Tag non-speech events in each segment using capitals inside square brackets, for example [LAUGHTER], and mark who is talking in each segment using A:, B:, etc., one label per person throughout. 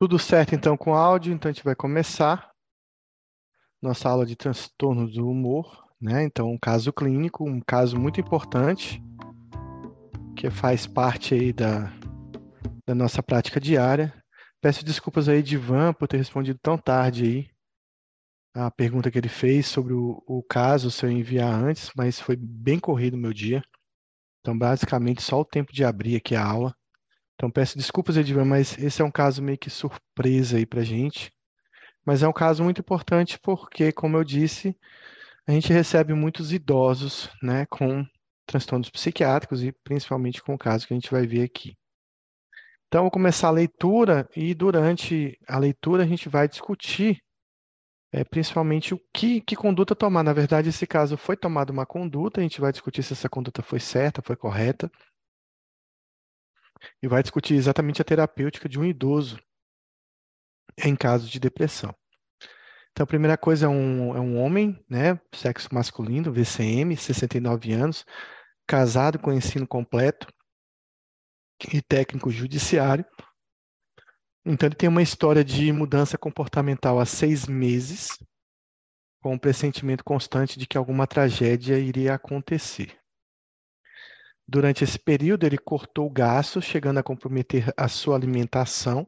A: Tudo certo então com o áudio, então a gente vai começar nossa aula de transtornos do humor, né? Então, um caso clínico, um caso muito importante, que faz parte aí da, da nossa prática diária. Peço desculpas aí de Ivan por ter respondido tão tarde aí a pergunta que ele fez sobre o, o caso, se eu enviar antes, mas foi bem corrido o meu dia. Então, basicamente, só o tempo de abrir aqui a aula. Então, peço desculpas, Edivan, mas esse é um caso meio que surpresa aí para gente. Mas é um caso muito importante porque, como eu disse, a gente recebe muitos idosos né, com transtornos psiquiátricos e principalmente com o caso que a gente vai ver aqui. Então, vou começar a leitura e durante a leitura a gente vai discutir é, principalmente o que, que conduta tomar. Na verdade, esse caso foi tomada uma conduta, a gente vai discutir se essa conduta foi certa, foi correta e vai discutir exatamente a terapêutica de um idoso em caso de depressão. Então, a primeira coisa é um, é um homem, né, sexo masculino, VCM, 69 anos, casado com ensino completo e técnico judiciário. Então, ele tem uma história de mudança comportamental há seis meses, com um pressentimento constante de que alguma tragédia iria acontecer. Durante esse período, ele cortou o gasto, chegando a comprometer a sua alimentação.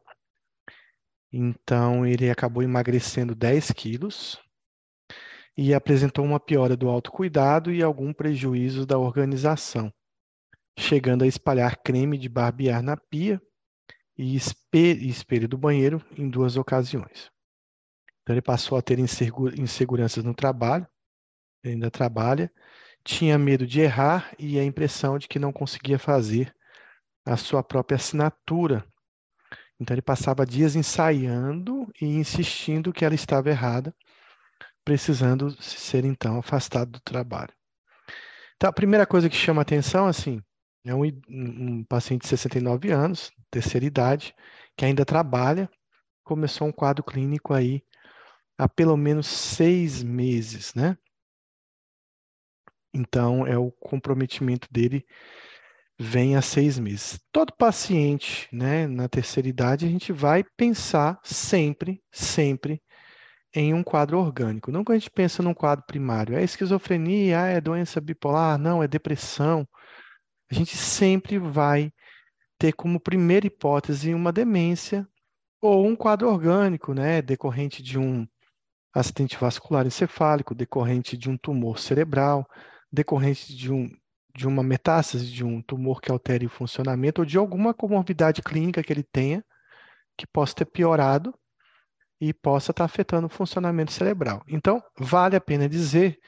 A: Então, ele acabou emagrecendo 10 quilos e apresentou uma piora do autocuidado e algum prejuízo da organização, chegando a espalhar creme de barbear na pia e espelho do banheiro em duas ocasiões. Então, ele passou a ter inseguranças no trabalho, ainda trabalha, tinha medo de errar e a impressão de que não conseguia fazer a sua própria assinatura. Então ele passava dias ensaiando e insistindo que ela estava errada, precisando ser então afastado do trabalho. Então a primeira coisa que chama atenção assim é um, um paciente de 69 anos, terceira idade, que ainda trabalha, começou um quadro clínico aí há pelo menos seis meses, né? Então, é o comprometimento dele vem a seis meses. Todo paciente, né, na terceira idade, a gente vai pensar sempre, sempre em um quadro orgânico. Não que a gente pensa num quadro primário, é esquizofrenia, é doença bipolar, não, é depressão. A gente sempre vai ter como primeira hipótese uma demência ou um quadro orgânico, né, decorrente de um acidente vascular encefálico, decorrente de um tumor cerebral, decorrente de, um, de uma metástase, de um tumor que altere o funcionamento ou de alguma comorbidade clínica que ele tenha, que possa ter piorado e possa estar afetando o funcionamento cerebral. Então, vale a pena dizer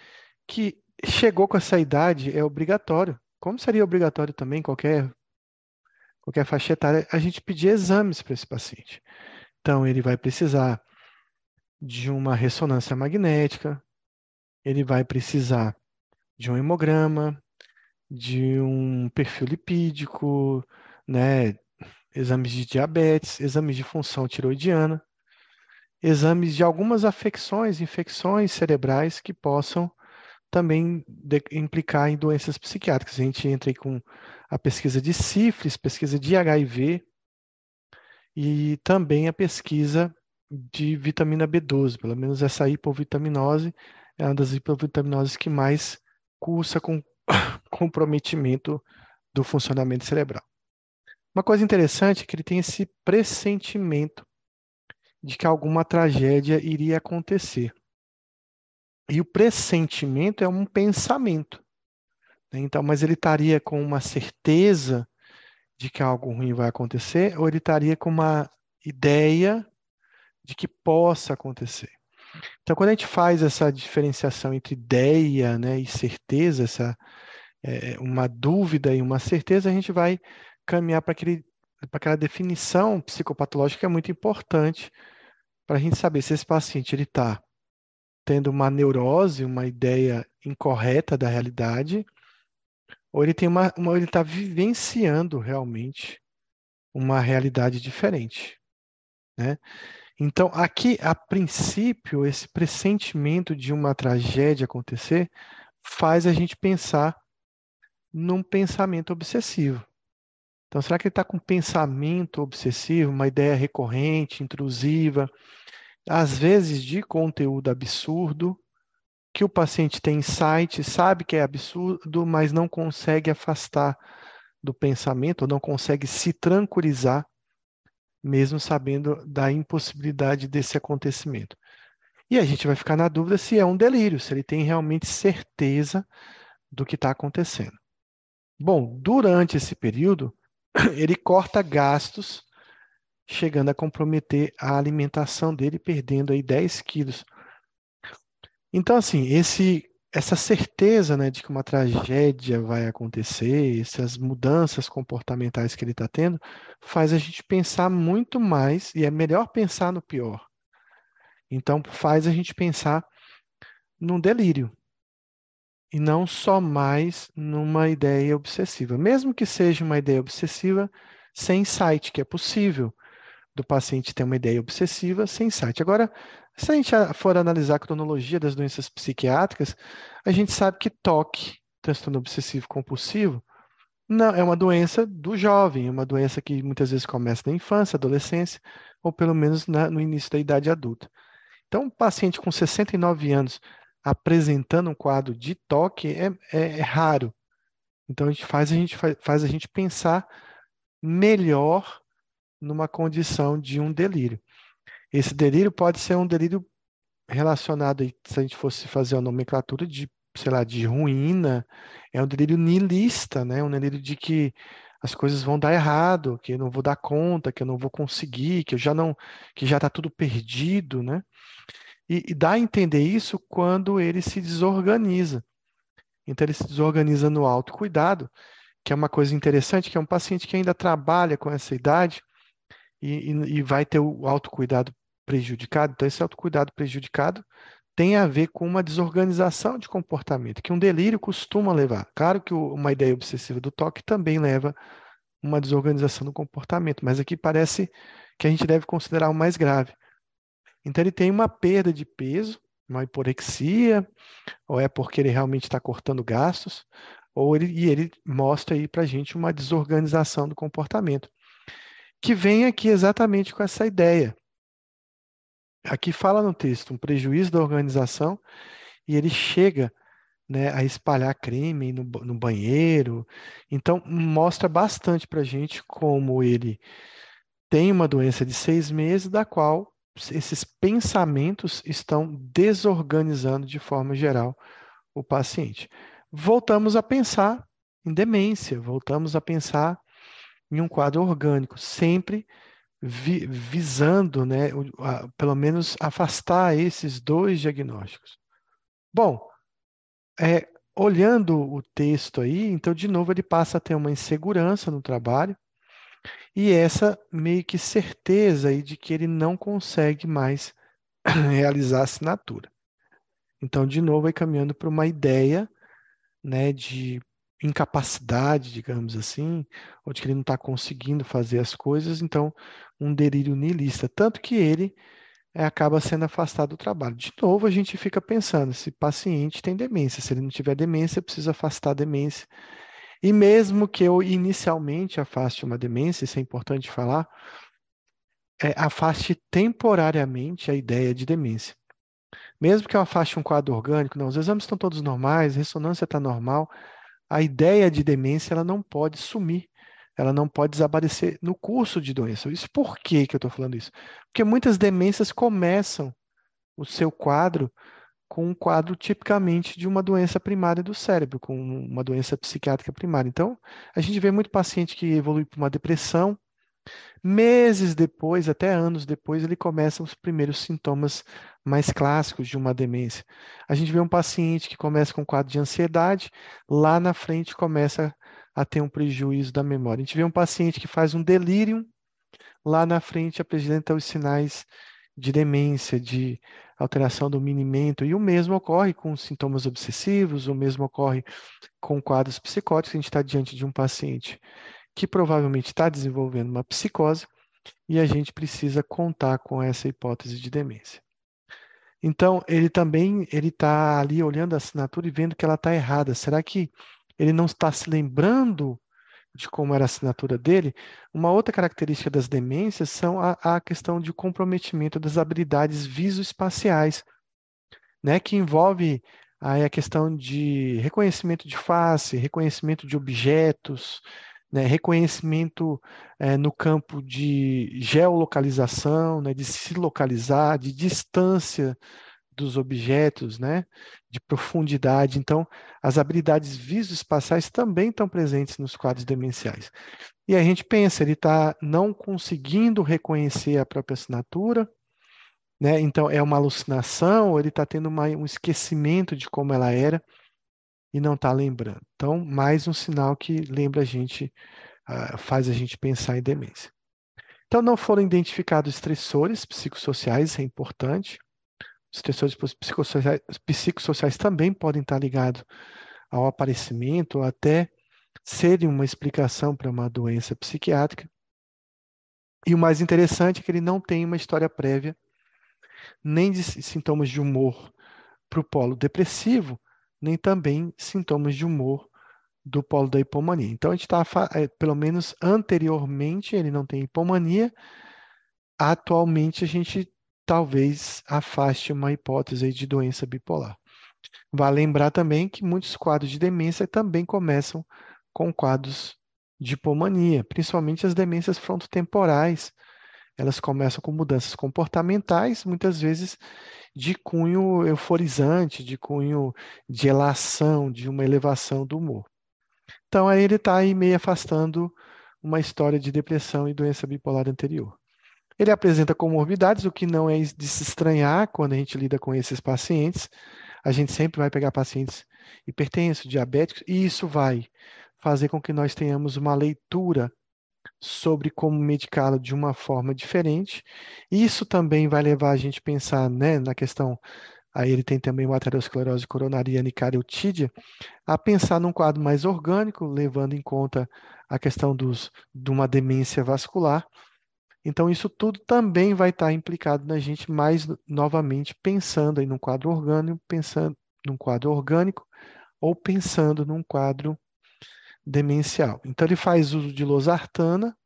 A: que chegou com essa idade é obrigatório, como seria obrigatório também qualquer qualquer faixa etária, a gente pedir exames para esse paciente. Então, ele vai precisar de uma ressonância magnética, ele vai precisar de um hemograma, de um perfil lipídico, né, exames de diabetes, exames de função tiroidiana, exames de algumas afecções, infecções cerebrais que possam também de, implicar em doenças psiquiátricas. A gente entra aí com a pesquisa de sífilis, pesquisa de HIV e também a pesquisa de vitamina B12, pelo menos essa hipovitaminose é uma das hipovitaminoses que mais cursa com [COUGHS] comprometimento do funcionamento cerebral. Uma coisa interessante é que ele tem esse pressentimento de que alguma tragédia iria acontecer. E o pressentimento é um pensamento. Né? Então, mas ele estaria com uma certeza de que algo ruim vai acontecer, ou ele estaria com uma ideia de que possa acontecer. Então, quando a gente faz essa diferenciação entre ideia né, e certeza, essa, é, uma dúvida e uma certeza, a gente vai caminhar para aquela definição psicopatológica que é muito importante para a gente saber se esse paciente ele está tendo uma neurose, uma ideia incorreta da realidade, ou ele tem uma, uma ele está vivenciando realmente uma realidade diferente, né? Então, aqui, a princípio, esse pressentimento de uma tragédia acontecer faz a gente pensar num pensamento obsessivo. Então, será que ele está com pensamento obsessivo, uma ideia recorrente, intrusiva, às vezes de conteúdo absurdo, que o paciente tem insight, sabe que é absurdo, mas não consegue afastar do pensamento, ou não consegue se tranquilizar, mesmo sabendo da impossibilidade desse acontecimento. E a gente vai ficar na dúvida se é um delírio, se ele tem realmente certeza do que está acontecendo. Bom, durante esse período, [CLEARS THROAT] ele corta gastos, chegando a comprometer a alimentação dele, perdendo aí 10 quilos. Então, assim, esse, essa certeza né, de que uma tragédia vai acontecer, essas mudanças comportamentais que ele está tendo, faz a gente pensar muito mais, e é melhor pensar no pior. Então, faz a gente pensar num delírio, e não só mais numa ideia obsessiva. Mesmo que seja uma ideia obsessiva sem insight, que é possível do paciente ter uma ideia obsessiva sem insight. Agora, se a gente for analisar a cronologia das doenças psiquiátricas, a gente sabe que toque, transtorno obsessivo compulsivo, não, é uma doença do jovem, é uma doença que muitas vezes começa na infância, adolescência, ou pelo menos na, no início da idade adulta. Então, um paciente com 69 anos apresentando um quadro de toque é, é, é raro. Então a gente faz a gente faz, faz a gente pensar melhor numa condição de um delírio. Esse delírio pode ser um delírio relacionado, se a gente fosse fazer a nomenclatura de, sei lá, de ruína, é um delírio nihilista, né? Um delírio de que as coisas vão dar errado, que eu não vou dar conta, que eu não vou conseguir, que eu já não, que já está tudo perdido, né? E, e dá a entender isso quando ele se desorganiza. Então, ele se desorganiza no autocuidado, que é uma coisa interessante, que é um paciente que ainda trabalha com essa idade e, e, vai ter o autocuidado prejudicado. Então, esse autocuidado prejudicado tem a ver com uma desorganização de comportamento, que um delírio costuma levar. Claro que uma ideia obsessiva do toque também leva uma desorganização do comportamento, mas aqui parece que a gente deve considerar o mais grave, então ele tem uma perda de peso, uma hiporexia, ou é porque ele realmente está cortando gastos, ou ele, e ele mostra aí para a gente uma desorganização do comportamento, que vem aqui exatamente com essa ideia. Aqui fala no texto um prejuízo da organização e ele chega né, a espalhar creme no, no banheiro. Então, mostra bastante para a gente como ele tem uma doença de seis meses, da qual esses pensamentos estão desorganizando de forma geral o paciente. Voltamos a pensar em demência, voltamos a pensar em um quadro orgânico, sempre vi, visando, né, a, pelo menos afastar esses dois diagnósticos. Bom, é, olhando o texto aí, então de novo ele passa a ter uma insegurança no trabalho, e essa meio que certeza aí de que ele não consegue mais [CLEARS THROAT] realizar a assinatura. Então, de novo, vai caminhando para uma ideia né, de incapacidade, digamos assim, ou de que ele não está conseguindo fazer as coisas, então, um delírio niilista. Tanto que ele é, acaba sendo afastado do trabalho. De novo, a gente fica pensando: se paciente tem demência, se ele não tiver demência, precisa afastar a demência. E mesmo que eu inicialmente afaste uma demência, isso é importante falar, é, afaste temporariamente a ideia de demência. Mesmo que eu afaste um quadro orgânico, não, os exames estão todos normais, a ressonância está normal, a ideia de demência ela não pode sumir, ela não pode desaparecer no curso de doença. Isso por que, que eu estou falando isso? Porque muitas demências começam o seu quadro com um quadro tipicamente de uma doença primária do cérebro, com uma doença psiquiátrica primária. Então, a gente vê muito paciente que evolui para uma depressão, meses depois, até anos depois, ele começa os primeiros sintomas mais clássicos de uma demência. A gente vê um paciente que começa com um quadro de ansiedade, lá na frente começa a ter um prejuízo da memória. A gente vê um paciente que faz um delírio, lá na frente apresenta os sinais de demência, de alteração do minimento, e o mesmo ocorre com sintomas obsessivos, o mesmo ocorre com quadros psicóticos. A gente está diante de um paciente que provavelmente está desenvolvendo uma psicose e a gente precisa contar com essa hipótese de demência. Então, ele também ele está ali olhando a assinatura e vendo que ela está errada. Será que ele não está se lembrando de como era a assinatura dele, uma outra característica das demências são a, a questão de comprometimento das habilidades visoespaciais, né, que envolve aí a questão de reconhecimento de face, reconhecimento de objetos, né, reconhecimento é, no campo de geolocalização, né, de se localizar, de distância dos objetos, né, de profundidade. Então, as habilidades visoespaciais também estão presentes nos quadros demenciais. E a gente pensa, ele está não conseguindo reconhecer a própria assinatura, né? Então, é uma alucinação, ele está tendo uma, um esquecimento de como ela era e não está lembrando. Então, mais um sinal que lembra a gente, uh, faz a gente pensar em demência. Então, não foram identificados estressores psicossociais, é importante. Os estressores psicossociais, psicossociais também podem estar ligados ao aparecimento ou até serem uma explicação para uma doença psiquiátrica. E o mais interessante é que ele não tem uma história prévia nem de sintomas de humor para o polo depressivo, nem também sintomas de humor do polo da hipomania. Então, a gente está, é, pelo menos anteriormente, ele não tem hipomania. Atualmente, a gente talvez afaste uma hipótese de doença bipolar. Vale lembrar também que muitos quadros de demência também começam com quadros de hipomania, principalmente as demências frontotemporais. Elas começam com mudanças comportamentais, muitas vezes de cunho euforizante, de cunho de elação, de uma elevação do humor. Então, aí ele está aí meio afastando uma história de depressão e doença bipolar anterior. Ele apresenta comorbidades, o que não é de se estranhar quando a gente lida com esses pacientes. A gente sempre vai pegar pacientes hipertensos, diabéticos, e isso vai fazer com que nós tenhamos uma leitura sobre como medicá-lo de uma forma diferente. Isso também vai levar a gente a pensar né, na questão, aí ele tem também o aterosclerose coronariana e cariotídea, a pensar num quadro mais orgânico, levando em conta a questão dos, de uma demência vascular. Então, isso tudo também vai estar implicado na gente mais novamente pensando aí num quadro orgânico, pensando num quadro orgânico ou pensando num quadro demencial. Então, ele faz uso de losartana,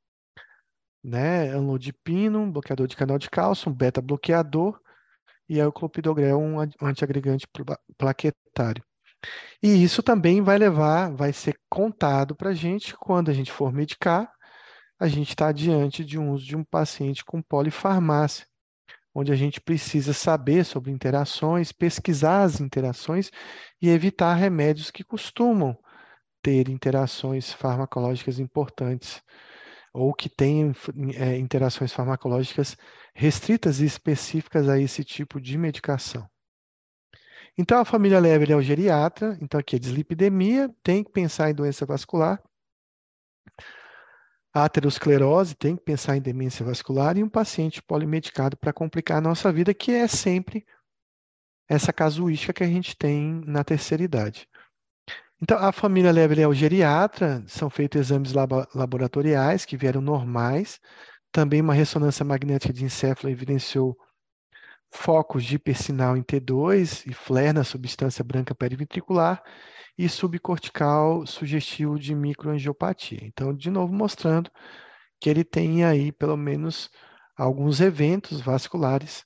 A: né, anlodipino, bloqueador de canal de cálcio, um beta-bloqueador, e é o clopidogrel, um antiagregante plaquetário. E isso também vai levar, vai ser contado para a gente quando a gente for medicar, a gente está diante de um uso de um paciente com polifarmácia, onde a gente precisa saber sobre interações, pesquisar as interações e evitar remédios que costumam ter interações farmacológicas importantes ou que tenham é, interações farmacológicas restritas e específicas a esse tipo de medicação. Então, a família leve é o geriatra, então aqui é dislipidemia, tem que pensar em doença vascular. Aterosclerose, tem que pensar em demência vascular e um paciente polimedicado para complicar a nossa vida, que é sempre essa casuística que a gente tem na terceira idade. Então, a família leva ao geriatra, são feitos exames laboratoriais que vieram normais. Também uma ressonância magnética de encéfalo evidenciou focos de hipersinal em T2 e flare na substância branca periventricular e subcortical sugestivo de microangiopatia. Então, de novo, mostrando que ele tem aí pelo menos alguns eventos vasculares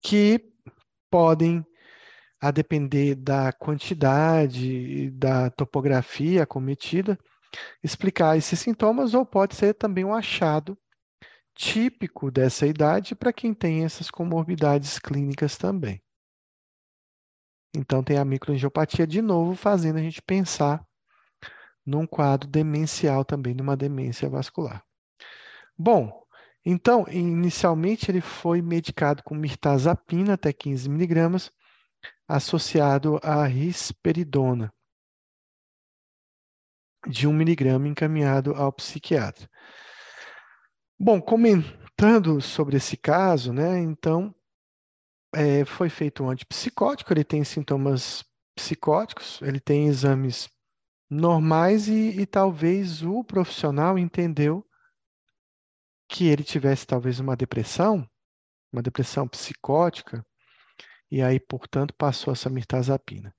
A: que podem a depender da quantidade e da topografia acometida, explicar esses sintomas, ou pode ser também um achado típico dessa idade para quem tem essas comorbidades clínicas também. Então, tem a microangiopatia de novo, fazendo a gente pensar num quadro demencial também, numa demência vascular. Bom, então, inicialmente ele foi medicado com mirtazapina até 15 miligramas, associado à risperidona, de um miligrama encaminhado ao psiquiatra. Bom, comentando sobre esse caso, né, então, é, foi feito um antipsicótico, ele tem sintomas psicóticos, ele tem exames normais e, e talvez o profissional entendeu que ele tivesse talvez uma depressão, uma depressão psicótica, e aí, portanto, passou essa mirtazapina.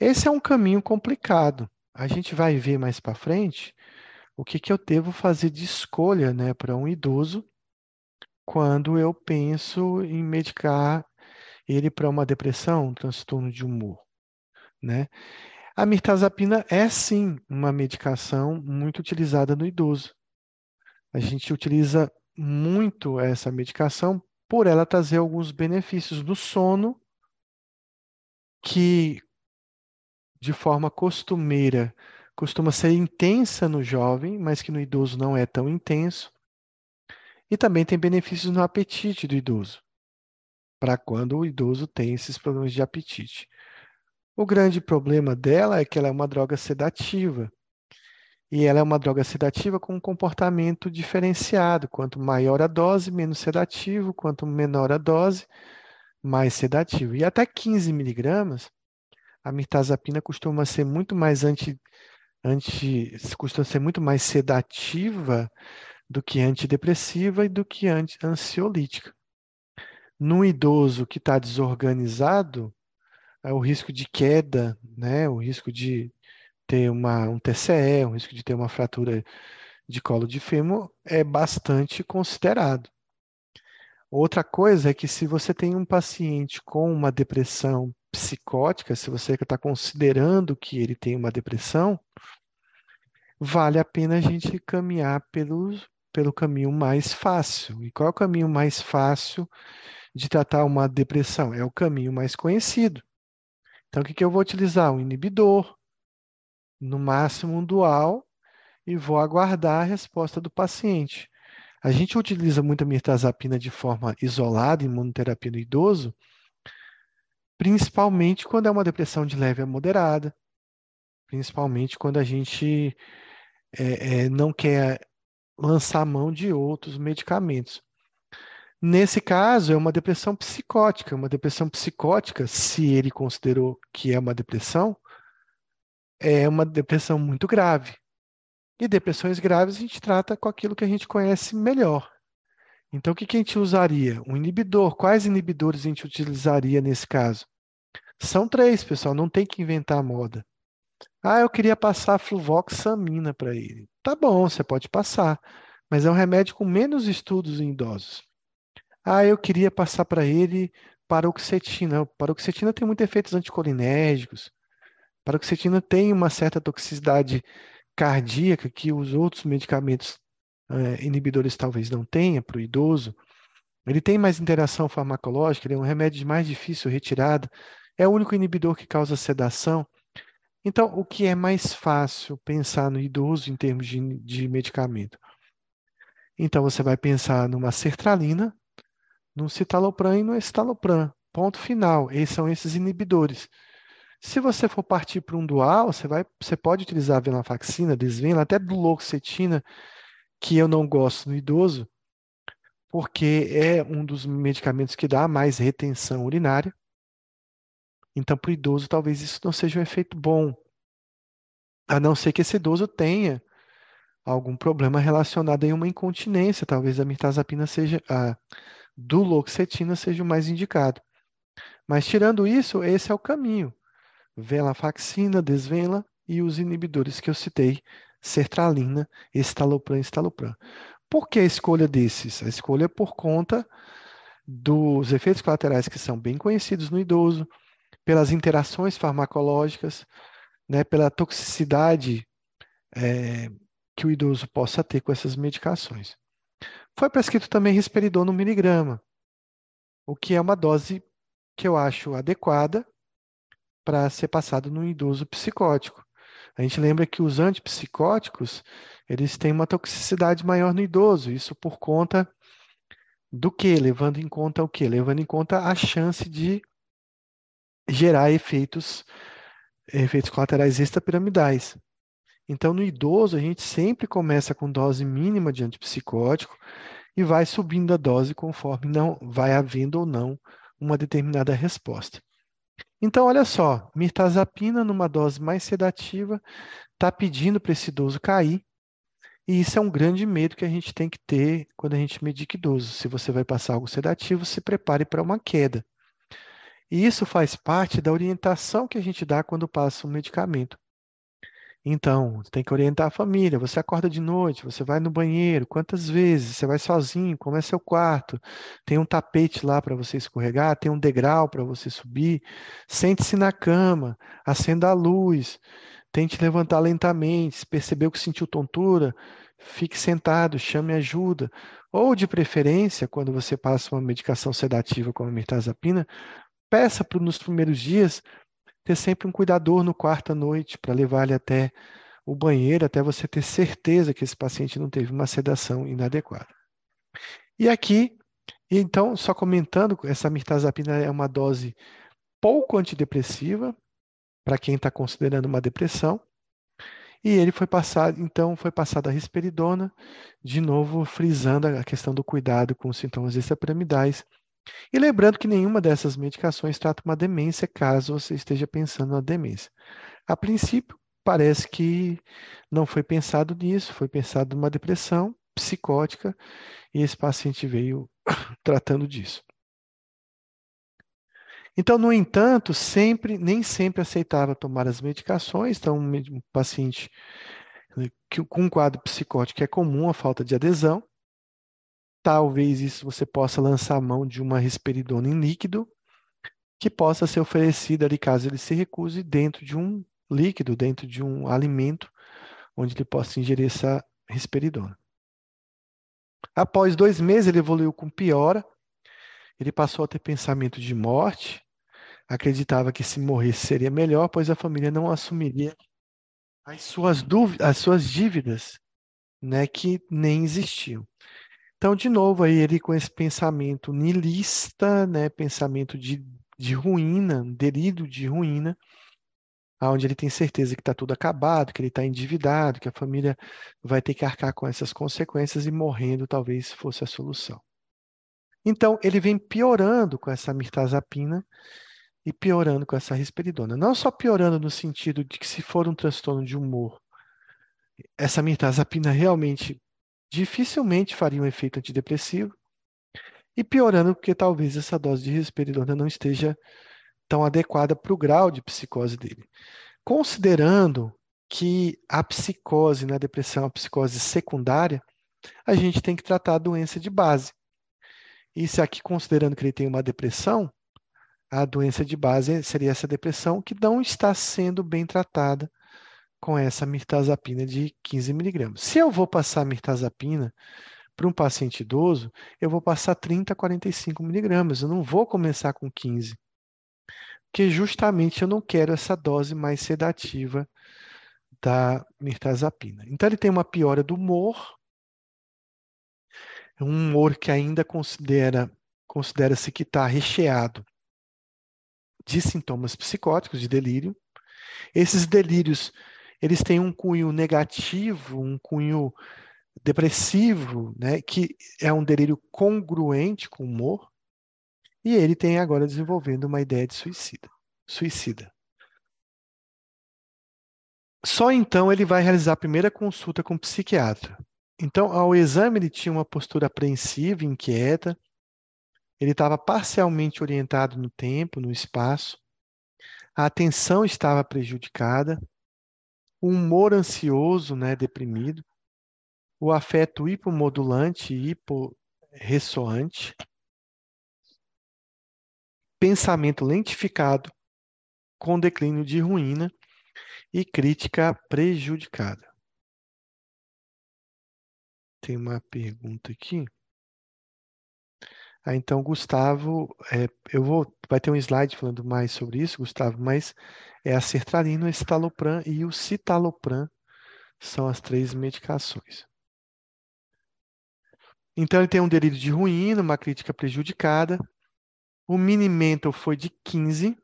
A: Esse é um caminho complicado. A gente vai ver mais para frente o que, que eu devo fazer de escolha né, para um idoso quando eu penso em medicar ele para uma depressão, um transtorno de humor. Né? A mirtazapina é sim uma medicação muito utilizada no idoso. A gente utiliza muito essa medicação por ela trazer alguns benefícios do sono que de forma costumeira costuma ser intensa no jovem, mas que no idoso não é tão intenso. E também tem benefícios no apetite do idoso, para quando o idoso tem esses problemas de apetite. O grande problema dela é que ela é uma droga sedativa. E ela é uma droga sedativa com um comportamento diferenciado. Quanto maior a dose, menos sedativo. Quanto menor a dose, mais sedativo. E até 15 miligramas, a mirtazapina costuma ser muito mais anti, anti, costuma ser muito mais sedativa do que antidepressiva e do que anti, ansiolítica. No idoso que está desorganizado, é o risco de queda, né, o risco de ter uma, um TCE, o risco de ter uma fratura de colo de fêmur é bastante considerado. Outra coisa é que se você tem um paciente com uma depressão psicótica, se você está considerando que ele tem uma depressão, vale a pena a gente caminhar pelo, pelo caminho mais fácil. E qual é o caminho mais fácil de tratar uma depressão? É o caminho mais conhecido. Então, o que, que eu vou utilizar? Um inibidor, no máximo um dual, e vou aguardar a resposta do paciente. A gente utiliza muito a mirtazapina de forma isolada em monoterapia no idoso, principalmente quando é uma depressão de leve a moderada, principalmente quando a gente é, é, não quer lançar mão de outros medicamentos. Nesse caso, é uma depressão psicótica. Uma depressão psicótica, se ele considerou que é uma depressão, é uma depressão muito grave. E depressões graves a gente trata com aquilo que a gente conhece melhor. Então, o que, a gente usaria? Um inibidor. Quais inibidores a gente utilizaria nesse caso? São três, pessoal, não tem que inventar moda. Ah, eu queria passar fluvoxamina para ele. Tá bom, você pode passar, mas é um remédio com menos estudos em idosos. Ah, eu queria passar para ele paroxetina. Paroxetina tem muitos efeitos anticolinérgicos. Paroxetina tem uma certa toxicidade cardíaca que os outros medicamentos é, inibidores talvez não tenham para o idoso. Ele tem mais interação farmacológica, ele é um remédio mais difícil retirada, é o único inibidor que causa sedação. Então, o que é mais fácil pensar no idoso em termos de, de medicamento? Então, você vai pensar numa sertralina, num citalopram e no estalopram. Ponto final. Esses são esses inibidores. Se você for partir para um dual, você, vai, você pode utilizar a venlafaxina, desvenla, até duloxetina, que eu não gosto no idoso, porque é um dos medicamentos que dá mais retenção urinária. Então, para o idoso, talvez isso não seja um efeito bom, a não ser que esse idoso tenha algum problema relacionado a uma incontinência. Talvez a mirtazapina seja, a duloxetina seja o mais indicado. Mas tirando isso, esse é o caminho. Venlafaxina, desvenla e os inibidores que eu citei, sertralina, estalopram e estalopram. Por que a escolha desses? A escolha é por conta dos efeitos colaterais que são bem conhecidos no idoso, pelas interações farmacológicas, né, pela toxicidade é, que o idoso possa ter com essas medicações. Foi prescrito também risperidon no miligrama, o que é uma dose que eu acho adequada para ser passado no idoso psicótico. A gente lembra que os antipsicóticos, eles têm uma toxicidade maior no idoso, isso por conta do que? Levando em conta o que? Levando em conta a chance de gerar efeitos, efeitos colaterais extrapiramidais. Então, no idoso, a gente sempre começa com dose mínima de antipsicótico e vai subindo a dose conforme não vai havendo ou não uma determinada resposta. Então, olha só, mirtazapina numa dose mais sedativa está pedindo para esse idoso cair, e isso é um grande medo que a gente tem que ter quando a gente medica idoso. Se você vai passar algo sedativo, se prepare para uma queda. E isso faz parte da orientação que a gente dá quando passa um medicamento. Então, tem que orientar a família. Você acorda de noite, você vai no banheiro, quantas vezes? Você vai sozinho, como é seu quarto? Tem um tapete lá para você escorregar, tem um degrau para você subir. Sente-se na cama, acenda a luz, tente levantar lentamente. Se percebeu que sentiu tontura, fique sentado, chame ajuda. Ou, de preferência, quando você passa uma medicação sedativa como a mirtazapina, peça para nos primeiros dias ter sempre um cuidador no quarto à noite para levar ele até o banheiro, até você ter certeza que esse paciente não teve uma sedação inadequada. E aqui, então, só comentando, essa mirtazapina é uma dose pouco antidepressiva para quem está considerando uma depressão. E ele foi passado, então, foi passado a risperidona, de novo frisando a questão do cuidado com os sintomas extrapiramidais e lembrando que nenhuma dessas medicações trata uma demência, caso você esteja pensando na demência. A princípio, parece que não foi pensado nisso, foi pensado numa depressão psicótica e esse paciente veio [COUGHS] tratando disso. Então, no entanto, sempre, nem sempre aceitava tomar as medicações. Então, um paciente que, com um quadro psicótico é comum a falta de adesão. Talvez isso você possa lançar a mão de uma risperidona em líquido, que possa ser oferecida ali caso ele se recuse dentro de um líquido, dentro de um alimento, onde ele possa ingerir essa risperidona. Após dois meses, ele evoluiu com piora, ele passou a ter pensamento de morte, acreditava que se morresse seria melhor, pois a família não assumiria as suas, dúvidas, as suas dívidas, né, que nem existiam. Então, de novo, aí ele com esse pensamento nilista, né, pensamento de, de ruína, delírio de ruína, onde ele tem certeza que está tudo acabado, que ele está endividado, que a família vai ter que arcar com essas consequências e morrendo talvez fosse a solução. Então, ele vem piorando com essa mirtazapina e piorando com essa risperidona. Não só piorando no sentido de que se for um transtorno de humor, essa mirtazapina realmente dificilmente faria um efeito antidepressivo, e piorando porque talvez essa dose de risperidona não esteja tão adequada para o grau de psicose dele. Considerando que a psicose na depressão é uma psicose secundária, a gente tem que tratar a doença de base. E se aqui considerando que ele tem uma depressão, a doença de base seria essa depressão que não está sendo bem tratada com essa mirtazapina de 15 miligramas. Se eu vou passar mirtazapina para um paciente idoso, eu vou passar 30 a 45 miligramas. Eu não vou começar com 15. Porque justamente eu não quero essa dose mais sedativa da mirtazapina. Então ele tem uma piora do humor, um humor que ainda considera considera-se que está recheado de sintomas psicóticos, de delírio. Esses delírios eles têm um cunho negativo, um cunho depressivo, né, que é um delírio congruente com o humor, e ele tem agora desenvolvendo uma ideia de suicida. Suicida. Só então ele vai realizar a primeira consulta com o psiquiatra. Então, ao exame, ele tinha uma postura apreensiva, inquieta, ele estava parcialmente orientado no tempo, no espaço, a atenção estava prejudicada, o humor ansioso, né, deprimido, o afeto hipomodulante e hiporressoante, pensamento lentificado com declínio de ruína e crítica prejudicada. Tem uma pergunta aqui. Ah, então, Gustavo, é, eu vou, vai ter um slide falando mais sobre isso, Gustavo, mas é a sertralina, o estalopram e o citalopram são as três medicações. Então, ele tem um delírio de ruína, uma crítica prejudicada. O minimento foi de 15,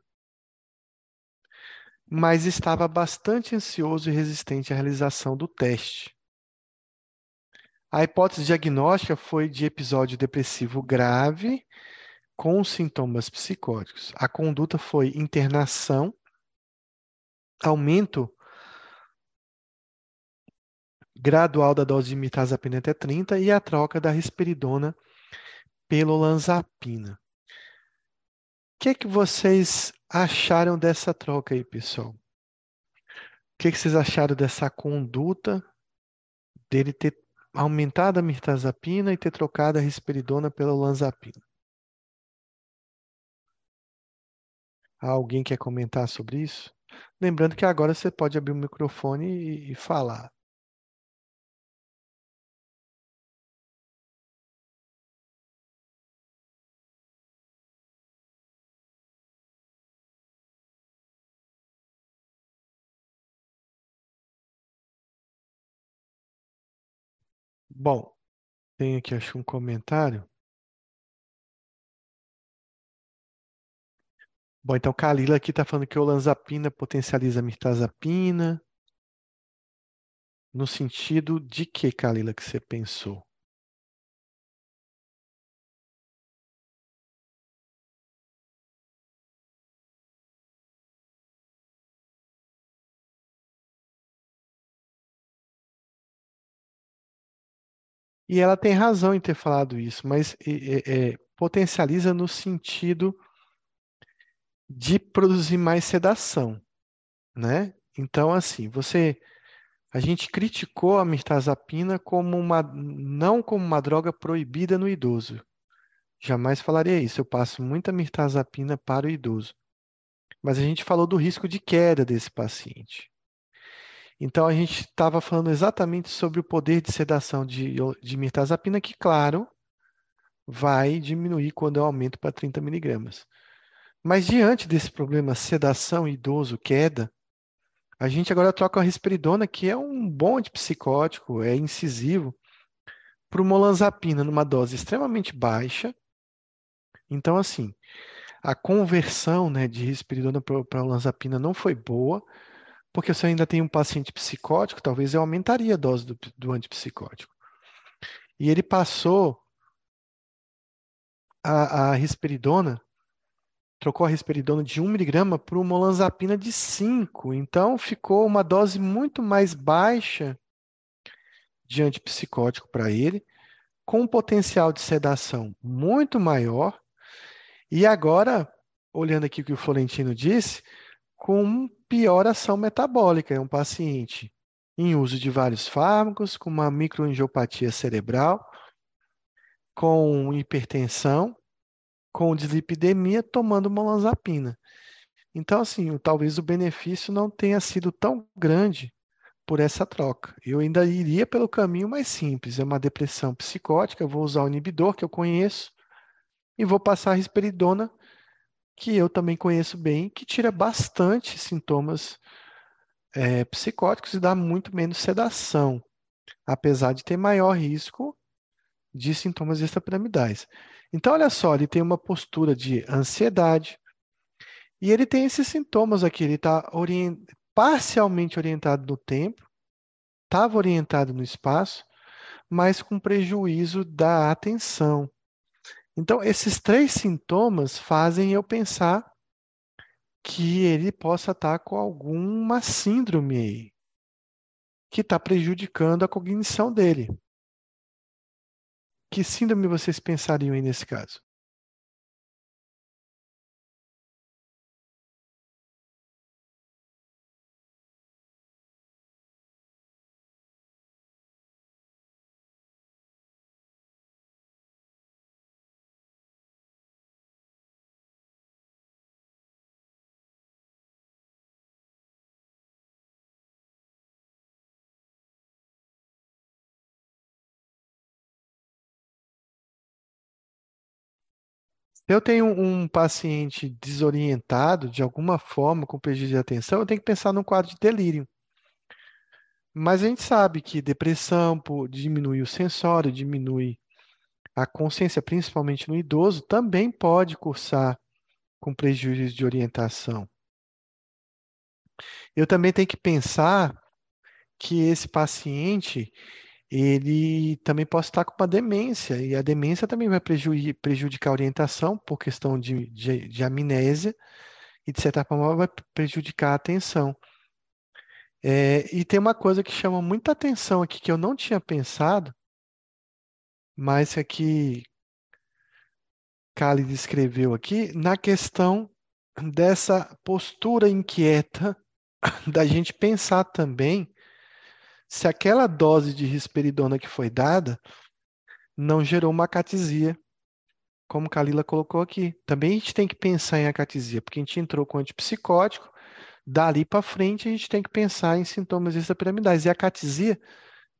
A: mas estava bastante ansioso e resistente à realização do teste. A hipótese diagnóstica foi de episódio depressivo grave com sintomas psicóticos. A conduta foi internação, aumento gradual da dose de mirtazapina até 30 e a troca da risperidona pelo lanzapina. O que, é que vocês acharam dessa troca aí, pessoal? que, que vocês acharam dessa conduta dele ter aumentado a mirtazapina e ter trocado a risperidona pela olanzapina? Alguém quer comentar sobre isso? Lembrando que agora você pode abrir o microfone e, e falar. Bom, tem aqui acho um comentário. Bom, então Kalila aqui está falando que olanzapina potencializa a mirtazapina. No sentido de que, Kalila, que você pensou? E ela tem razão em ter falado isso, mas é, é, potencializa no sentido de produzir mais sedação, né? Então, assim, você, a gente criticou a mirtazapina como uma, não como uma droga proibida no idoso. Jamais falaria isso. Eu passo muita mirtazapina para o idoso. Mas a gente falou do risco de queda desse paciente. Então, a gente estava falando exatamente sobre o poder de sedação de, de mirtazapina, que, claro, vai diminuir quando eu aumento para 30 miligramas. Mas diante desse problema sedação, idoso, queda, a gente agora troca a risperidona, que é um bom antipsicótico, é incisivo, para o molanzapina numa dose extremamente baixa. Então, assim, a conversão né, de risperidona para olanzapina não foi boa, porque se eu ainda tenho um paciente psicótico, talvez eu aumentaria a dose do, do antipsicótico. E ele passou a, a risperidona trocou a risperidona de 1 miligrama por uma olanzapina de 5. Então, ficou uma dose muito mais baixa de antipsicótico para ele, com um potencial de sedação muito maior. E agora, olhando aqui o que o Florentino disse, com pior ação metabólica. É um paciente em uso de vários fármacos, com uma microangiopatia cerebral, com hipertensão, com dislipidemia tomando molanzapina. Então, assim, talvez o benefício não tenha sido tão grande por essa troca. Eu ainda iria pelo caminho mais simples. É uma depressão psicótica, vou usar o inibidor que eu conheço e vou passar a risperidona, que eu também conheço bem, que tira bastante sintomas é, psicóticos e dá muito menos sedação, apesar de ter maior risco de sintomas extrapiramidais. Então, olha só, ele tem uma postura de ansiedade e ele tem esses sintomas aqui. Ele está orient... parcialmente orientado no tempo, estava orientado no espaço, mas com prejuízo da atenção. Então, esses três sintomas fazem eu pensar que ele possa estar com alguma síndrome aí, que está prejudicando a cognição dele. Que síndrome vocês pensariam aí nesse caso? Eu tenho um paciente desorientado de alguma forma, com prejuízo de atenção, eu tenho que pensar num quadro de delírio. Mas a gente sabe que depressão diminui o sensório, diminui a consciência, principalmente no idoso, também pode cursar com prejuízo de orientação. Eu também tenho que pensar que esse paciente ele também pode estar com uma demência, e a demência também vai prejudicar a orientação por questão de, de, de amnésia, e de certa forma vai prejudicar a atenção. É, e tem uma coisa que chama muita atenção aqui que eu não tinha pensado, mas é que Kali descreveu aqui, na questão dessa postura inquieta [LAUGHS] da gente pensar também se aquela dose de risperidona que foi dada não gerou uma acatisia, como Kalila colocou aqui. Também a gente tem que pensar em acatisia, porque a gente entrou com antipsicótico, dali para frente a gente tem que pensar em sintomas extrapiramidais. E a acatisia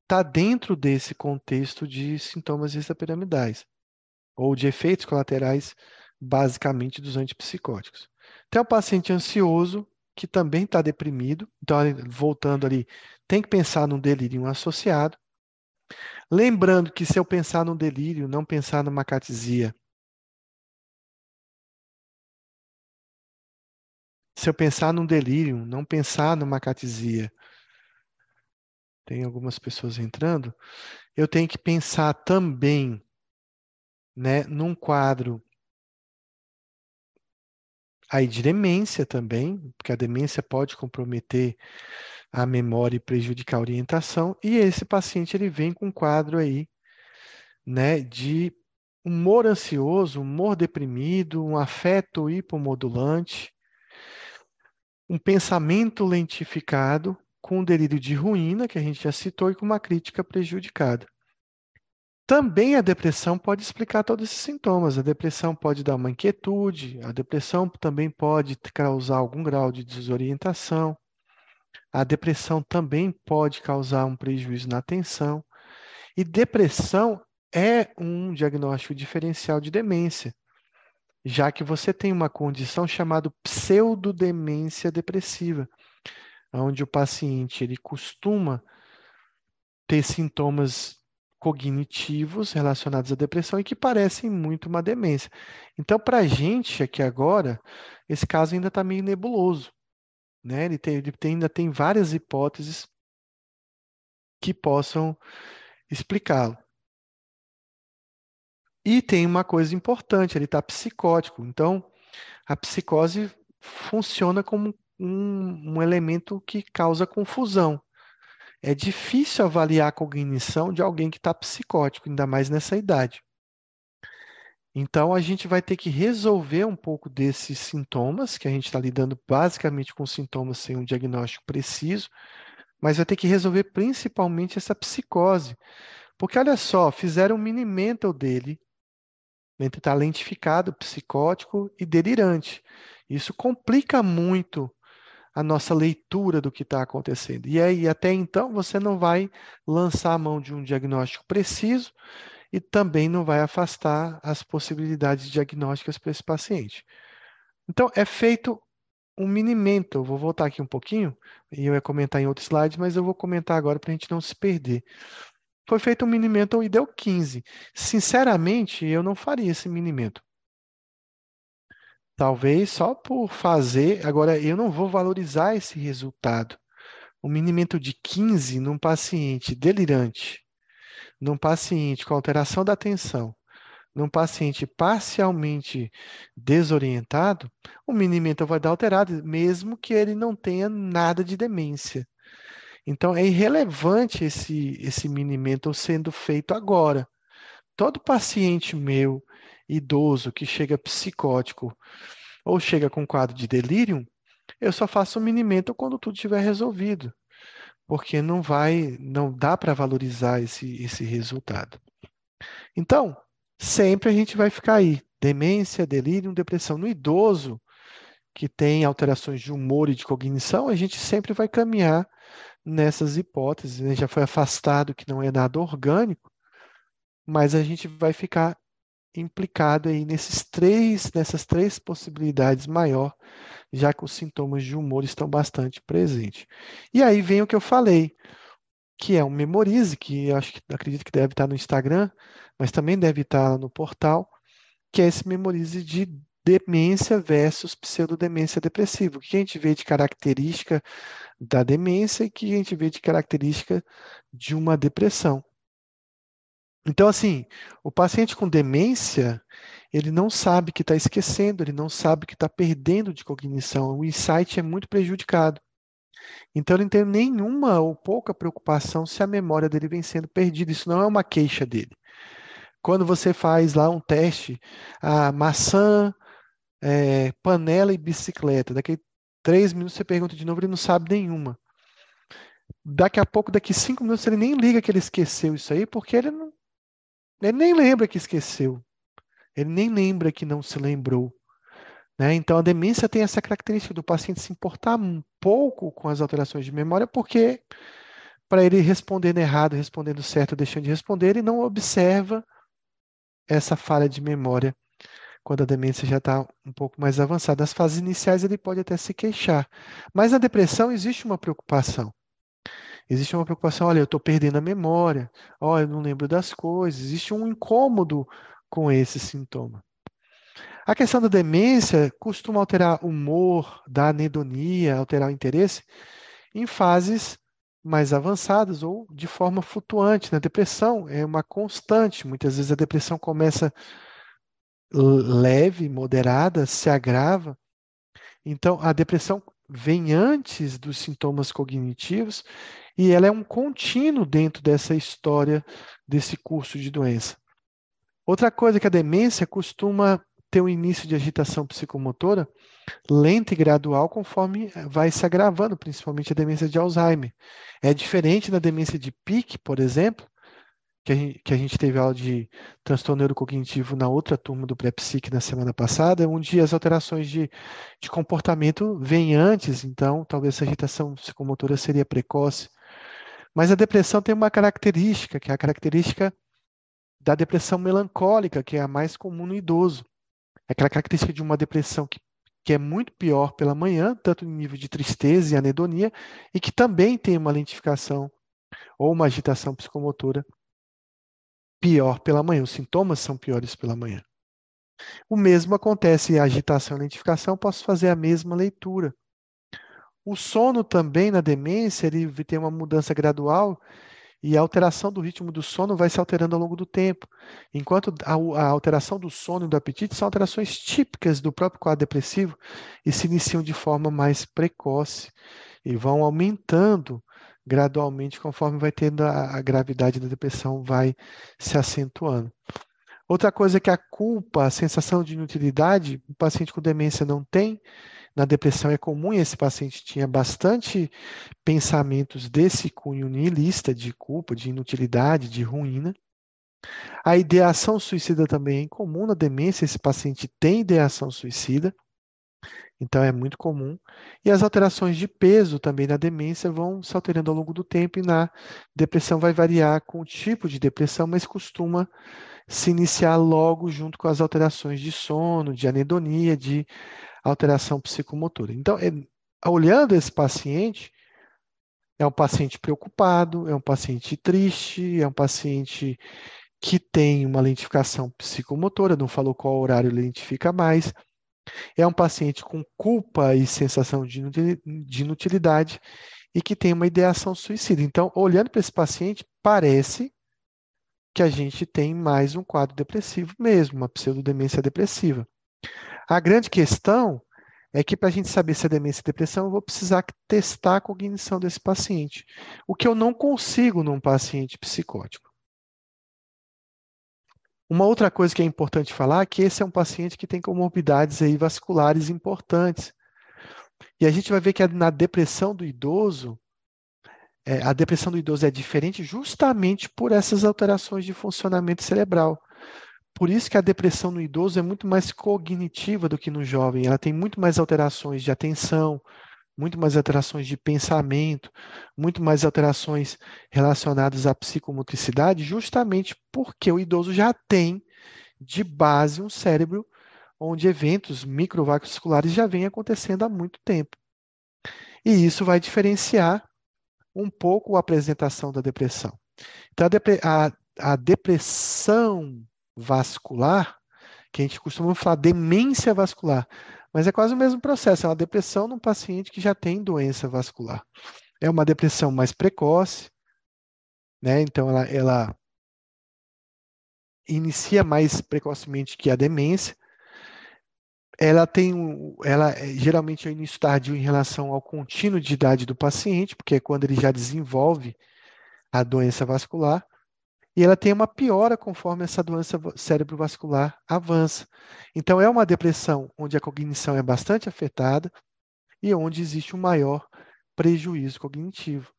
A: está dentro desse contexto de sintomas extrapiramidais, ou de efeitos colaterais, basicamente, dos antipsicóticos. Tem o paciente ansioso, que também está deprimido, então, voltando ali, tem que pensar num delírio associado. Lembrando que se eu pensar no delírio, não pensar numa catisia, se eu pensar num delírio, não pensar numa catisia, tem algumas pessoas entrando, eu tenho que pensar também né, num quadro aí de demência também, porque a demência pode comprometer a memória e prejudicar a orientação, e esse paciente ele vem com um quadro aí, né, de humor ansioso, humor deprimido, um afeto hipomodulante, um pensamento lentificado, com um delírio de ruína, que a gente já citou, e com uma crítica prejudicada. Também a depressão pode explicar todos esses sintomas. A depressão pode dar uma inquietude, a depressão também pode causar algum grau de desorientação. A depressão também pode causar um prejuízo na atenção. E depressão é um diagnóstico diferencial de demência, já que você tem uma condição chamada pseudodemência depressiva, onde o paciente ele costuma ter sintomas cognitivos relacionados à depressão e que parecem muito uma demência. Então, para a gente aqui agora, esse caso ainda está meio nebuloso. Né? Ele, tem, ele tem, ainda tem várias hipóteses que possam explicá-lo. E tem uma coisa importante, ele está psicótico. Então, a psicose funciona como um, um elemento que causa confusão. É difícil avaliar a cognição de alguém que está psicótico, ainda mais nessa idade. Então, a gente vai ter que resolver um pouco desses sintomas, que a gente está lidando basicamente com sintomas sem um diagnóstico preciso, mas vai ter que resolver principalmente essa psicose. Porque, olha só, fizeram um mini mental dele, está lentificado, psicótico e delirante. Isso complica muito a nossa leitura do que está acontecendo. E aí, até então, você não vai lançar a mão de um diagnóstico preciso, e também não vai afastar as possibilidades diagnósticas para esse paciente. Então, é feito um minimento. Eu vou voltar aqui um pouquinho, e eu ia comentar em outro slide, mas eu vou comentar agora para a gente não se perder. Foi feito um minimento e deu 15. Sinceramente, eu não faria esse minimento. Talvez só por fazer. Agora, eu não vou valorizar esse resultado. O minimento de 15 num paciente delirante num paciente com alteração da atenção, num paciente parcialmente desorientado, o mini-mental vai dar alterado, mesmo que ele não tenha nada de demência. Então, é irrelevante esse, esse mini-mental sendo feito agora. Todo paciente meu, idoso, que chega psicótico ou chega com quadro de delírio, eu só faço o mini-mental quando tudo estiver resolvido porque não vai, não dá para valorizar esse, esse resultado. Então, sempre a gente vai ficar aí, demência, delírio, depressão. No idoso, que tem alterações de humor e de cognição, a gente sempre vai caminhar nessas hipóteses. Né? Já foi afastado que não é nada orgânico, mas a gente vai ficar implicado aí nesses três, nessas três possibilidades maior, já que os sintomas de humor estão bastante presentes. E aí vem o que eu falei, que é um memorize, que acho que acredito que deve estar no Instagram, mas também deve estar no portal, que é esse memorize de demência versus pseudodemência depressiva. O que a gente vê de característica da demência e o que a gente vê de característica de uma depressão. Então, assim, o paciente com demência, ele não sabe que está esquecendo, ele não sabe que está perdendo de cognição. O insight é muito prejudicado. Então, ele não tem nenhuma ou pouca preocupação se a memória dele vem sendo perdida. Isso não é uma queixa dele. Quando você faz lá um teste, a maçã, é, panela e bicicleta, daquele Três minutos você pergunta de novo, ele não sabe nenhuma. Daqui a pouco, daqui cinco minutos, ele nem liga que ele esqueceu isso aí, porque ele não. Ele nem lembra que esqueceu. Ele nem lembra que não se lembrou. Né? Então, a demência tem essa característica do paciente se importar um pouco com as alterações de memória, porque para ele respondendo errado, respondendo certo, deixando de responder, ele não observa essa falha de memória quando a demência já está um pouco mais avançada. Nas fases iniciais, ele pode até se queixar. Mas na depressão existe uma preocupação. Existe uma preocupação, olha, eu estou perdendo a memória, olha, eu não lembro das coisas. Existe um incômodo com esse sintoma. A questão da demência costuma alterar o humor, dar anedonia, alterar o interesse em fases mais avançadas ou de forma flutuante. Na depressão é uma constante. Muitas vezes a depressão começa leve, moderada, se agrava. Então, a depressão vem antes dos sintomas cognitivos e ela é um contínuo dentro dessa história desse curso de doença. Outra coisa que a demência costuma ter um início de agitação psicomotora lenta e gradual conforme vai se agravando, principalmente a demência de Alzheimer. É diferente da demência de Pick, por exemplo, que a, gente, que a gente teve aula de transtorno neurocognitivo na outra turma do pré-psique na semana passada, onde as alterações de, de comportamento vêm antes, então talvez essa agitação psicomotora seria precoce. Mas a depressão tem uma característica, que é a característica da depressão melancólica, que é a mais comum no idoso. É aquela característica de uma depressão que, que é muito pior pela manhã, tanto no nível de tristeza e anedonia, e que também tem uma lentificação ou uma agitação psicomotora pior pela manhã, os sintomas são piores pela manhã. O mesmo acontece em agitação e lentificação, posso fazer a mesma leitura. O sono também na demência, ele tem uma mudança gradual e a alteração do ritmo do sono vai se alterando ao longo do tempo. Enquanto a, a, alteração do sono e do apetite são alterações típicas do próprio quadro depressivo e se iniciam de forma mais precoce e vão aumentando gradualmente conforme vai tendo a, a gravidade da depressão vai se acentuando. Outra coisa é que a culpa, a sensação de inutilidade, o paciente com demência não tem. Na depressão é comum esse paciente tinha bastante pensamentos desse cunho nihilista, de culpa, de inutilidade, de ruína. A ideação suicida também é comum na demência, esse paciente tem ideação suicida. Então é muito comum. E as alterações de peso também na demência vão se alterando ao longo do tempo e na depressão vai variar com o tipo de depressão, mas costuma se iniciar logo junto com as alterações de sono, de anedonia, de alteração psicomotora. Então, é, olhando esse paciente, é um paciente preocupado, é um paciente triste, é um paciente que tem uma lentificação psicomotora, não falou qual horário lentifica mais, é um paciente com culpa e sensação de inutilidade e que tem uma ideação suicida. Então, olhando para esse paciente, parece que a gente tem mais um quadro depressivo mesmo, uma pseudodemência depressiva. A grande questão é que para a gente saber se é demência ou depressão, eu vou precisar testar a cognição desse paciente, o que eu não consigo num paciente psicótico. Uma outra coisa que é importante falar é que esse é um paciente que tem comorbidades aí vasculares importantes. E a gente vai ver que na depressão do idoso, é, a depressão do idoso é diferente justamente por essas alterações de funcionamento cerebral. Por isso que a depressão no idoso é muito mais cognitiva do que no jovem. Ela tem muito mais alterações de atenção, muito mais alterações de pensamento, muito mais alterações relacionadas à psicomotricidade, justamente porque o idoso já tem de base um cérebro onde eventos microvasculares já vêm acontecendo há muito tempo. E isso vai diferenciar um pouco a apresentação da depressão. Então, a, a, a depressão vascular, que a gente costuma falar demência vascular, mas é quase o mesmo processo, é uma depressão num paciente que já tem doença vascular. É uma depressão mais precoce, né? Então ela, ela inicia mais precocemente que a demência. Ela tem um, ela é, geralmente é o início tardio em relação ao contínuo de idade do paciente, porque é quando ele já desenvolve a doença vascular e ela tem uma piora conforme essa doença cerebrovascular avança. Então, é uma depressão onde a cognição é bastante afetada e onde existe um maior prejuízo cognitivo.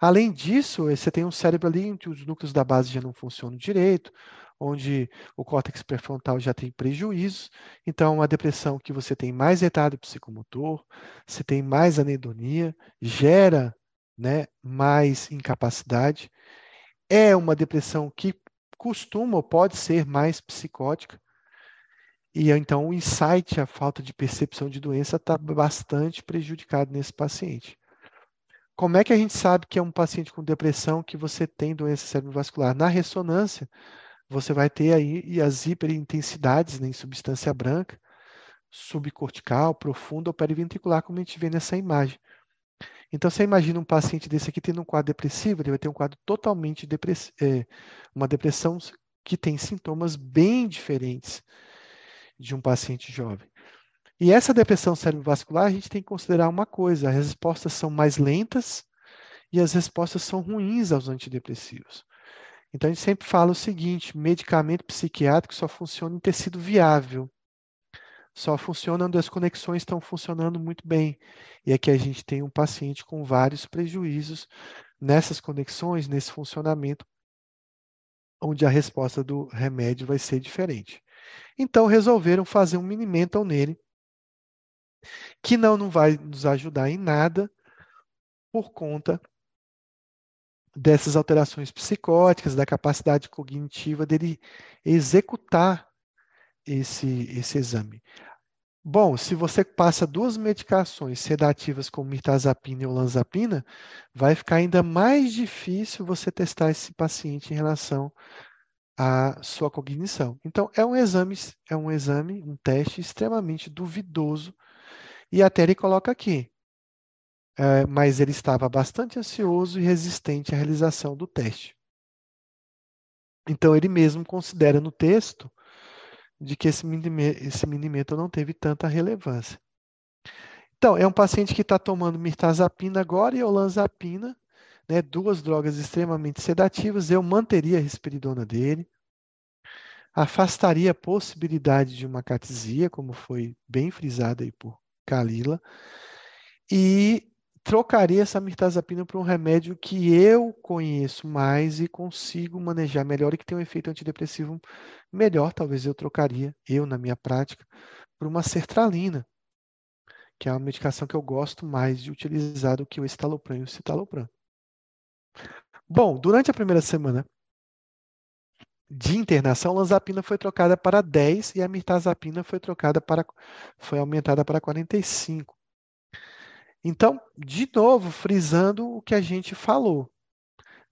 A: Além disso, você tem um cérebro ali em que os núcleos da base já não funcionam direito, onde o córtex pré-frontal já tem prejuízo. Então, uma depressão que você tem mais retardo psicomotor, você tem mais anedonia, gera né, mais incapacidade. É uma depressão que costuma ou pode ser mais psicótica. E então o insight, a falta de percepção de doença, está bastante prejudicado nesse paciente. Como é que a gente sabe que é um paciente com depressão que você tem doença cerebrovascular? Na ressonância, você vai ter aí as hiperintensidades né, em substância branca, subcortical, profunda ou periventricular, como a gente vê nessa imagem. Então, você imagina um paciente desse aqui tendo um quadro depressivo, ele vai ter um quadro totalmente depressivo, é, uma depressão que tem sintomas bem diferentes de um paciente jovem. E essa depressão cerebrovascular, a gente tem que considerar uma coisa: as respostas são mais lentas e as respostas são ruins aos antidepressivos. Então, a gente sempre fala o seguinte: medicamento psiquiátrico só funciona em tecido viável. Só funciona onde as conexões estão funcionando muito bem. E aqui a gente tem um paciente com vários prejuízos nessas conexões, nesse funcionamento, onde a resposta do remédio vai ser diferente. Então, resolveram fazer um mini mental nele, que não, não vai nos ajudar em nada, por conta dessas alterações psicóticas, da capacidade cognitiva dele executar esse, esse exame. Bom, se você passa duas medicações sedativas como mirtazapina e olanzapina, vai ficar ainda mais difícil você testar esse paciente em relação à sua cognição. Então, é um exame, é um exame, um teste extremamente duvidoso. E até ele coloca aqui, é, mas ele estava bastante ansioso e resistente à realização do teste. Então, ele mesmo considera no texto de que esse minimento não teve tanta relevância. Então, é um paciente que está tomando mirtazapina agora e olanzapina, né, duas drogas extremamente sedativas. Eu manteria a risperidona dele, afastaria a possibilidade de uma catesia, como foi bem frisado aí por Kalila, e trocaria essa mirtazapina por um remédio que eu conheço mais e consigo manejar melhor e que tem um efeito antidepressivo melhor. Talvez eu trocaria, eu na minha prática, por uma sertralina, que é uma medicação que eu gosto mais de utilizar do que o estalopram e o citalopram. Bom, durante a primeira semana de internação, a lanzapina foi trocada para 10 e a mirtazapina foi trocada para foi aumentada para 45. Então, de novo, frisando o que a gente falou.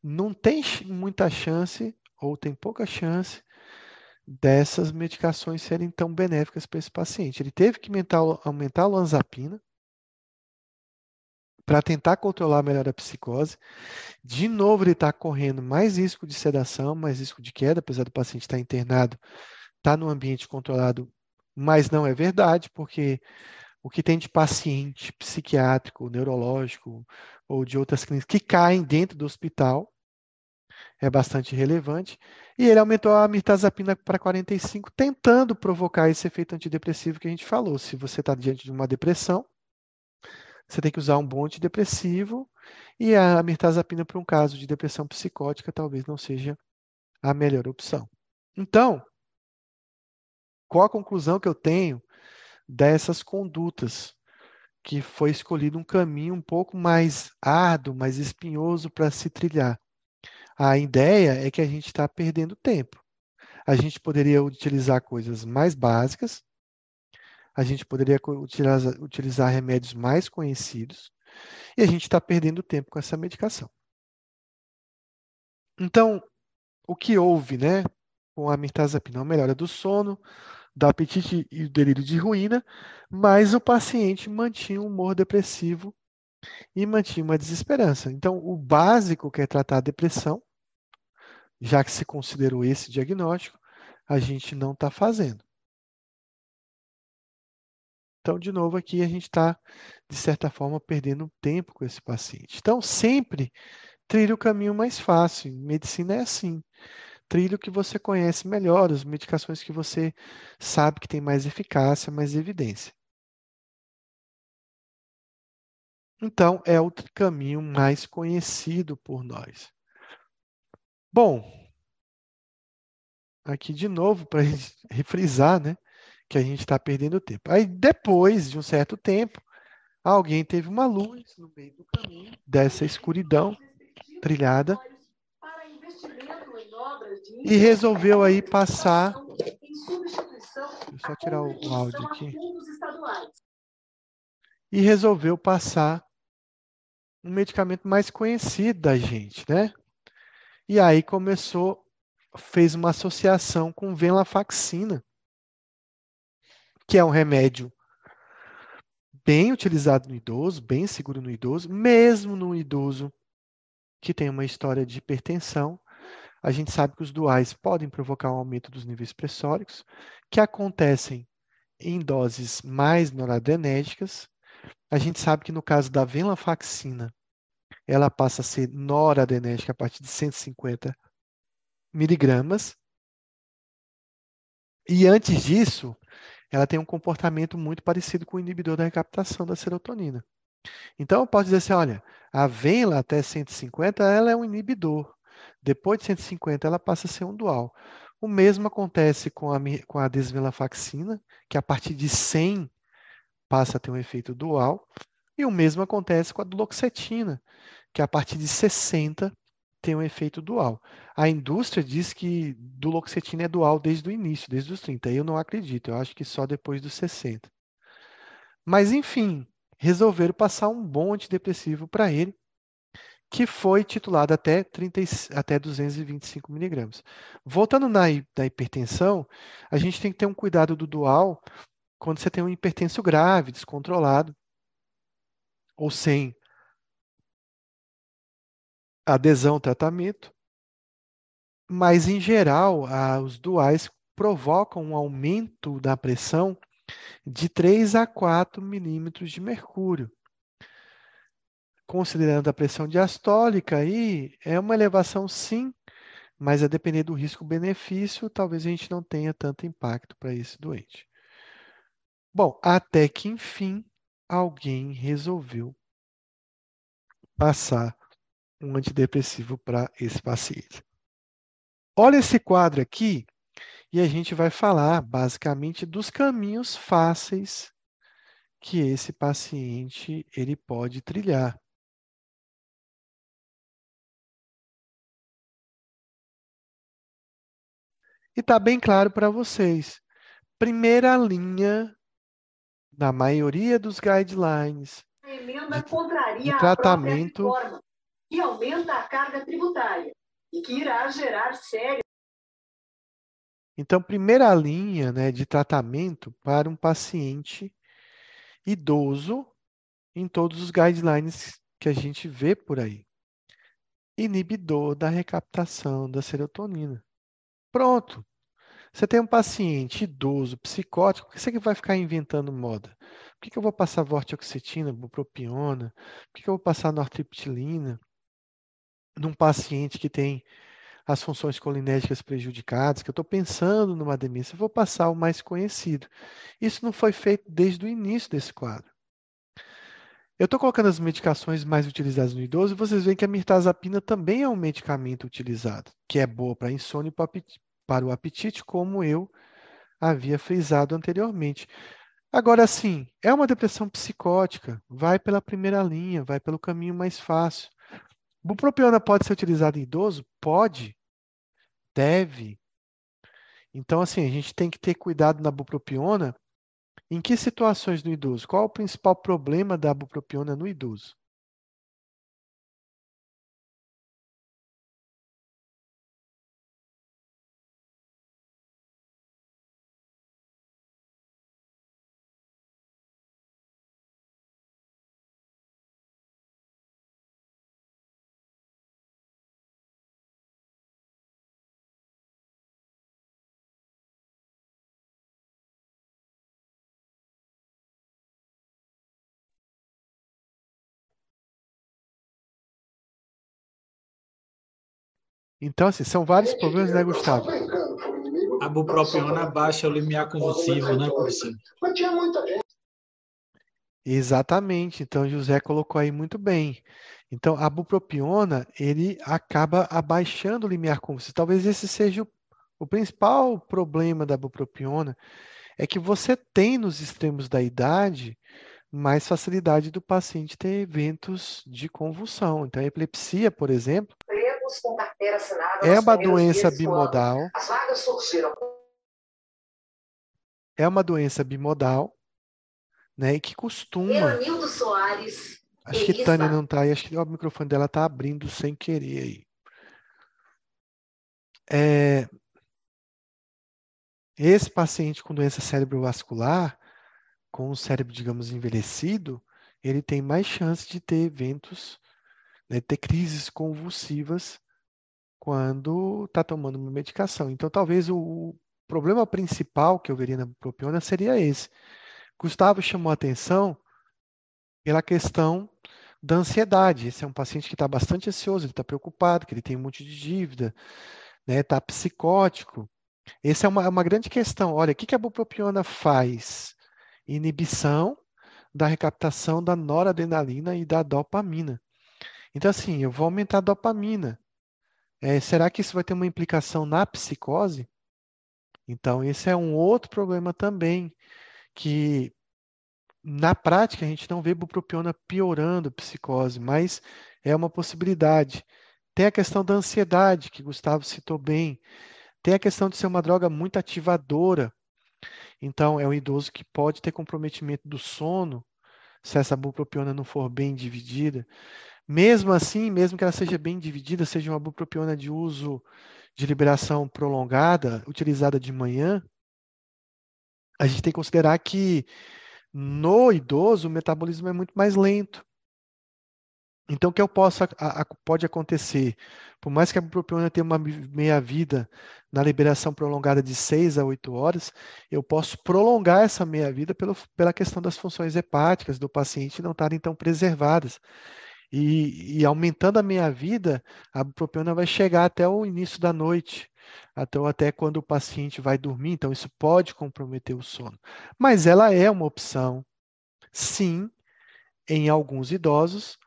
A: Não tem muita chance, ou tem pouca chance, dessas medicações serem tão benéficas para esse paciente. Ele teve que aumentar, a lanzapina para tentar controlar melhor a psicose. De novo, ele está correndo mais risco de sedação, mais risco de queda, apesar do paciente estar internado, está no ambiente controlado, mas não é verdade, porque o que tem de paciente psiquiátrico, neurológico ou de outras clínicas que caem dentro do hospital é bastante relevante. E ele aumentou a mirtazapina para 45, tentando provocar esse efeito antidepressivo que a gente falou. Se você está diante de uma depressão, você tem que usar um bom antidepressivo e a mirtazapina para um caso de depressão psicótica talvez não seja a melhor opção. Então, qual a conclusão que eu tenho dessas condutas, que foi escolhido um caminho um pouco mais árduo, mais espinhoso para se trilhar. A ideia é que a gente está perdendo tempo. A gente poderia utilizar coisas mais básicas, a gente poderia utilizar, utilizar remédios mais conhecidos, e a gente está perdendo tempo com essa medicação. Então, o que houve, né, com a mirtazapina? A melhora do sono, do apetite e do delírio de ruína, mas o paciente mantinha um humor depressivo e mantinha uma desesperança. Então, o básico que é tratar a depressão, já que se considerou esse diagnóstico, a gente não está fazendo. Então, de novo, aqui a gente está, de certa forma, perdendo tempo com esse paciente. Então, sempre trilhe o caminho mais fácil. Medicina é assim trilho que você conhece melhor, as medicações que você sabe que tem mais eficácia, mais evidência. Então, é o caminho mais conhecido por nós. Bom, aqui de novo, para [LAUGHS] refrisar, né, que a gente está perdendo tempo. Aí, depois de um certo tempo, alguém teve uma luz no meio do caminho dessa escuridão trilhada e resolveu aí passar. Deixa eu só tirar o áudio aqui. E resolveu passar um medicamento mais conhecido da gente, né? E aí começou, fez uma associação com venlafaxina, que é um remédio bem utilizado no idoso, bem seguro no idoso, mesmo no idoso que tem uma história de hipertensão. A gente sabe que os duais podem provocar um aumento dos níveis pressóricos, que acontecem em doses mais noradrenérgicas. A gente sabe que no caso da venlafaxina, ela passa a ser noradrenérgica a partir de 150 miligramas. E antes disso, ela tem um comportamento muito parecido com o inibidor da recaptação da serotonina. Então, eu posso dizer assim, olha, a Venla até 150, ela é um inibidor. Depois de 150, ela passa a ser um dual. O mesmo acontece com a, com a que a partir de 100 passa a ter um efeito dual. E o mesmo acontece com a duloxetina, que a partir de 60 tem um efeito dual. A indústria diz que duloxetina é dual desde o início, desde os 30. Eu não acredito, eu acho que só depois dos 60. Mas, enfim, resolveram passar um bom antidepressivo para ele, que foi titulado até, 30, até 225 miligramas. Voltando na, na hipertensão, a gente tem que ter um cuidado do dual quando você tem um hipertenso grave, descontrolado, ou sem adesão ao tratamento. Mas, em geral, os duais provocam um aumento da pressão de 3 a 4 milímetros de mercúrio. Considerando a pressão diastólica, aí é uma elevação sim, mas a depender do risco-benefício, talvez a gente não tenha tanto impacto para esse doente. Bom, até que enfim alguém resolveu passar um antidepressivo para esse paciente. Olha esse quadro aqui, e a gente vai falar basicamente dos caminhos fáceis que esse paciente ele pode trilhar. E está bem claro para vocês. Primeira linha, na maioria dos guidelines de, de tratamento
B: que aumenta a carga tributária e que irá gerar sérias
A: então, primeira linha né, de tratamento para um paciente idoso em todos os guidelines que a gente vê por aí. Inibidor da recaptação da serotonina. Pronto. Você tem um paciente idoso, psicótico, por que você vai ficar inventando moda? Por que, eu vou passar vortioxetina, bupropiona? Por que, eu vou passar nortriptilina num paciente que tem as funções colinérgicas prejudicadas, que eu estou pensando numa demência, eu vou passar o mais conhecido. Isso não foi feito desde o início desse quadro. Eu estou colocando as medicações mais utilizadas no idoso e vocês veem que a mirtazapina também é um medicamento utilizado, que é boa para insônia e para o apetite, como eu havia frisado anteriormente. Agora, sim, é uma depressão psicótica, vai pela primeira linha, vai pelo caminho mais fácil. Bupropiona pode ser utilizado em idoso? Pode. Deve. Então, assim, a gente tem que ter cuidado na bupropiona. Em que situações no idoso? Qual o principal problema da bupropiona no idoso? Então, assim, são vários problemas, né, Gustavo?
C: A bupropiona baixa o limiar convulsivo, né, professor?
A: Exatamente. Então, José colocou aí muito bem. Então, a bupropiona, ele acaba abaixando o limiar convulsivo. Talvez esse seja o, o principal problema da bupropiona, é que você tem nos extremos da idade mais facilidade do paciente ter eventos de convulsão. Então, a epilepsia, por exemplo, é uma doença bimodal. As vagas surgiram. É uma doença bimodal, né, e que costuma. Evanildo Soares. Acho que Tânia não está aí, acho que o microfone dela está abrindo sem querer aí. É, esse paciente com doença cerebrovascular, com o cérebro, digamos, envelhecido, ele tem mais chance de ter eventos, né, ter crises convulsivas quando está tomando uma medicação. Então, talvez o problema principal que eu veria na propiona seria esse. Gustavo chamou a atenção pela questão da ansiedade. Esse é um paciente que está bastante ansioso, ele está preocupado, que ele tem um monte de dívida, está né, tá psicótico. Essa é uma, uma grande questão. Olha, o que, que a bupropiona faz? inibição da recaptação da noradrenalina e da dopamina. Então, assim, eu vou aumentar a dopamina. É, será que isso vai ter uma implicação na psicose? Então, esse é um outro problema também, que na prática a gente não vê bupropiona piorando a psicose, mas é uma possibilidade. Tem a questão da ansiedade, que Gustavo citou bem. Tem a questão de ser uma droga muito ativadora. Então, é um idoso que pode ter comprometimento do sono, se essa bupropiona não for bem dividida. Mesmo assim, mesmo que ela seja bem dividida, seja uma bupropiona de uso de liberação prolongada, utilizada de manhã, a gente tem que considerar que no idoso o metabolismo é muito mais lento. Então, o que eu posso, a, a, pode acontecer? Por mais que a bupropiona tenha uma meia-vida na liberação prolongada de 6 a 8 horas, eu posso prolongar essa meia-vida pela questão das funções hepáticas do paciente não estarem tão preservadas. E, e aumentando a meia-vida, a bupropiona vai chegar até o início da noite, até, até quando o paciente vai dormir, então isso pode comprometer o sono. Mas ela é uma opção, sim, em alguns idosos,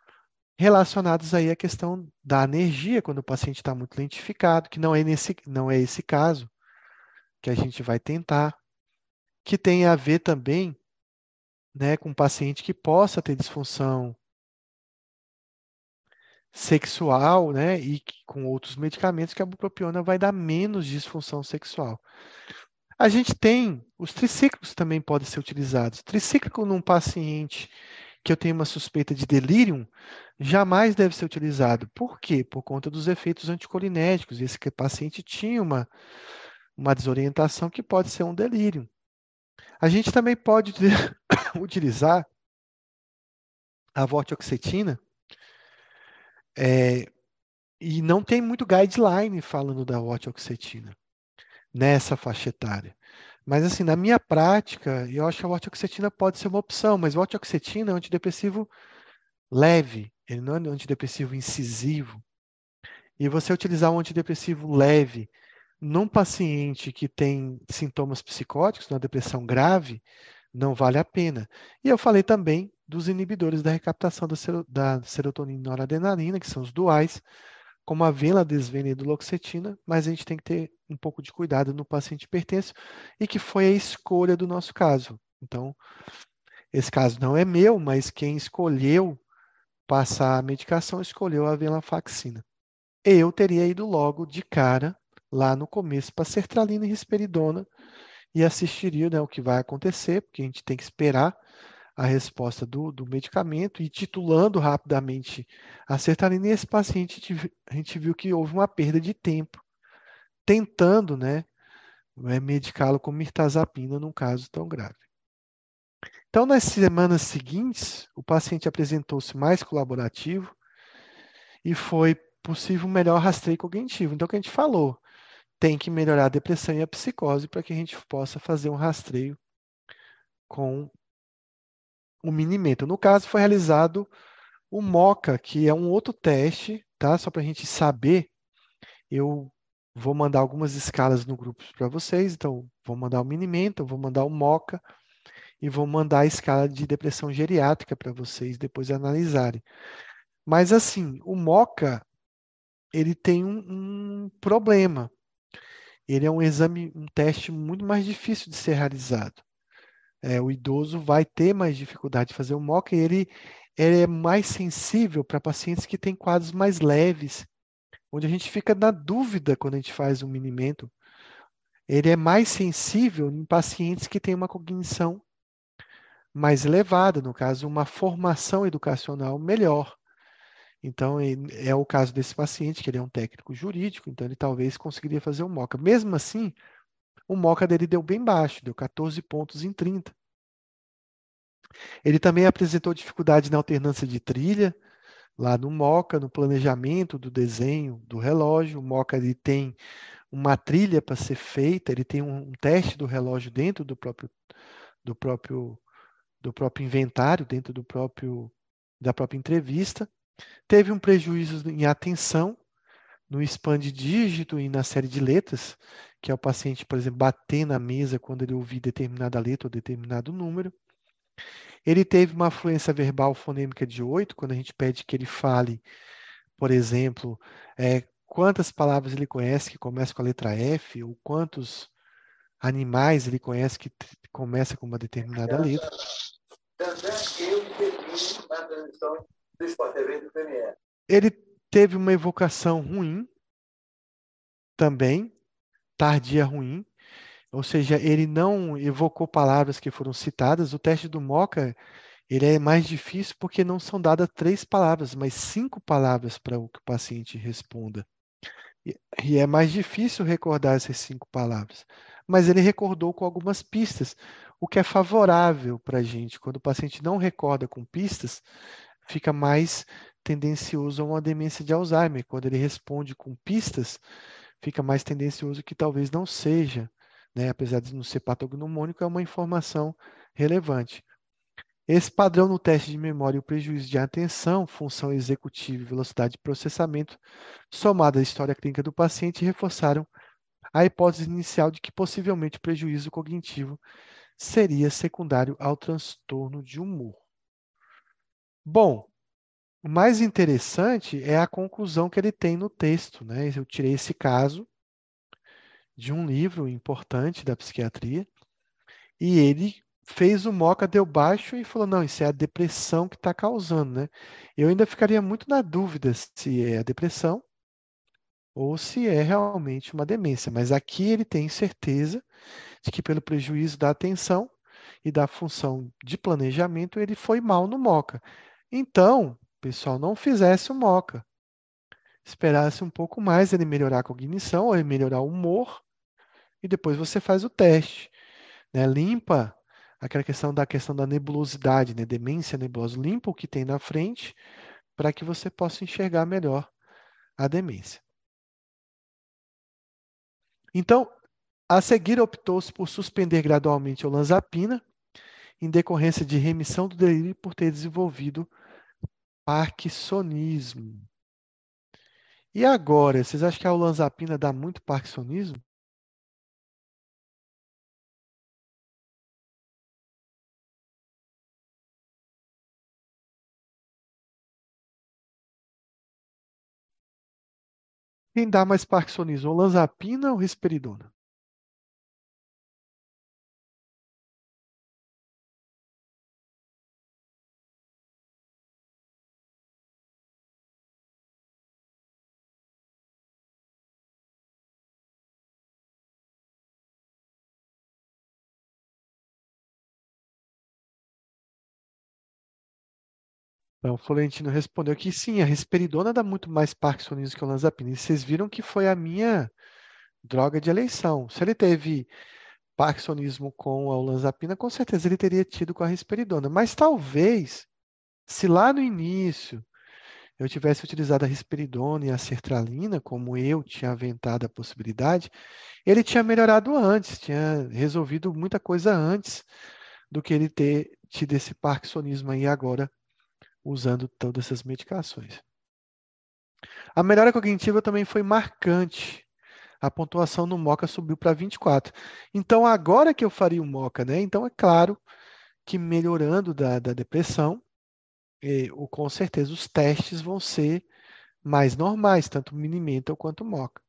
A: relacionados aí à questão da energia, quando o paciente está muito lentificado, que não é, nesse, não é esse caso que a gente vai tentar, que tem a ver também né, com um paciente que possa ter disfunção sexual, né, e com outros medicamentos que a bupropiona vai dar menos disfunção sexual. A gente tem os triciclos também podem ser utilizados. Tricíclico num paciente que eu tenho uma suspeita de delírio, jamais deve ser utilizado. Por quê? Por conta dos efeitos anticolinéticos. Esse paciente tinha uma, uma desorientação que pode ser um delírio. A gente também pode [LAUGHS] utilizar a vortioxetina, é, e não tem muito guideline falando da vortioxetina nessa faixa etária. Mas, assim, na minha prática, eu acho que a vortioxetina pode ser uma opção, mas vortioxetina é um antidepressivo leve, ele não é um antidepressivo incisivo. E você utilizar um antidepressivo leve num paciente que tem sintomas psicóticos, numa depressão grave, não vale a pena. E eu falei também dos inibidores da recaptação da, serotonina e noradrenalina, que são os duais, como a venladesvena duloxetina, mas a gente tem que ter um pouco de cuidado no paciente hipertenso e que foi a escolha do nosso caso. Então, esse caso não é meu, mas quem escolheu passar a medicação escolheu a venlafaxina. Eu teria ido logo de cara lá no começo para sertralina e risperidona e assistiria né, o que vai acontecer, porque a gente tem que esperar a resposta do, do medicamento e titulando rapidamente a sertralina, e esse paciente a gente viu que houve uma perda de tempo tentando né, é, medicá-lo com mirtazapina num caso tão grave. Então, nas semanas seguintes, o paciente apresentou-se mais colaborativo e foi possível um melhor rastreio cognitivo. Então, o que a gente falou, tem que melhorar a depressão e a psicose para que a gente possa fazer um rastreio com o Minimeter. No caso, foi realizado o MOCA, que é um outro teste, tá? Só para a gente saber. Eu vou mandar algumas escalas no grupo para vocês. Então, vou mandar o Minimeter, vou mandar o MOCA. e vou mandar a escala de depressão geriátrica para vocês depois analisarem. Mas assim, o MOCA ele tem um, um problema. Ele é um exame, um teste muito mais difícil de ser realizado. É, o idoso vai ter mais dificuldade de fazer o MOCA e ele, ele é mais sensível para pacientes que têm quadros mais leves, onde a gente fica na dúvida quando a gente faz um minimento. Ele é mais sensível em pacientes que têm uma cognição mais elevada, no caso, uma formação educacional melhor. Então, é o caso desse paciente, que ele é um técnico jurídico, então ele talvez conseguiria fazer o MOCA. Mesmo assim, o MOCA dele deu bem baixo, deu 14 pontos em 30. Ele também apresentou dificuldade na alternância de trilha, lá no MOCA, no planejamento do desenho do relógio. O MOCA ele tem uma trilha para ser feita, ele tem um, teste do relógio dentro do próprio, do próprio do próprio inventário, dentro do próprio da própria entrevista. Teve um prejuízo em atenção no span de dígito e na série de letras, que é o paciente, por exemplo, bater na mesa quando ele ouvir determinada letra ou determinado número. Ele teve uma fluência verbal fonêmica de 8, quando a gente pede que ele fale, por exemplo, é, quantas palavras ele conhece que começam com a letra F, ou quantos animais ele conhece que começa com uma determinada letra. Ele teve uma evocação ruim, também, tardia ruim, ou seja, ele não evocou palavras que foram citadas. O teste do Moca ele é mais difícil porque não são dadas três palavras, mas cinco palavras para o que o paciente responda. E, é mais difícil recordar essas cinco palavras. Mas ele recordou com algumas pistas, o que é favorável para a gente. Quando o paciente não recorda com pistas, fica mais tendencioso a uma demência de Alzheimer. Quando ele responde com pistas, fica mais tendencioso que talvez não seja né, apesar de não ser patognomônico, é uma informação relevante. Esse padrão no teste de memória e o prejuízo de atenção, função executiva e velocidade de processamento, somado à história clínica do paciente, reforçaram a hipótese inicial de que possivelmente o prejuízo cognitivo seria secundário ao transtorno de humor. Bom, o mais interessante é a conclusão que ele tem no texto. Né? Eu tirei esse caso de um livro importante da psiquiatria, e ele fez o moca, deu baixo e falou: não, isso é a depressão que está causando, né? Eu ainda ficaria muito na dúvida se é a depressão ou se é realmente uma demência, mas aqui ele tem certeza de que, pelo prejuízo da atenção e da função de planejamento, ele foi mal no moca. Então, pessoal, não fizesse o moca esperasse um pouco mais ele melhorar a cognição ou ele melhorar o humor e depois você faz o teste, né? Limpa aquela questão da questão da nebulosidade, né? Demência nebulosa, limpa o que tem na frente para que você possa enxergar melhor a demência. Então, a seguir optou-se por suspender gradualmente a olanzapina em decorrência de remissão do delírio por ter desenvolvido parkinsonismo. E agora, vocês acham que a olanzapina dá muito parkinsonismo? Quem dá mais parkinsonismo, olanzapina ou risperidona? Então, o Florentino respondeu que sim, a risperidona dá muito mais parkinsonismo que o olanzapina. E vocês viram que foi a minha droga de eleição. Se ele teve parkinsonismo com a olanzapina, com certeza ele teria tido com a risperidona. Mas talvez, se lá no início eu tivesse utilizado a risperidona e a sertralina, como eu tinha aventado a possibilidade, ele tinha melhorado antes, tinha resolvido muita coisa antes do que ele ter tido esse parkinsonismo aí agora usando todas essas medicações. A melhora cognitiva também foi marcante. A pontuação no MOCA subiu para 24. Então, agora que eu faria o MOCA, né? Então, é claro que melhorando da, da depressão, e, o, com certeza os testes vão ser mais normais, tanto Minimental quanto Moca.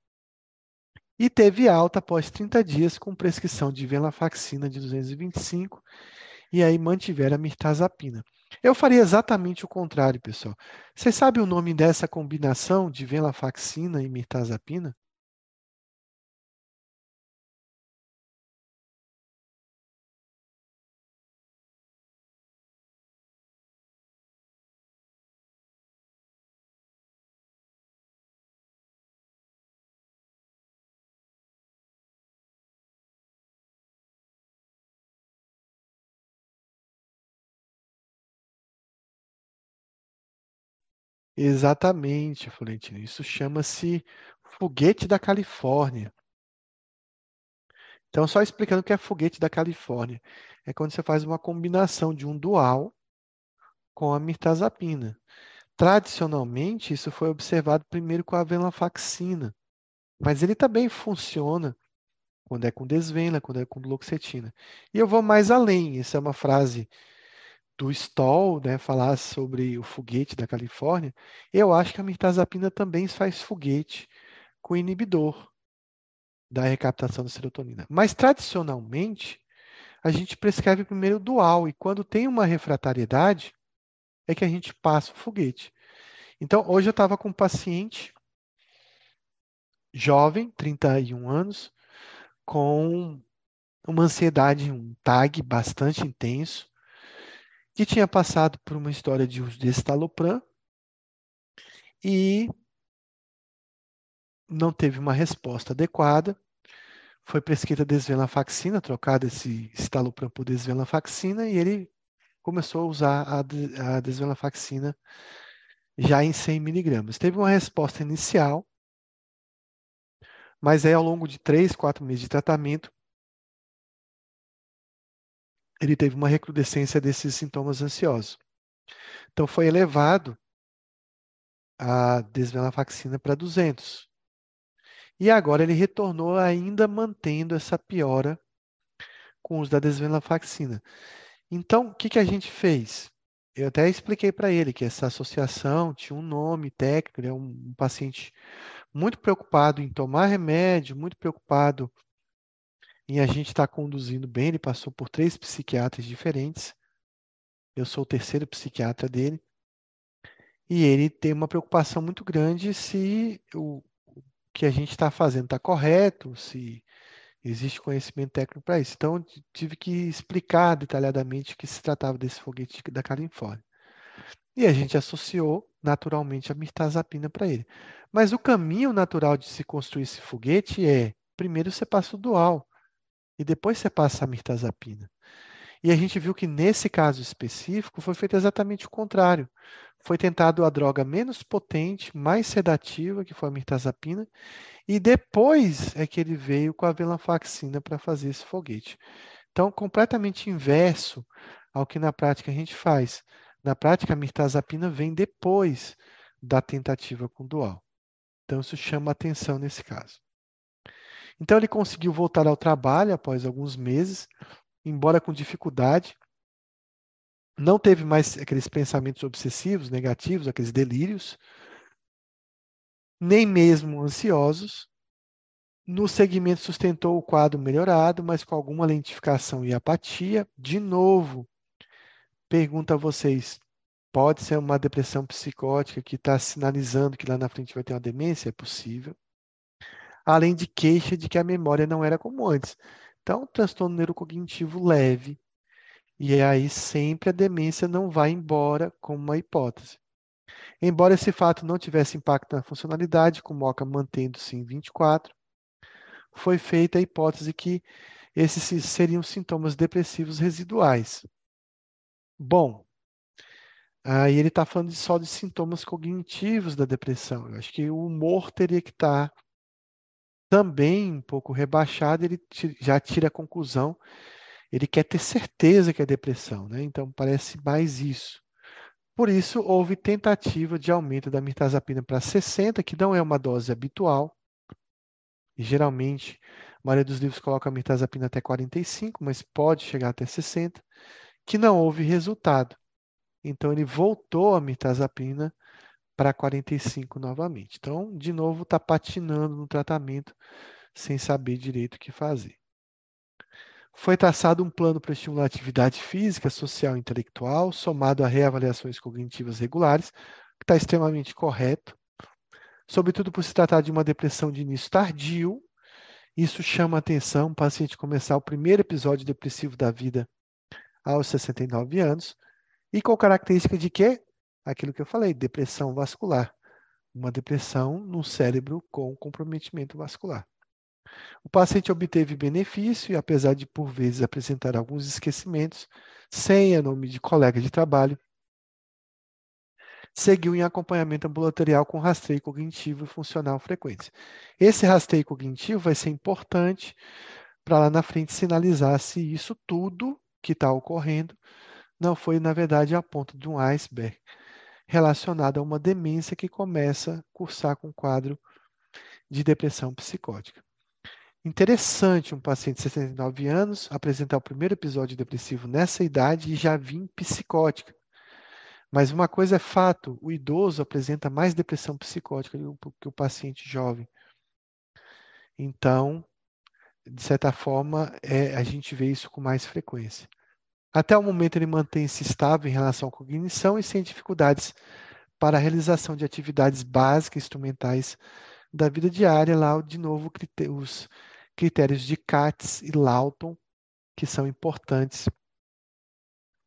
A: E teve alta após 30 dias com prescrição de venlafaxina de 225 e aí mantiveram a mirtazapina. Eu faria exatamente o contrário, pessoal. Vocês sabem o nome dessa combinação de venlafaxina e mirtazapina? Exatamente, Florentino. Isso chama-se foguete da Califórnia. Então, só explicando o que é foguete da Califórnia. É quando você faz uma combinação de um dual com a mirtazapina. Tradicionalmente, isso foi observado primeiro com a venlafaxina, mas ele também funciona quando é com desvenla, quando é com duloxetina. E eu vou mais além, essa é uma frase do Stoll, né, falar sobre o foguete da Califórnia, eu acho que a mirtazapina também faz foguete com inibidor da recaptação da serotonina. Mas tradicionalmente, a gente prescreve primeiro dual e quando tem uma refratariedade é que a gente passa o foguete. Então, hoje eu estava com um paciente jovem, 31 anos, com uma ansiedade, um TAG bastante intenso, que tinha passado por uma história de uso de estalopram e não teve uma resposta adequada. Foi prescrita desvenlafaxina, trocada esse estalopram por desvenlafaxina, e ele começou a usar a, desvenlafaxina já em 100 miligramas. Teve uma resposta inicial, mas aí ao longo de 3, 4 meses de tratamento, ele teve uma recrudescência desses sintomas ansiosos. Então foi elevado a desvenlafaxina para 200. E agora ele retornou ainda mantendo essa piora com o uso da desvenlafaxina. Então, o que, que a gente fez? Eu até expliquei para ele que essa associação tinha um nome técnico, ele é um, um paciente muito preocupado em tomar remédio, muito preocupado e a gente está conduzindo bem. Ele passou por três psiquiatras diferentes. Eu sou o terceiro psiquiatra dele. E ele tem uma preocupação muito grande se o que a gente está fazendo está correto, se existe conhecimento técnico para isso. Então, tive que explicar detalhadamente que se tratava desse foguete da Califórnia. E a gente associou naturalmente a mirtazapina para ele. Mas o caminho natural de se construir esse foguete é, primeiro você passa o dual e depois você passa a mirtazapina. E a gente viu que nesse caso específico foi feito exatamente o contrário. Foi tentado a droga menos potente, mais sedativa, que foi a mirtazapina, e depois é que ele veio com a venlafaxina para fazer esse foguete. Então, completamente inverso ao que na prática a gente faz. Na prática, a mirtazapina vem depois da tentativa com dual. Então, isso chama atenção nesse caso. Então ele conseguiu voltar ao trabalho após alguns meses, embora com dificuldade. Não teve mais aqueles pensamentos obsessivos, negativos, aqueles delírios, nem mesmo ansiosos. No segmento sustentou o quadro melhorado, mas com alguma lentificação e apatia. De novo, pergunto a vocês: pode ser uma depressão psicótica que está sinalizando que lá na frente vai ter uma demência? É possível além de queixa de que a memória não era como antes. Então, transtorno neurocognitivo leve. E aí sempre a demência não vai embora como uma hipótese. Embora esse fato não tivesse impacto na funcionalidade, com Moca mantendo-se em 24, foi feita a hipótese que esses seriam sintomas depressivos residuais. Bom, aí ele está falando só de sintomas cognitivos da depressão. Eu acho que o humor teria que estar tá também um pouco rebaixado, ele já tira a conclusão, ele quer ter certeza que é depressão, né? Então parece mais isso. Por isso, houve tentativa de aumento da mirtazapina para 60, que não é uma dose habitual. E, geralmente, a maioria dos livros coloca a mirtazapina até 45, mas pode chegar até 60, que não houve resultado. Então, ele voltou a mirtazapina para 45 novamente. Então, de novo, está patinando no tratamento sem saber direito o que fazer. Foi traçado um plano para estimular atividade física, social e intelectual, somado a reavaliações cognitivas regulares, que está extremamente correto. Sobretudo por se tratar de uma depressão de início tardio, isso chama atenção o paciente começar o primeiro episódio depressivo da vida aos 69 anos, e com característica de que? Aquilo que eu falei, depressão vascular. Uma depressão no cérebro com comprometimento vascular. O paciente obteve benefício e, apesar de por vezes apresentar alguns esquecimentos, sem a nome de colega de trabalho, seguiu em acompanhamento ambulatorial com rastreio cognitivo e funcional frequência. Esse rastreio cognitivo vai ser importante para lá na frente sinalizar se isso tudo que está ocorrendo não foi, na verdade, a ponta de um iceberg relacionado a uma demência que começa a cursar com quadro de depressão psicótica. Interessante um paciente de 69 anos apresentar o primeiro episódio depressivo nessa idade e já vir psicótica. Mas uma coisa é fato, o idoso apresenta mais depressão psicótica que o paciente jovem. Então, de certa forma, é, a gente vê isso com mais frequência. Até o momento ele mantém-se estável em relação à cognição e sem dificuldades para a realização de atividades básicas instrumentais da vida diária, lá de novo os critérios de Katz e Lawton, que são importantes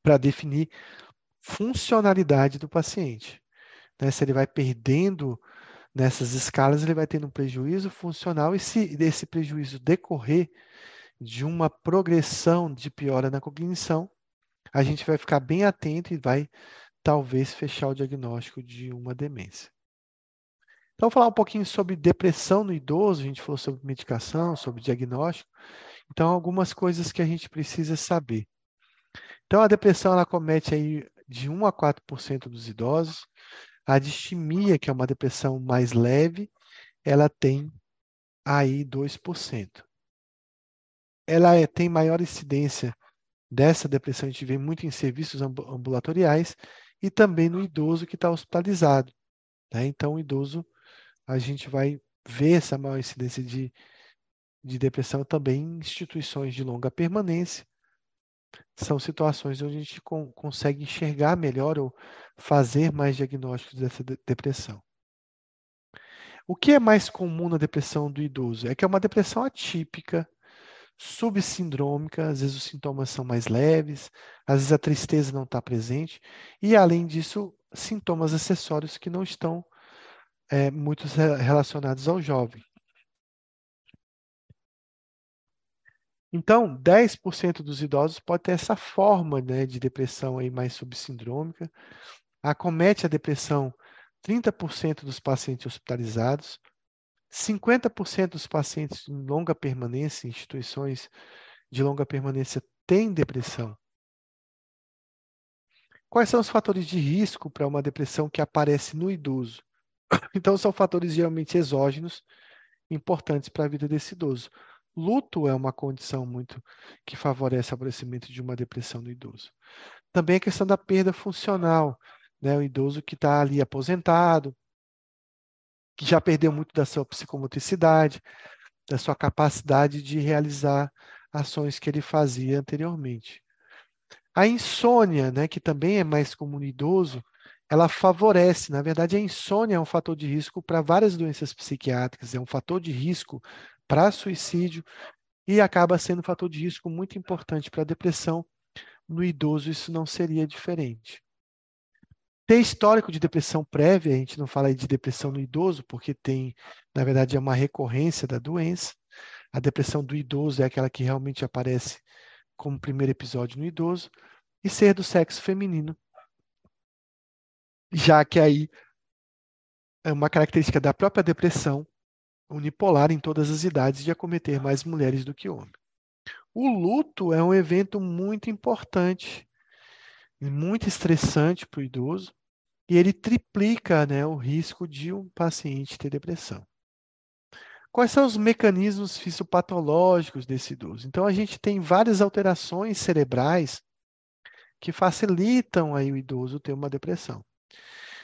A: para definir funcionalidade do paciente. Né? Se ele vai perdendo nessas escalas, ele vai tendo um prejuízo funcional, e se desse prejuízo decorrer de uma progressão de piora na cognição, a gente vai ficar bem atento e vai talvez fechar o diagnóstico de uma demência. Então, falar um pouquinho sobre depressão no idoso, a gente falou sobre medicação, sobre diagnóstico. Então, algumas coisas que a gente precisa saber. Então, a depressão ela comete aí de 1 a 4% dos idosos. A distimia, que é uma depressão mais leve, ela tem aí 2%. Ela é, tem maior incidência dessa depressão, a gente vê muito em serviços ambulatoriais e também no idoso que está hospitalizado. Né? Então, o idoso a gente vai ver essa maior incidência de, de depressão também em instituições de longa permanência. São situações onde a gente consegue enxergar melhor ou fazer mais diagnósticos dessa de, depressão. O que é mais comum na depressão do idoso? É que é uma depressão atípica, subsindrômica, às vezes os sintomas são mais leves, às vezes a tristeza não está presente, e além disso, sintomas acessórios que não estão é, muitos relacionados ao jovem. Então, 10% dos idosos pode ter essa forma né, de depressão aí mais subsindrômica. Acomete a depressão 30% dos pacientes hospitalizados, 50% dos pacientes em longa permanência, instituições de longa permanência, têm depressão. Quais são os fatores de risco para uma depressão que aparece no idoso? [COUGHS] Então, são fatores geralmente exógenos importantes para a vida desse idoso. Luto é uma condição muito que favorece o aparecimento de uma depressão no idoso. Também a questão da perda funcional, né? O idoso que está ali aposentado, que já perdeu muito da sua psicomotricidade, da sua capacidade de realizar ações que ele fazia anteriormente. A insônia, né, que também é mais comum no idoso, ela favorece, na verdade, a insônia é um fator de risco para várias doenças psiquiátricas, é um fator de risco para suicídio e acaba sendo um fator de risco muito importante para a depressão. No idoso, isso não seria diferente. Ter histórico de depressão prévia, a gente não fala de depressão no idoso, porque tem, na verdade, é uma recorrência da doença. A depressão do idoso é aquela que realmente aparece como primeiro episódio no idoso. E ser do sexo feminino, já que aí é uma característica da própria depressão unipolar em todas as idades de acometer mais mulheres do que homens. O luto é um evento muito importante, muito estressante para o idoso, e ele triplica né, o risco de um paciente ter depressão. Quais são os mecanismos fisiopatológicos desse idoso? Então, a gente tem várias alterações cerebrais que facilitam aí o idoso ter uma depressão.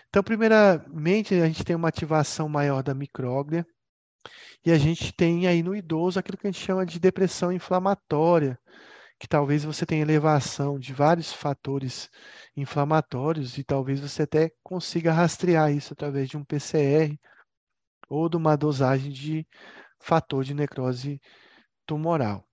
A: Então, primeiramente, a gente tem uma ativação maior da micróglia e a gente tem aí no idoso aquilo que a gente chama de depressão inflamatória, que talvez você tenha elevação de vários fatores inflamatórios e talvez você até consiga rastrear isso através de um PCR ou de uma dosagem de fator de necrose tumoral.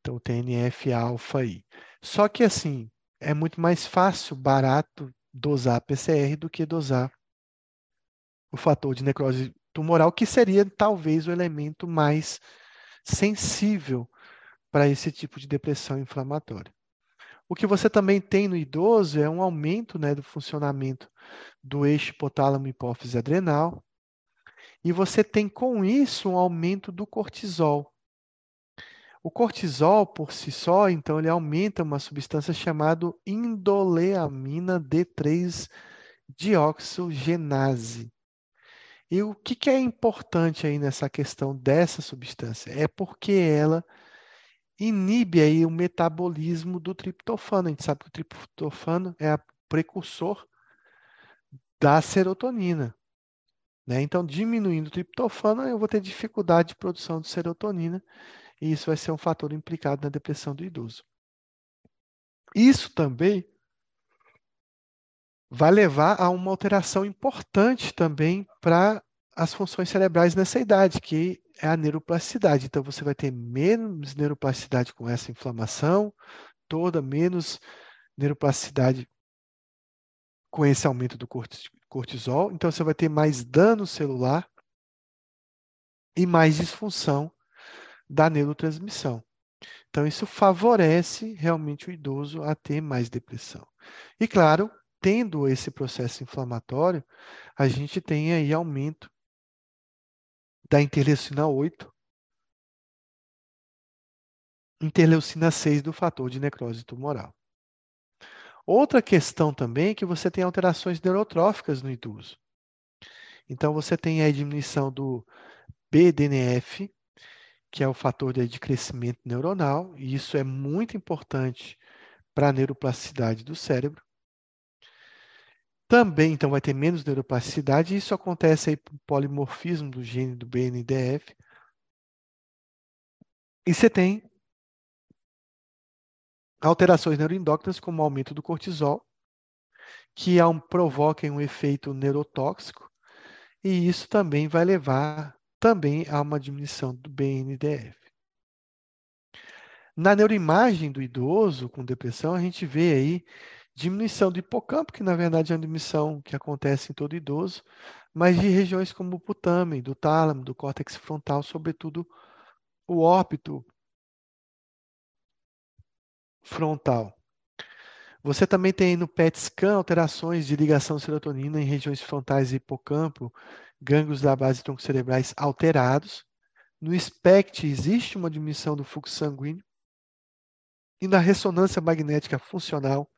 A: Então, TNF-alfa aí. Só que assim, é muito mais fácil, barato dosar PCR do que dosar o fator de necrose tumoral, que seria talvez o elemento mais sensível para esse tipo de depressão inflamatória. O que você também tem no idoso é um aumento né, do funcionamento do eixo hipotálamo hipófise adrenal, e você tem com isso um aumento do cortisol. O cortisol, por si só, então, ele aumenta uma substância chamada indoleamina D3 dioxogenase. E o que, que é importante aí nessa questão dessa substância? É porque ela inibe aí o metabolismo do triptofano. A gente sabe que o triptofano é o precursor da serotonina. Né? Então, diminuindo o triptofano, eu vou ter dificuldade de produção de serotonina, e isso vai ser um fator implicado na depressão do idoso. Isso também vai levar a uma alteração importante também para as funções cerebrais nessa idade, que é a neuroplasticidade. Então, você vai ter menos neuroplasticidade com essa inflamação toda, menos neuroplasticidade com esse aumento do cortisol. Então, você vai ter mais dano celular e mais disfunção da neurotransmissão. Então, isso favorece realmente o idoso a ter mais depressão. E, claro, tendo esse processo inflamatório, a gente tem aí aumento da interleucina 8, interleucina 6 do fator de necrose tumoral. Outra questão também é que você tem alterações neurotróficas no idoso. Então, você tem a diminuição do BDNF, que é o fator de crescimento neuronal, e isso é muito importante para a neuroplasticidade do cérebro. Também, então, vai ter menos neuroplasticidade, e isso acontece aí por polimorfismo do gene do BNDF. E você tem alterações neuroendócrinas, como o aumento do cortisol, que é um, um efeito neurotóxico, e isso também vai levar também a uma diminuição do BNDF. Na neuroimagem do idoso com depressão, a gente vê aí diminuição do hipocampo, que na verdade é uma diminuição que acontece em todo idoso, mas de regiões como o putame, do tálamo, do córtex frontal, sobretudo o órbito frontal. Você também tem no PET scan alterações de ligação serotonina em regiões frontais e hipocampo, gânglios da base tronco-cerebrais alterados. No SPECT existe uma diminuição do fluxo sanguíneo. E na ressonância magnética funcional,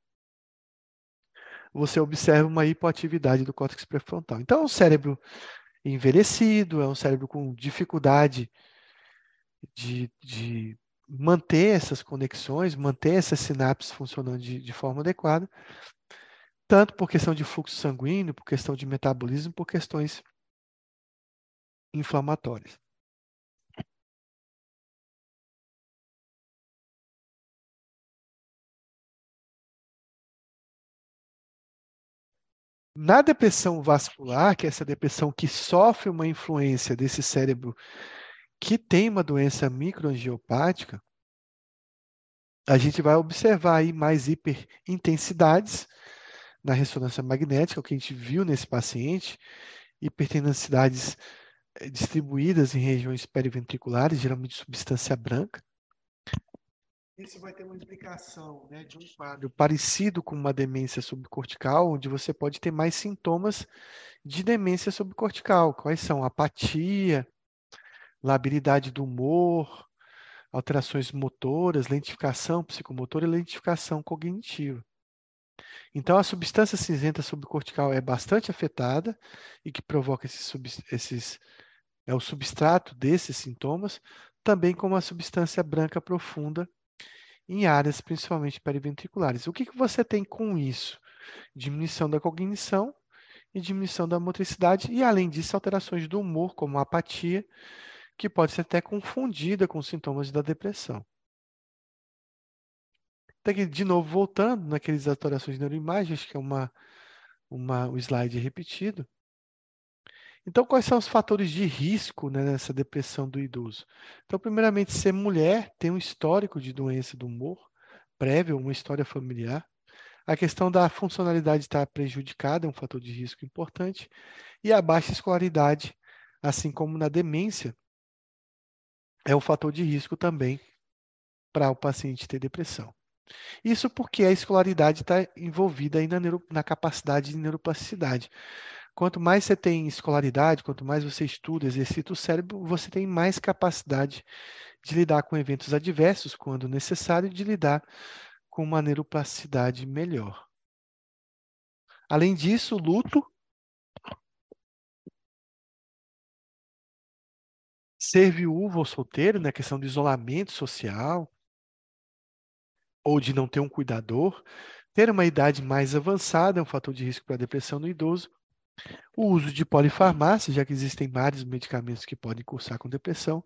A: você observa uma hipoatividade do córtex pré-frontal. Então, é um cérebro envelhecido, é um cérebro com dificuldade de, de manter essas conexões, manter essas sinapses funcionando de, de forma adequada, tanto por questão de fluxo sanguíneo, por questão de metabolismo, por questões inflamatórias. Na depressão vascular, que é essa depressão que sofre uma influência desse cérebro que tem uma doença microangiopática, a gente vai observar aí mais hiperintensidades na ressonância magnética, o que a gente viu nesse paciente, hipertensidades eh, distribuídas em regiões periventriculares, geralmente substância branca. Isso vai ter uma explicação né, de um quadro parecido com uma demência subcortical, onde você pode ter mais sintomas de demência subcortical. Quais são? Apatia, labilidade do humor, alterações motoras, lentificação psicomotora e lentificação cognitiva. Então, a substância cinzenta subcortical é bastante afetada e que provoca esses, esses é o substrato desses sintomas, também como a substância branca profunda, em áreas principalmente periventriculares. O que, que você tem com isso? Diminuição da cognição e diminuição da motricidade, e além disso, alterações do humor, como apatia, que pode ser até confundida com sintomas da depressão. Aqui, de novo, voltando naqueles alterações de neuroimagens, que é uma, uma, um slide repetido. Então, quais são os fatores de risco né, nessa depressão do idoso? Então, primeiramente, ser mulher tem um histórico de doença do humor prévio, uma história familiar. A questão da funcionalidade estar prejudicada é um fator de risco importante. E a baixa escolaridade, assim como na demência, é um fator de risco também para o paciente ter depressão. Isso porque a escolaridade está envolvida aí na, na capacidade de neuroplasticidade. Quanto mais você tem escolaridade, quanto mais você estuda, exercita o cérebro, você tem mais capacidade de lidar com eventos adversos, quando necessário, de lidar com uma neuroplasticidade melhor. Além disso, o luto ser viúvo ou solteiro, na né, questão do isolamento social, ou de não ter um cuidador, ter uma idade mais avançada é um fator de risco para a depressão no idoso, o uso de polifarmácia, já que existem vários medicamentos que podem cursar com depressão.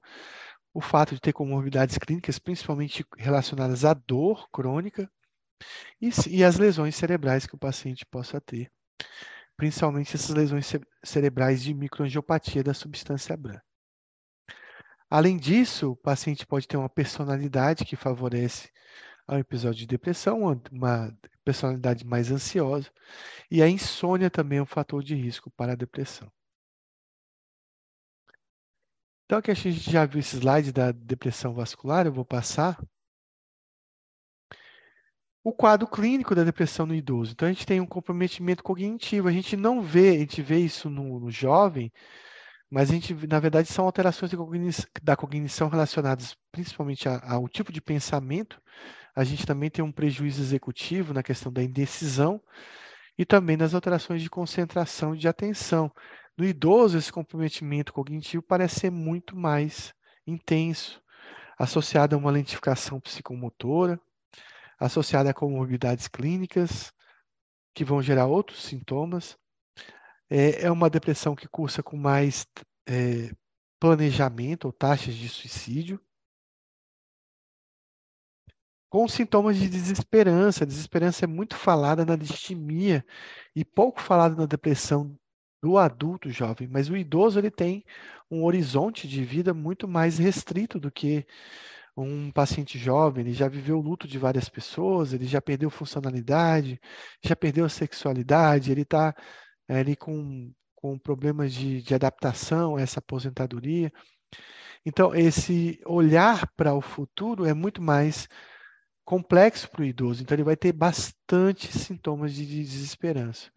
A: O fato de ter comorbidades clínicas, principalmente relacionadas à dor crônica. E, e as lesões cerebrais que o paciente possa ter. Principalmente essas lesões cerebrais de microangiopatia da substância branca. Além disso, o paciente pode ter uma personalidade que favorece ao episódio de depressão, uma personalidade mais ansiosa, e a insônia também é um fator de risco para a depressão. Então, aqui a gente já viu esse slide da depressão vascular, eu vou passar. O quadro clínico da depressão no idoso. Então, a gente tem um comprometimento cognitivo. A gente não vê, a gente vê isso no, no jovem, mas a gente, na verdade, são alterações da cognição relacionadas principalmente ao tipo de pensamento a gente também tem um prejuízo executivo na questão da indecisão e também nas alterações de concentração e de atenção. No idoso, esse comprometimento cognitivo parece ser muito mais intenso, associado a uma lentificação psicomotora, associada a comorbidades clínicas, que vão gerar outros sintomas. É, é uma depressão que cursa com mais é, planejamento ou taxas de suicídio com sintomas de desesperança. A desesperança é muito falada na distimia e pouco falada na depressão do adulto jovem, mas o idoso ele tem um horizonte de vida muito mais restrito do que um paciente jovem, ele já viveu o luto de várias pessoas, ele já perdeu funcionalidade, já perdeu a sexualidade, ele está é, ali com, com problemas de, de adaptação a essa aposentadoria. Então, esse olhar para o futuro é muito mais complexo para o idoso, então ele vai ter bastante sintomas de desesperança.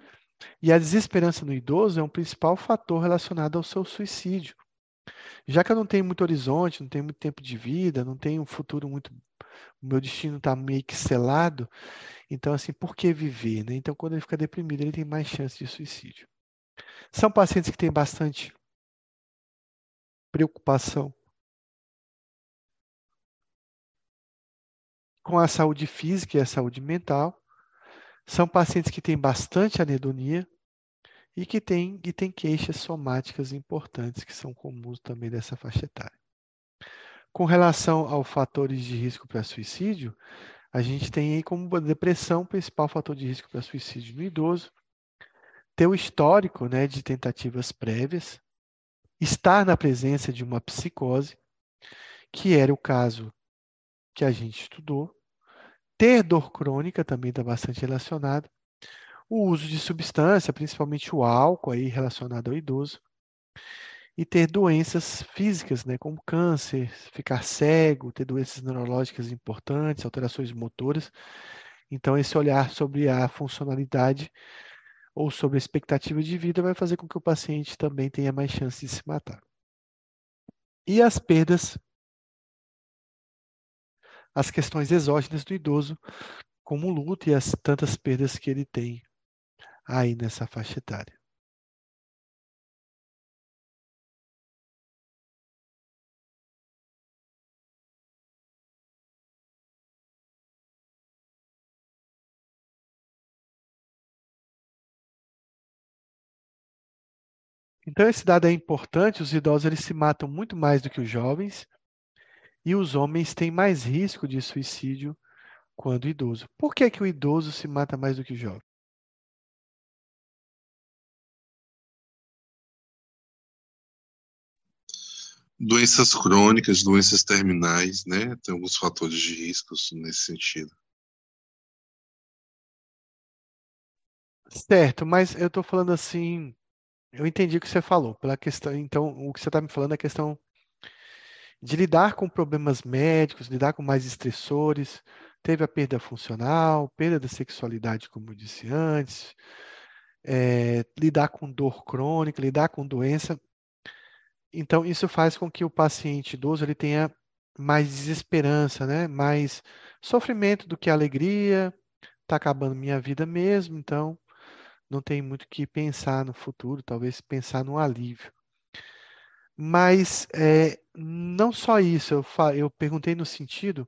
A: E a desesperança no idoso é um principal fator relacionado ao seu suicídio. Já que eu não tenho muito horizonte, não tenho muito tempo de vida, não tenho um futuro muito. O meu destino está meio que selado, então, assim, por que viver? Né? Então, quando ele fica deprimido, ele tem mais chance de suicídio. São pacientes que têm bastante preocupação com a saúde física e a saúde mental. São pacientes que têm bastante anedonia e que têm, e têm queixas somáticas importantes, que são comuns também dessa faixa etária. Com relação aos fatores de risco para suicídio, a gente tem aí como depressão principal fator de risco para suicídio no idoso, ter o histórico né, de tentativas prévias, estar na presença de uma psicose, que era o caso que a gente estudou. Ter dor crônica também está bastante relacionado. O uso de substância, principalmente o álcool, aí relacionado ao idoso. E ter doenças físicas, né, como câncer, ficar cego, ter doenças neurológicas importantes, alterações motoras. Então, esse olhar sobre a funcionalidade ou sobre a expectativa de vida vai fazer com que o paciente também tenha mais chance de se matar. E as perdas as questões exógenas do idoso, como o luto e as tantas perdas que ele tem aí nessa faixa etária. Então esse dado é importante, os idosos eles se matam muito mais do que os jovens, e os homens têm mais risco de suicídio quando idoso. Por que, que o idoso se mata mais do que o jovem?
C: Doenças crônicas, doenças terminais, né? Tem alguns fatores de riscos nesse sentido.
A: Certo, mas eu estou falando assim, eu entendi o que você falou, pela questão, então o que você está me falando é a questão de lidar com problemas médicos, lidar com mais estressores, teve a perda funcional, perda da sexualidade, como eu disse antes, é, lidar com dor crônica, lidar com doença. Então, isso faz com que o paciente idoso ele tenha mais desesperança, né? mais sofrimento do que alegria, está acabando minha vida mesmo, então não tem muito que pensar no futuro, talvez pensar no alívio. Mas é, não só isso, eu, eu perguntei no sentido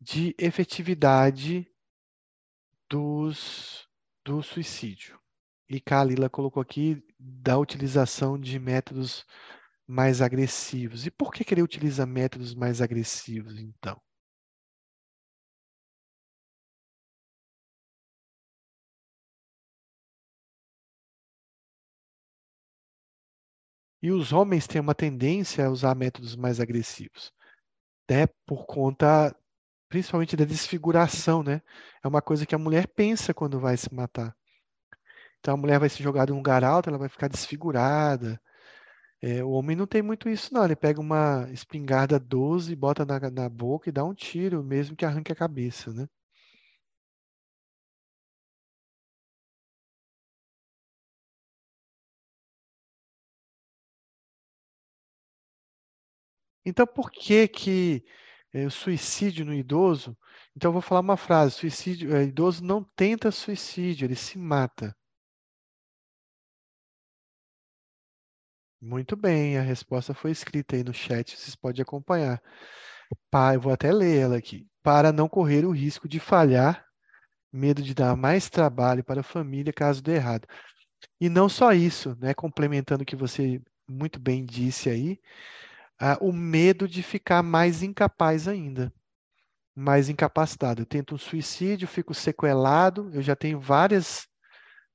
A: de efetividade dos, do suicídio. E Kalila colocou aqui da utilização de métodos mais agressivos. E por que, que ele utiliza métodos mais agressivos, então? E os homens têm uma tendência a usar métodos mais agressivos, né? Por conta, principalmente da desfiguração, né? É uma coisa que a mulher pensa quando vai se matar. Então a mulher vai se jogar em um lugar alto, ela vai ficar desfigurada. É, o homem não tem muito isso, não. Ele pega uma espingarda 12, bota na, na boca e dá um tiro, mesmo que arranque a cabeça, né? Então, por que que é, o suicídio no idoso? Então, eu vou falar uma frase: suicídio, é, idoso não tenta suicídio, ele se mata. Muito bem, a resposta foi escrita aí no chat, vocês podem acompanhar. Eu vou até ler ela aqui. Para não correr o risco de falhar, medo de dar mais trabalho para a família caso dê errado. E não só isso, né? Complementando o que você muito bem disse aí, ah, o medo de ficar mais incapaz ainda, mais incapacitado. Eu tento um suicídio, fico sequelado, eu já tenho vários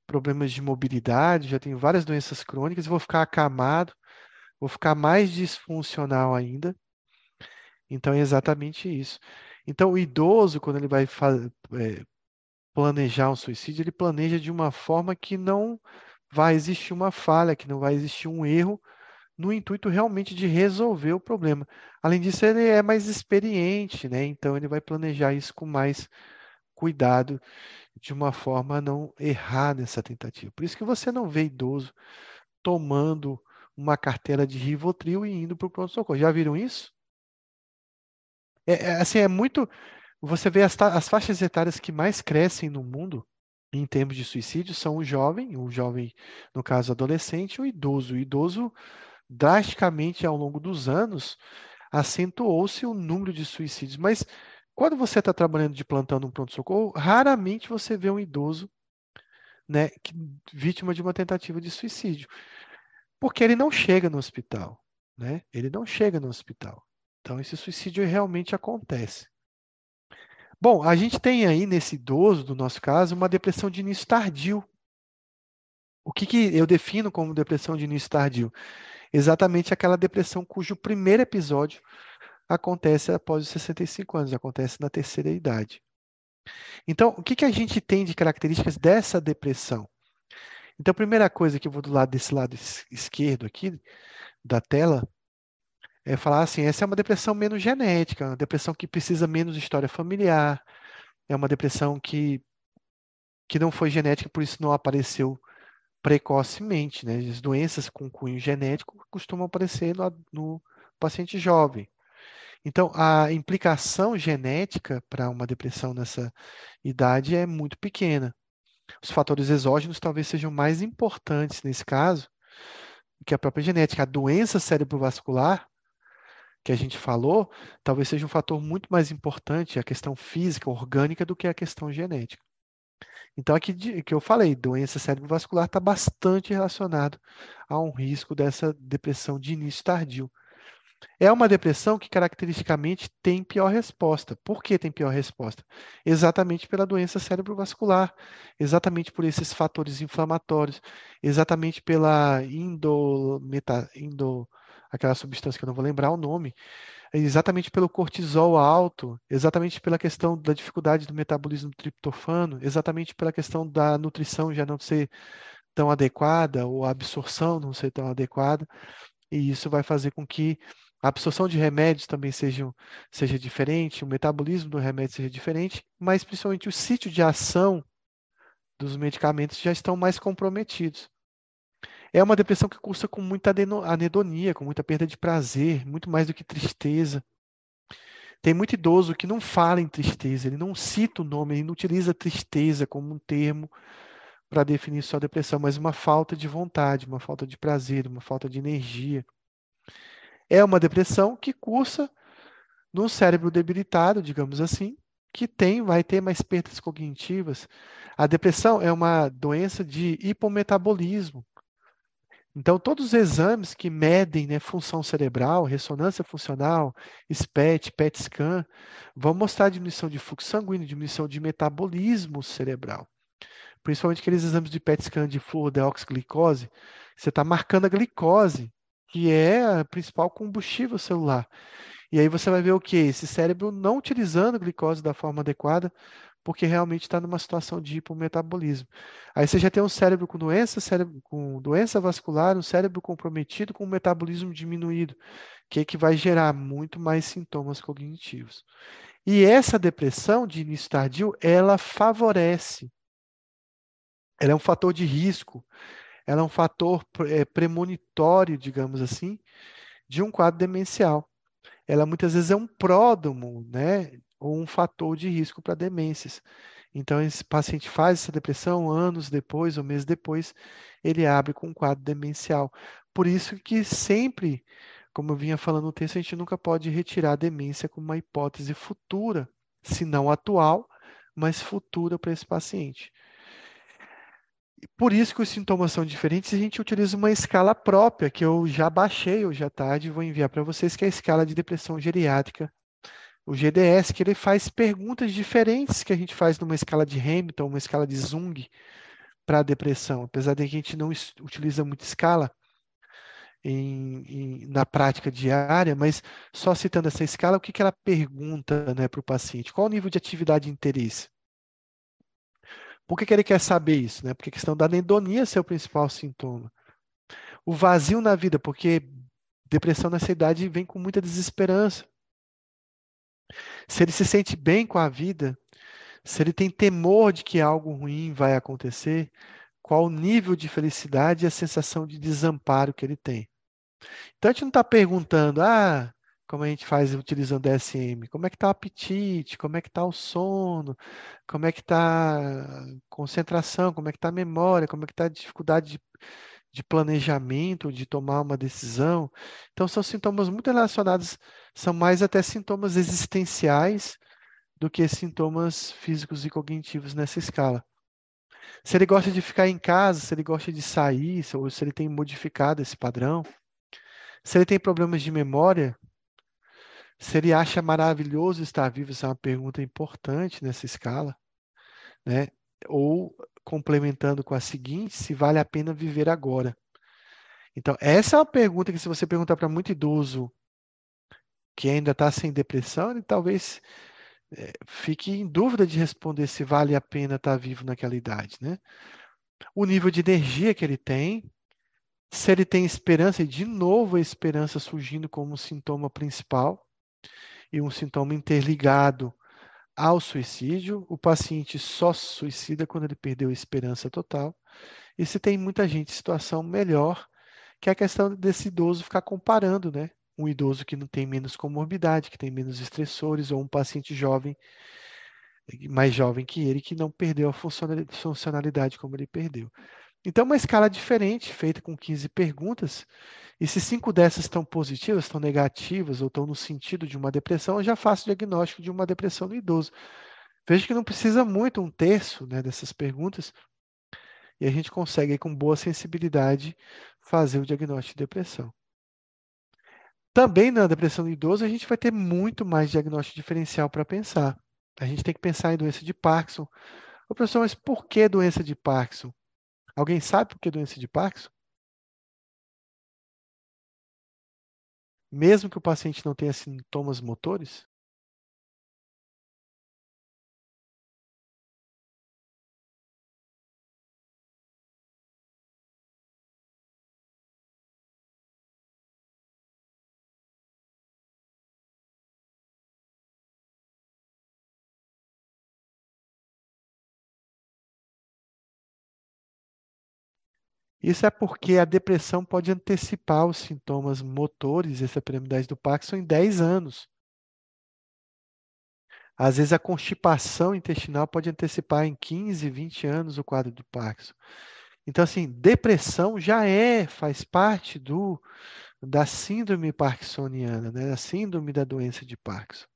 A: problemas de mobilidade, já tenho várias doenças crônicas, vou ficar acamado, vou ficar mais disfuncional ainda. Então é exatamente isso. Então o idoso, quando ele vai é, planejar um suicídio, ele planeja de uma forma que não vai existir uma falha, que não vai existir um erro, no intuito realmente de resolver o problema. Além disso, ele é mais experiente, né? Então ele vai planejar isso com mais cuidado, de uma forma a não errar nessa tentativa. Por isso que você não vê idoso tomando uma cartela de Rivotril e indo para o pronto-socorro. Já viram isso? É, é, assim, é muito. Você vê as, as faixas etárias que mais crescem no mundo em termos de suicídio são o jovem, o jovem, no caso, adolescente, o idoso. O idoso drasticamente ao longo dos anos, acentuou-se o número de suicídios. Mas quando você está trabalhando de plantão no pronto-socorro, raramente você vê um idoso né, que, vítima de uma tentativa de suicídio. Porque ele não chega no hospital. Né? Ele não chega no hospital. Então, esse suicídio realmente acontece. Bom, a gente tem aí nesse idoso, no nosso caso, uma depressão de início tardio. O que, que eu defino como depressão de início tardio? Exatamente aquela depressão cujo primeiro episódio acontece após os 65 anos, acontece na terceira idade. Então, o que, que a gente tem de características dessa depressão? Então, a primeira coisa que eu vou do lado desse lado esquerdo aqui da tela é falar assim: essa é uma depressão menos genética, uma depressão que precisa menos história familiar, é uma depressão que, que não foi genética, por isso não apareceu precocemente. Né? As doenças com cunho genético costumam aparecer no, no paciente jovem. Então, a implicação genética para uma depressão nessa idade é muito pequena. Os fatores exógenos talvez sejam mais importantes nesse caso que a própria genética. A doença cerebrovascular, que a gente falou, talvez seja um fator muito mais importante, a questão física, orgânica, do que a questão genética. Então, aqui que eu falei, doença cerebrovascular está bastante relacionado a um risco dessa depressão de início tardio. É uma depressão que caracteristicamente tem pior resposta. Por que tem pior resposta? Exatamente pela doença cerebrovascular, exatamente por esses fatores inflamatórios, exatamente pela indometa, indo, aquela substância que eu não vou lembrar o nome, exatamente pelo cortisol alto, exatamente pela questão da dificuldade do metabolismo do triptofano, exatamente pela questão da nutrição já não ser tão adequada ou a absorção não ser tão adequada, e isso vai fazer com que a absorção de remédios também seja, seja diferente, o metabolismo do remédio seja diferente, mas principalmente o sítio de ação dos medicamentos já estão mais comprometidos. É uma depressão que cursa com muita anedonia, com muita perda de prazer, muito mais do que tristeza. Tem muito idoso que não fala em tristeza, ele não cita o nome, ele não utiliza tristeza como um termo para definir sua depressão, mas uma falta de vontade, uma falta de prazer, uma falta de energia. É uma depressão que cursa no cérebro debilitado, digamos assim, que tem, vai ter mais perdas cognitivas. A depressão é uma doença de hipometabolismo. Então, todos os exames que medem né, função cerebral, ressonância funcional, SPET, PET scan, vão mostrar diminuição de fluxo sanguíneo, diminuição de metabolismo cerebral. Principalmente aqueles exames de PET scan de fluodeoxiglicose, você está marcando a glicose que é o principal combustível celular. E aí você vai ver o que? Esse cérebro não utilizando a glicose da forma adequada, porque realmente está numa situação de hipometabolismo. Aí você já tem um cérebro com doença, cérebro com doença vascular, um cérebro comprometido com o metabolismo diminuído, que, é que vai gerar muito mais sintomas cognitivos. E essa depressão de início tardio, ela favorece, ela é um fator de risco ela é um fator é, premonitório, digamos assim, de um quadro demencial. Ela muitas vezes é um pródromo, né, ou um fator de risco para demências. Então, esse paciente faz essa depressão anos depois ou meses depois, ele abre com um quadro demencial. Por isso que sempre, como eu vinha falando no texto, a gente nunca pode retirar a demência como uma hipótese futura, se não atual, mas futura para esse paciente. Por isso que os sintomas são diferentes, a gente utiliza uma escala própria, que eu já baixei hoje à tarde e vou enviar para vocês, que é a escala de depressão geriátrica, o GDS, que ele faz perguntas diferentes que a gente faz numa escala de Hamilton, uma escala de Zung para a depressão. Apesar de que a gente não utiliza muito escala em, em, na prática diária, mas só citando essa escala, o que, que ela pergunta né, para o paciente? Qual o nível de atividade e interesse? Por que, que ele quer saber isso? Né? Porque a questão da anedonia é o principal sintoma. O vazio na vida, porque depressão nessa idade vem com muita desesperança. Se ele se sente bem com a vida, se ele tem temor de que algo ruim vai acontecer, qual o nível de felicidade e a sensação de desamparo que ele tem. Então a gente não está perguntando, ah, como a gente faz utilizando DSM, como é que está o apetite, como é que está o sono, como é que está a concentração, como é que está a memória, como é que está a dificuldade de, de planejamento, de tomar uma decisão. Então, são sintomas muito relacionados, são mais até sintomas existenciais do que sintomas físicos e cognitivos nessa escala. Se ele gosta de ficar em casa, se ele gosta de sair, ou se ele tem modificado esse padrão, se ele tem problemas de memória, se ele acha maravilhoso estar vivo, essa é uma pergunta importante nessa escala, né? Ou complementando com a seguinte, se vale a pena viver agora. Então, essa é uma pergunta que se você perguntar para muito idoso que ainda está sem depressão, ele talvez é, fique em dúvida de responder se vale a pena estar vivo naquela idade, né? O nível de energia que ele tem, se ele tem esperança, e de novo a esperança surgindo como sintoma principal, e um sintoma interligado ao suicídio. O paciente só se suicida quando ele perdeu a esperança total. E se tem muita gente em situação melhor, que é a questão desse idoso ficar comparando, né? Um idoso que não tem menos comorbidade, que tem menos estressores, ou um paciente jovem, mais jovem que ele, que não perdeu a funcionalidade como ele perdeu. Então, uma escala diferente, feita com 15 perguntas, e se cinco dessas estão positivas, estão negativas ou estão no sentido de uma depressão, eu já faço o diagnóstico de uma depressão no idoso. Veja que não precisa muito, um terço né, dessas perguntas, e a gente consegue, com boa sensibilidade, fazer o diagnóstico de depressão. Também na depressão do idoso, a gente vai ter muito mais diagnóstico diferencial para pensar. A gente tem que pensar em doença de Parkinson. Ô, professor, mas por que doença de Parkinson? Alguém sabe por que doença de Parkinson? Mesmo que o paciente não tenha sintomas motores? Isso é porque a depressão pode antecipar os sintomas motores, essa piramidade do Parkinson, em 10 anos. Às vezes a constipação intestinal pode antecipar em 15, 20 anos o quadro do Parkinson. Então, assim, depressão já é, faz parte do da síndrome parkinsoniana, né? da síndrome da doença de Parkinson.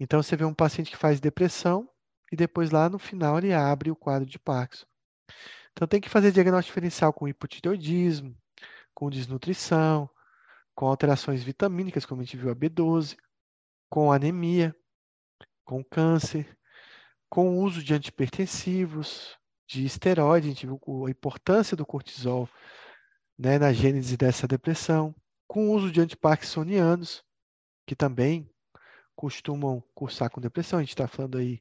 A: Então, você vê um paciente que faz depressão e depois lá no final ele abre o quadro de Parkinson. Então tem que fazer diagnóstico diferencial com hipotireoidismo, com desnutrição, com alterações vitamínicas, como a gente viu a B12, com anemia, com câncer, com o uso de antipertensivos, de esteroide, a gente viu a importância do cortisol né, na gênese dessa depressão, com o uso de antiparkinsonianos, que também costumam cursar com depressão. A gente está falando aí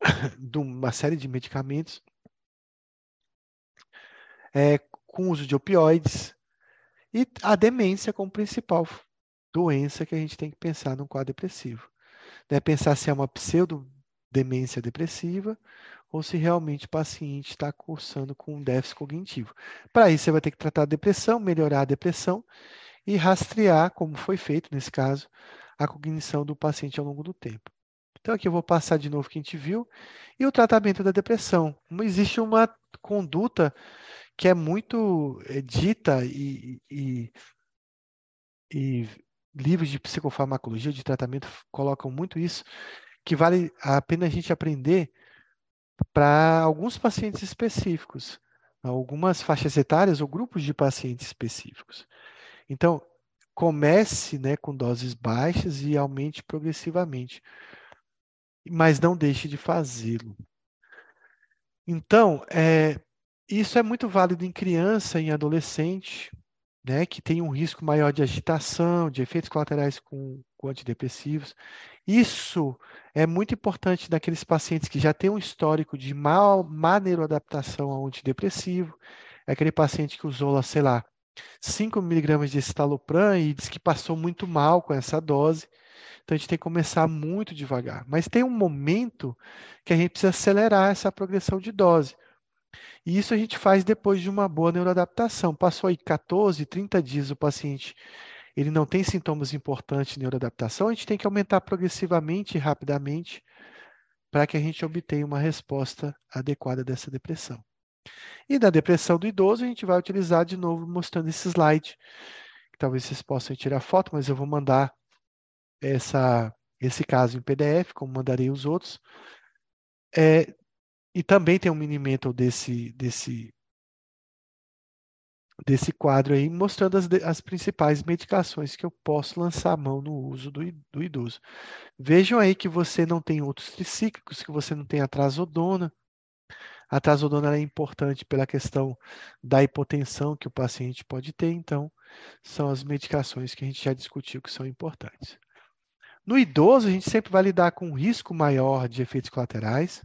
A: [LAUGHS] de uma série de medicamentos é, com uso de opioides, e a demência como principal doença que a gente tem que pensar no quadro depressivo. Né? Pensar se é uma pseudo-demência depressiva ou se realmente o paciente está cursando com um déficit cognitivo. Para isso, você vai ter que tratar a depressão, melhorar a depressão e rastrear, como foi feito nesse caso, a cognição do paciente ao longo do tempo. Então, aqui eu vou passar de novo o que a gente viu. E o tratamento da depressão. Existe uma conduta que é muito é, dita e, e, e, livros de psicofarmacologia, de tratamento, colocam muito isso, que vale a pena a gente aprender para alguns pacientes específicos, algumas faixas etárias ou grupos de pacientes específicos. Então, comece né, com doses baixas e aumente progressivamente, mas não deixe de fazê-lo. Então, é, isso é muito válido em criança, em adolescente, né, que tem um risco maior de agitação, de efeitos colaterais com, com antidepressivos. Isso é muito importante naqueles pacientes que já têm um histórico de mal, má neuroadaptação ao antidepressivo. É aquele paciente que usou, sei lá, 5 miligramas de estalopram e diz que passou muito mal com essa dose. Então a gente tem que começar muito devagar. Mas tem um momento que a gente precisa acelerar essa progressão de dose. E isso a gente faz depois de uma boa neuroadaptação. Passou aí 14, 30 dias o paciente ele não tem sintomas importantes de neuroadaptação, a gente tem que aumentar progressivamente e rapidamente para que a gente obtenha uma resposta adequada dessa depressão. E da depressão do idoso, a gente vai utilizar de novo mostrando esse slide, talvez vocês possam tirar foto, mas eu vou mandar essa, esse caso em PDF, como mandarei os outros. É, e também tem um mini mental desse, desse, desse quadro aí, mostrando as, as principais medicações que eu posso lançar a mão no uso do, do idoso. Vejam aí que você não tem outros tricíclicos, que você não tem a trazodona. A trazodona é importante pela questão da hipotensão que o paciente pode ter, então são as medicações que a gente já discutiu que são importantes. No idoso, a gente sempre vai lidar com um risco maior de efeitos colaterais,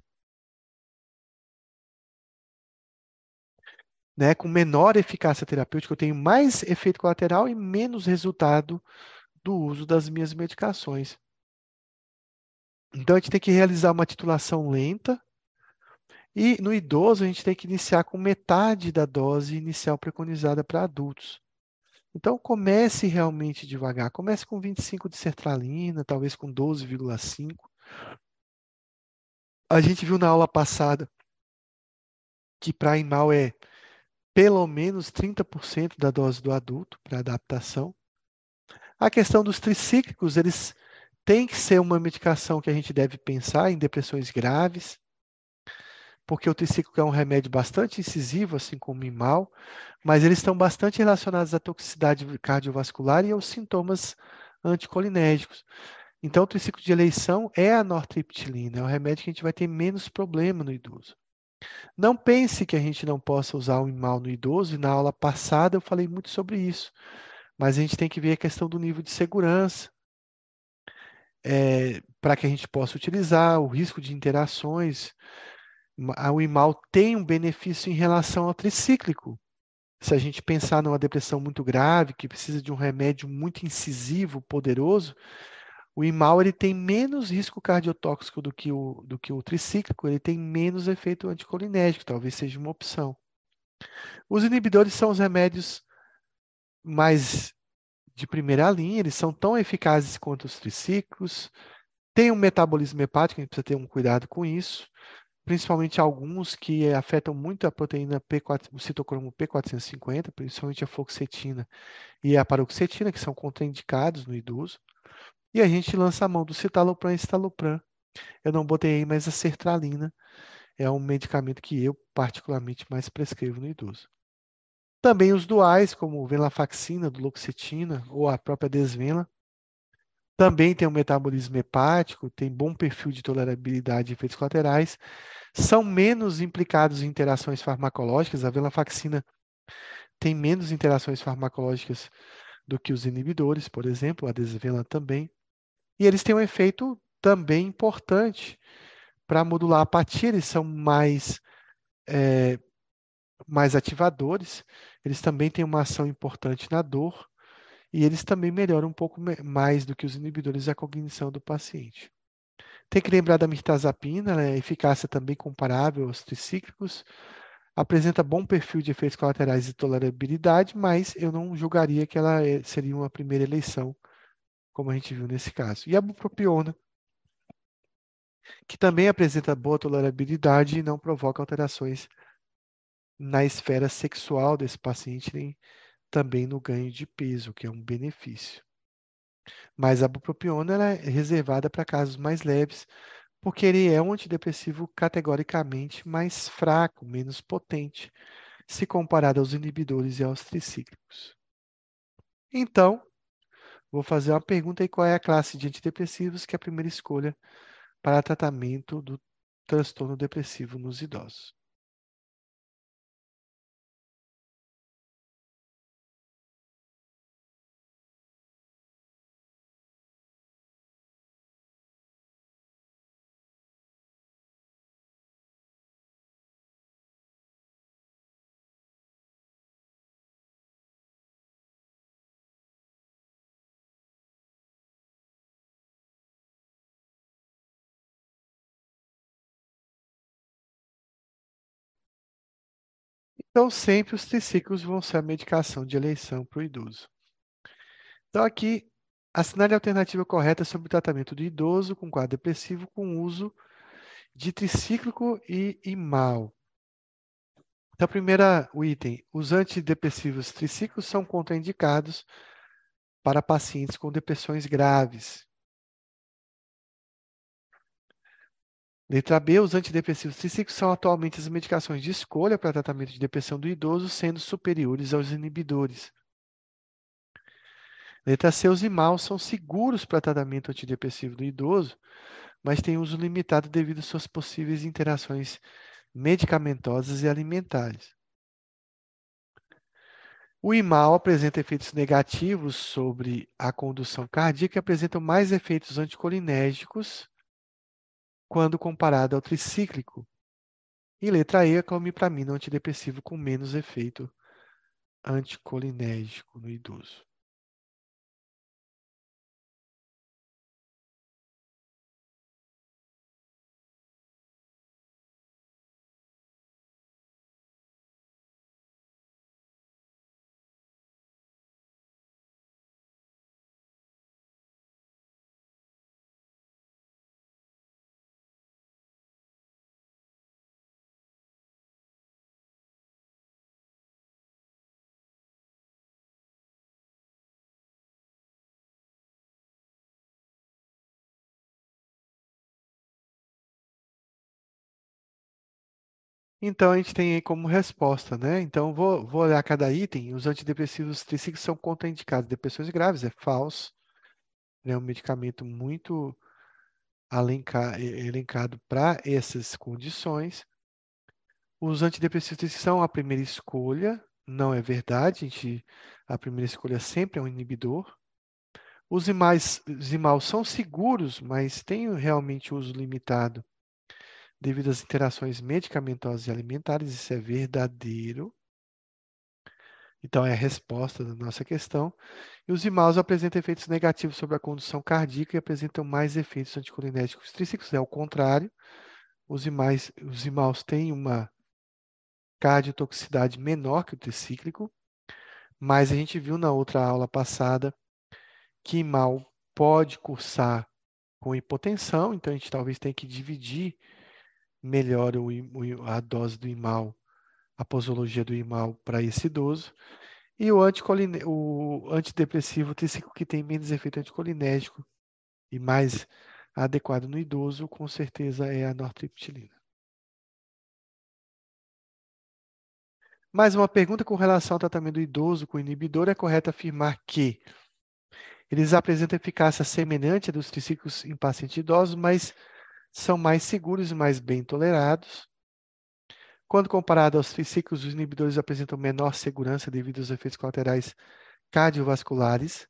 A: né, com menor eficácia terapêutica, eu tenho mais efeito colateral e menos resultado do uso das minhas medicações. Então, a gente tem que realizar uma titulação lenta. E no idoso, a gente tem que iniciar com metade da dose inicial preconizada para adultos. Então, comece realmente devagar. Comece com 25 de sertralina, talvez com 12,5. A gente viu na aula passada que Primal é pelo menos 30% da dose do adulto para adaptação. A questão dos tricíclicos, eles tem que ser uma medicação que a gente deve pensar em depressões graves, porque o triciclo é um remédio bastante incisivo, assim como o Imal, mas eles estão bastante relacionados à toxicidade cardiovascular e aos sintomas anticolinérgicos. Então, o triciclo de eleição é a nortriptilina, é o remédio que a gente vai ter menos problema no idoso. Não pense que a gente não possa usar o Imal no idoso, e na aula passada eu falei muito sobre isso, mas a gente tem que ver a questão do nível de segurança, é, para que a gente possa utilizar, o risco de interações. O Imal tem um benefício em relação ao tricíclico. Se a gente pensar numa depressão muito grave, que precisa de um remédio muito incisivo, poderoso, o Imal ele tem menos risco cardiotóxico do que o, do que o tricíclico, ele tem menos efeito anticolinérgico, talvez seja uma opção. Os inibidores são os remédios mais de primeira linha, eles são tão eficazes quanto os triciclos, tem um metabolismo hepático, a gente precisa ter um cuidado com isso, principalmente alguns que afetam muito a proteína P4, o citocromo P450, principalmente a fluoxetina e a paroxetina, que são contraindicados no idoso. E a gente lança a mão do citalopram e citalopram. Eu não botei aí, mas a sertralina é um medicamento que eu particularmente mais prescrevo no idoso. Também os duais, como venlafaxina, duloxetina ou a própria desvenla, também tem um metabolismo hepático, tem bom perfil de tolerabilidade e efeitos colaterais, são menos implicados em interações farmacológicas. A venlafaxina tem menos interações farmacológicas do que os inibidores, por exemplo, a desvenla também. E eles têm um efeito também importante para modular a apatia, eles são mais é, mais ativadores, eles também têm uma ação importante na dor e eles também melhoram um pouco mais do que os inibidores da cognição do paciente. Tem que lembrar da mirtazapina, né? eficácia também comparável aos tricíclicos, apresenta bom perfil de efeitos colaterais e tolerabilidade, mas eu não julgaria que ela é, seria uma primeira eleição, como a gente viu nesse caso. E a bupropiona, que também apresenta boa tolerabilidade e não provoca alterações na esfera sexual desse paciente, nem também no ganho de peso, que é um benefício. Mas a bupropiona é reservada para casos mais leves, porque ele é um antidepressivo categoricamente mais fraco, menos potente, se comparado aos inibidores e aos tricíclicos. Então, vou fazer uma pergunta aí: qual é a classe de antidepressivos que é a primeira escolha para tratamento do transtorno depressivo nos idosos? Então, sempre os triciclos vão ser a medicação de eleição para o idoso. Então, aqui, assinale a alternativa correta sobre o tratamento do idoso com quadro depressivo com uso de tricíclico e imal. Então, primeiro o item, os antidepressivos tricíclicos são contraindicados para pacientes com depressões graves. Letra B, os antidepressivos tricíclicos são atualmente as medicações de escolha para tratamento de depressão do idoso, sendo superiores aos inibidores. Letra C, os IMAL são seguros para tratamento antidepressivo do idoso, mas têm uso limitado devido às suas possíveis interações medicamentosas e alimentares. O IMAL apresenta efeitos negativos sobre a condução cardíaca e apresenta mais efeitos anticolinérgicos quando comparado ao tricíclico. E letra E, a clomipramina, um antidepressivo com menos efeito anticolinérgico no idoso. Então, a gente tem aí como resposta, né? Então, vou, vou olhar cada item. Os antidepressivos tricíclicos são contraindicados. Depressões graves, é falso. É um medicamento muito elencado para essas condições. Os antidepressivos são a primeira escolha, não é verdade. A, gente, a primeira escolha sempre é um inibidor. Os imais, os são seguros, mas têm realmente uso limitado devido às interações medicamentosas e alimentares. Isso é verdadeiro. Então, é a resposta da nossa questão. E os imaus apresentam efeitos negativos sobre a condução cardíaca e apresentam mais efeitos anticolinérgicos trícicos. É o contrário. Os imaus, os imaus têm uma cardiotoxicidade menor que o tricíclico, mas a gente viu na outra aula passada que mal pode cursar com hipotensão, então a gente talvez tenha que dividir melhor o, a dose do imal, a posologia do imal para esse idoso. E o, o antidepressivo triciclo que tem menos efeito anticolinérgico e mais adequado no idoso, com certeza é a nortriptilina. Mais uma pergunta com relação ao tratamento do idoso com inibidor. É correto afirmar que eles apresentam eficácia semelhante à dos triciclos em pacientes idosos, mas são mais seguros e mais bem tolerados. Quando comparado aos triciclos, os inibidores apresentam menor segurança devido aos efeitos colaterais cardiovasculares,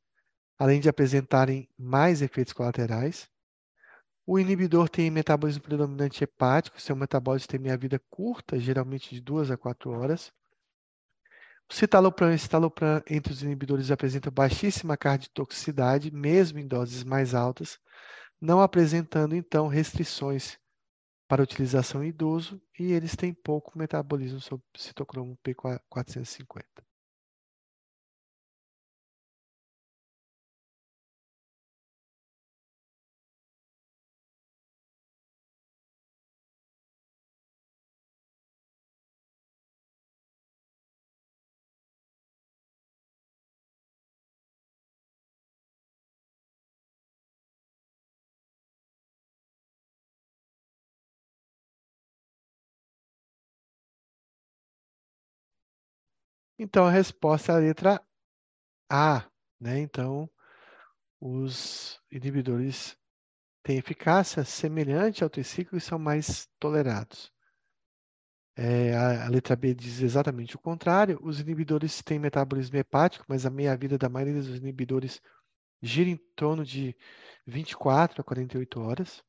A: além de apresentarem mais efeitos colaterais. O inibidor tem metabolismo predominante hepático, seu metabolismo tem meia-vida curta, geralmente de 2 a 4 horas. O citalopram e citalopram entre os inibidores apresentam baixíssima cardiotoxicidade, mesmo em doses mais altas, não apresentando então restrições para utilização em idoso e eles têm pouco metabolismo sobre citocromo P450. Então, a resposta é a letra A. Né? Então, os inibidores têm eficácia semelhante ao triciclo e são mais tolerados. É, a, a, letra B diz exatamente o contrário. Os inibidores têm metabolismo hepático, mas a meia-vida da maioria dos inibidores gira em torno de 24 a 48 horas,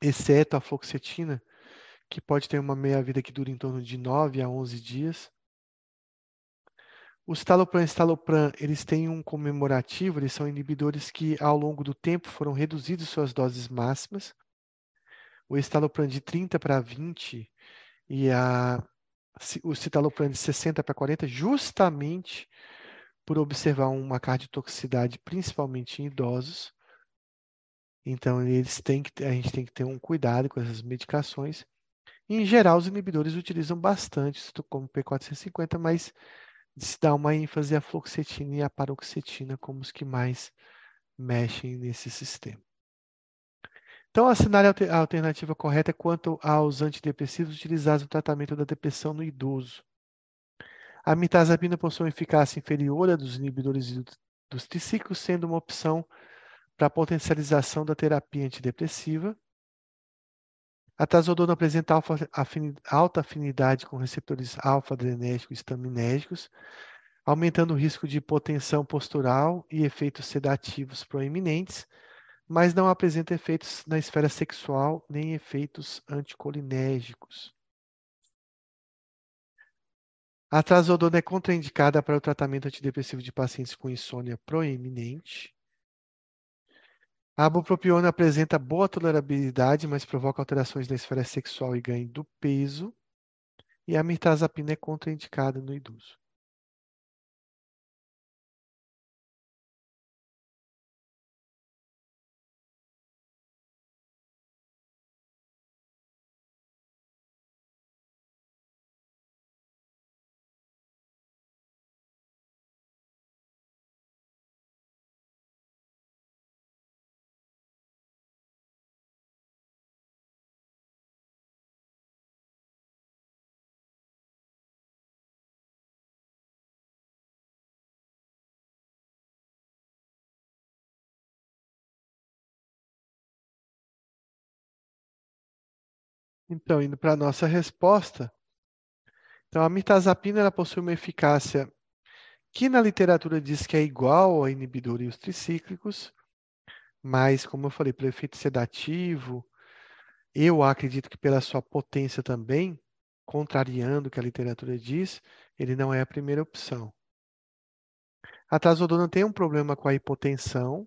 A: exceto a fluoxetina, que pode ter uma meia-vida que dura em torno de 9 a 11 dias. Os talopram e estalopram, eles têm um comemorativo, eles são inibidores que ao longo do tempo foram reduzidos suas doses máximas. O estalopram de 30 para 20 e a, o citalopram de 60 para 40, justamente por observar uma cardiotoxicidade, principalmente em idosos. Então, eles têm que, a gente tem que ter um cuidado com essas medicações. Em geral, os inibidores utilizam bastante, como P450, mas se dá uma ênfase à fluoxetina e à paroxetina como os que mais mexem nesse sistema. Então, assinar a alternativa correta quanto aos antidepressivos utilizados no tratamento da depressão no idoso. A mitazapina possui uma eficácia inferior à dos inibidores dos triciclos, sendo uma opção para potencialização da terapia antidepressiva. A trazodona apresenta alta afinidade com receptores alfa-adrenérgicos e estaminérgicos, aumentando o risco de hipotensão postural e efeitos sedativos proeminentes, mas não apresenta efeitos na esfera sexual nem efeitos anticolinérgicos. A trazodona é contraindicada para o tratamento antidepressivo de pacientes com insônia proeminente. A bupropiona apresenta boa tolerabilidade, mas provoca alterações na esfera sexual e ganho do peso. E a mirtazapina é contraindicada no idoso. Então, indo para a nossa resposta, então a mirtazapina ela possui uma eficácia que na literatura diz que é igual ao inibidor e os tricíclicos, mas como eu falei, pelo efeito sedativo, eu acredito que pela sua potência também, contrariando o que a literatura diz, ele não é a primeira opção. A trazodona tem um problema com a hipotensão,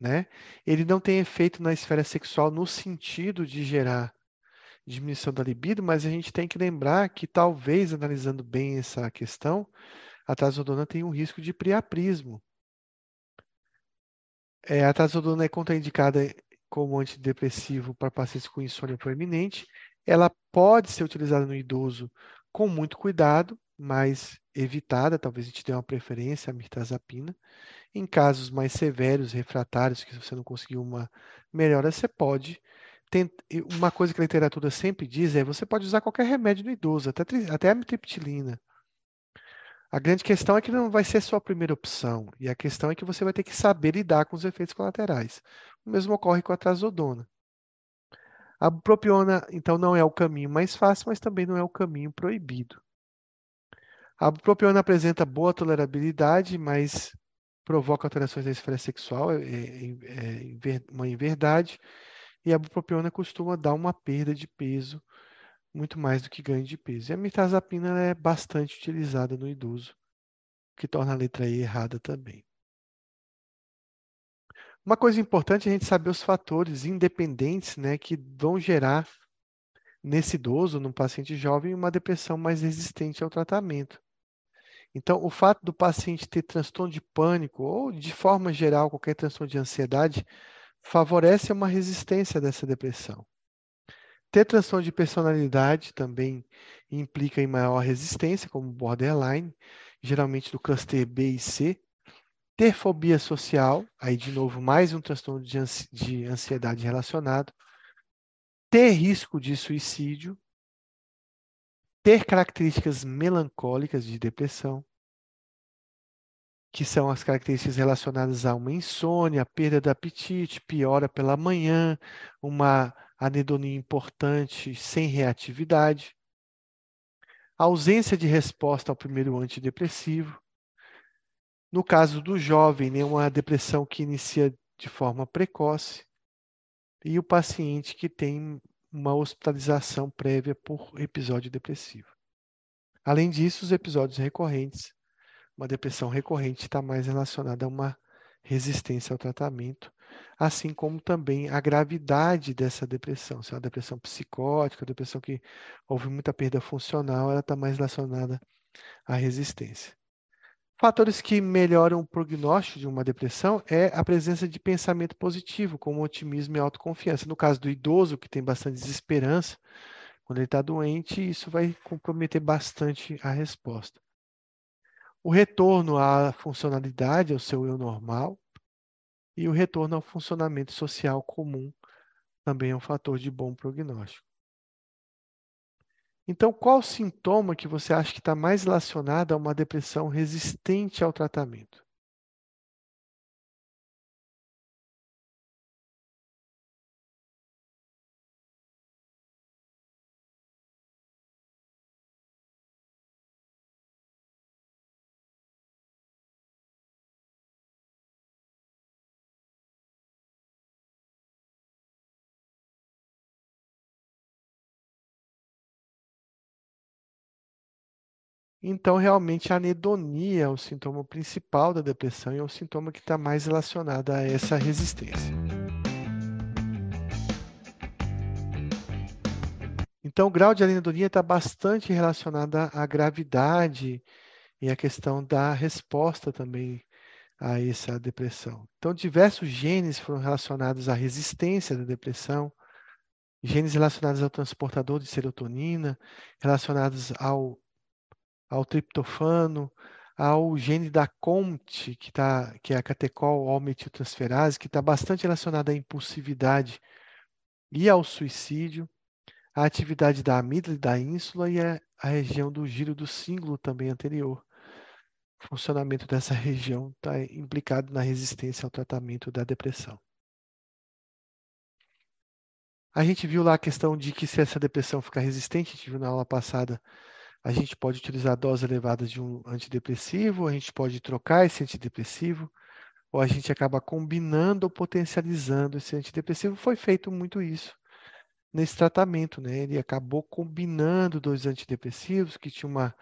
A: né? Ele não tem efeito na esfera sexual no sentido de gerar diminuição da libido, mas a gente tem que lembrar que talvez, analisando bem essa questão, a trazodona tem um risco de priaprismo. É, a trazodona é contraindicada como antidepressivo para pacientes com insônia proeminente. Ela pode ser utilizada no idoso com muito cuidado, mas evitada, talvez a gente dê uma preferência à mirtazapina. Em casos mais severos, refratários, que você não conseguiu uma melhora, você pode. Uma coisa que a literatura sempre diz é você pode usar qualquer remédio no idoso, até, até a mitriptilina. A grande questão é que não vai ser sua primeira opção, e a questão é que você vai ter que saber lidar com os efeitos colaterais. O mesmo ocorre com a trazodona. A bupropiona, então, não é o caminho mais fácil, mas também não é o caminho proibido. A bupropiona apresenta boa tolerabilidade, mas provoca alterações da esfera sexual, é, é, é uma inverdade, e a bupropiona costuma dar uma perda de peso muito mais do que ganho de peso. E a mirtazapina é bastante utilizada no idoso, que torna a letra E errada também. Uma coisa importante é a gente saber os fatores independentes né, que vão gerar nesse idoso, num paciente jovem, uma depressão mais resistente ao tratamento. Então, o fato do paciente ter transtorno de pânico ou, de forma geral, qualquer transtorno de ansiedade, favorece uma resistência dessa depressão. Ter transtorno de personalidade também implica em maior resistência, como borderline, geralmente do cluster B e C. Ter fobia social, aí de novo mais um transtorno de, de ansiedade relacionado. Ter risco de suicídio. Ter características melancólicas de depressão, que são as características relacionadas a uma insônia, perda do apetite, piora pela manhã, uma anedonia importante sem reatividade, ausência de resposta ao primeiro antidepressivo. No caso do jovem, né, uma depressão que inicia de forma precoce, e o paciente que tem uma hospitalização prévia por episódio depressivo. Além disso, os episódios recorrentes, uma depressão recorrente está mais relacionada a uma resistência ao tratamento, assim como também a gravidade dessa depressão. Se é uma depressão psicótica, depressão que houve muita perda funcional, ela está mais relacionada à resistência. Fatores que melhoram o prognóstico de uma depressão é a presença de pensamento positivo, como otimismo e autoconfiança. No caso do idoso, que tem bastante desesperança, quando ele está doente, isso vai comprometer bastante a resposta. O retorno à funcionalidade, ao seu eu normal, e o retorno ao funcionamento social comum também é um fator de bom prognóstico. Então, qual sintoma que você acha que está mais relacionado a uma depressão resistente ao tratamento? Então, realmente, a anedonia é o sintoma principal da depressão e é o sintoma que está mais relacionado a essa resistência. Então, o grau de anedonia está bastante relacionado à gravidade e à questão da resposta também a essa depressão. Então, diversos genes foram relacionados à resistência da depressão, genes relacionados ao transportador de serotonina, relacionados ao ao triptofano, ao gene da COMT, que, tá, que é a catecol metiltransferase, que está bastante relacionada à impulsividade e ao suicídio, a atividade da amígdala e da ínsula e a região do giro do símbolo também anterior. O funcionamento dessa região está implicado na resistência ao tratamento da depressão. A gente viu lá a questão de que se essa depressão ficar resistente, a gente viu na aula passada, a gente pode utilizar doses elevadas de um antidepressivo, a gente pode trocar esse antidepressivo, ou a gente acaba combinando ou potencializando esse antidepressivo. Foi feito muito isso nesse tratamento, né? Ele acabou combinando dois antidepressivos que tinham uma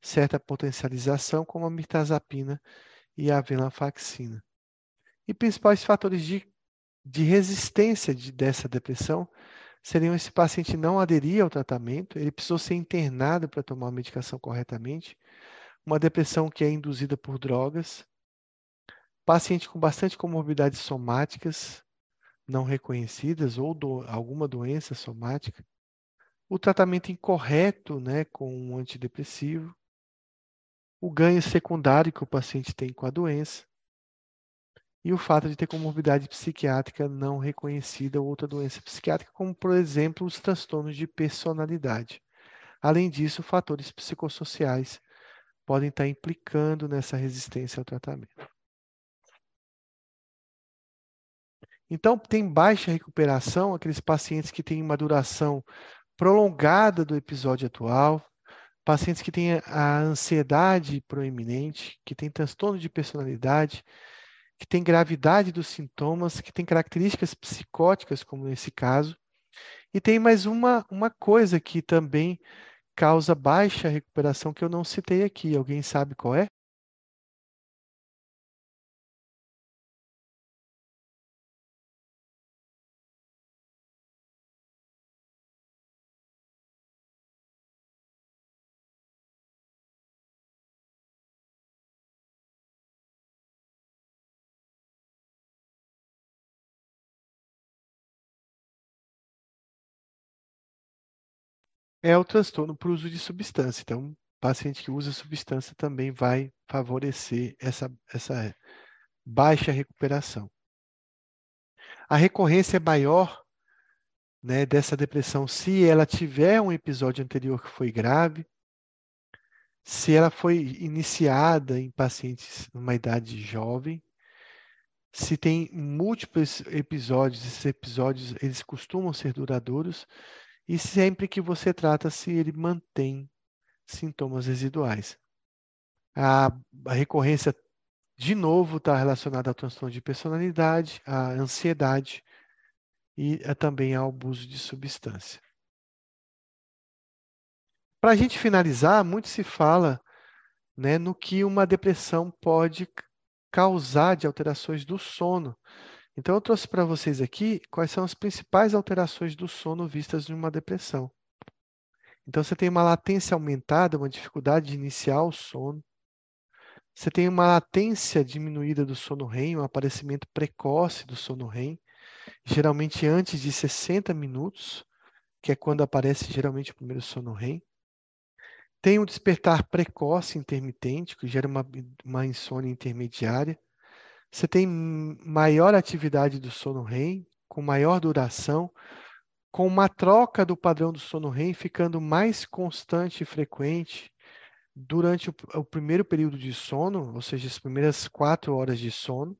A: certa potencialização, como a mirtazapina e a venlafaxina. E principais fatores de, de resistência de, dessa depressão seriam esse paciente não aderir ao tratamento, ele precisou ser internado para tomar a medicação corretamente, uma depressão que é induzida por drogas, paciente com bastante comorbidades somáticas não reconhecidas ou do, alguma doença somática, o tratamento incorreto né, com um antidepressivo, o ganho secundário que o paciente tem com a doença e o fato de ter comorbidade psiquiátrica não reconhecida ou outra doença psiquiátrica, como, por exemplo, os transtornos de personalidade. Além disso, fatores psicossociais podem estar implicando nessa resistência ao tratamento. Então, tem baixa recuperação aqueles pacientes que têm uma duração prolongada do episódio atual, pacientes que têm a ansiedade proeminente, que têm transtorno de personalidade, que têm gravidade dos sintomas, que têm características psicóticas, como nesse caso. E tem mais uma, uma coisa que também causa baixa recuperação que eu não citei aqui. Alguém sabe qual é? É o transtorno por uso de substância. Então, paciente que usa substância também vai favorecer essa, essa baixa recuperação. A recorrência é maior né, dessa depressão se ela tiver um episódio anterior que foi grave, se ela foi iniciada em pacientes numa idade jovem, se tem múltiplos episódios, esses episódios eles costumam ser duradouros, e sempre que você trata, se ele mantém sintomas residuais. A, a recorrência, de novo, está relacionada ao transtorno de personalidade, à ansiedade e a, também ao abuso de substância. Para a gente finalizar, muito se fala né, no que uma depressão pode causar de alterações do sono. Então, eu trouxe para vocês aqui quais são as principais alterações do sono vistas em uma depressão. Então, você tem uma latência aumentada, uma dificuldade de iniciar o sono. Você tem uma latência diminuída do sono REM, um aparecimento precoce do sono REM, geralmente antes de 60 minutos, que é quando aparece geralmente o primeiro sono REM. Tem um despertar precoce intermitente, que gera uma, uma insônia intermediária. Você tem maior atividade do sono REM, com maior duração, com uma troca do padrão do sono REM ficando mais constante e frequente durante o, o primeiro período de sono, ou seja, as primeiras quatro horas de sono,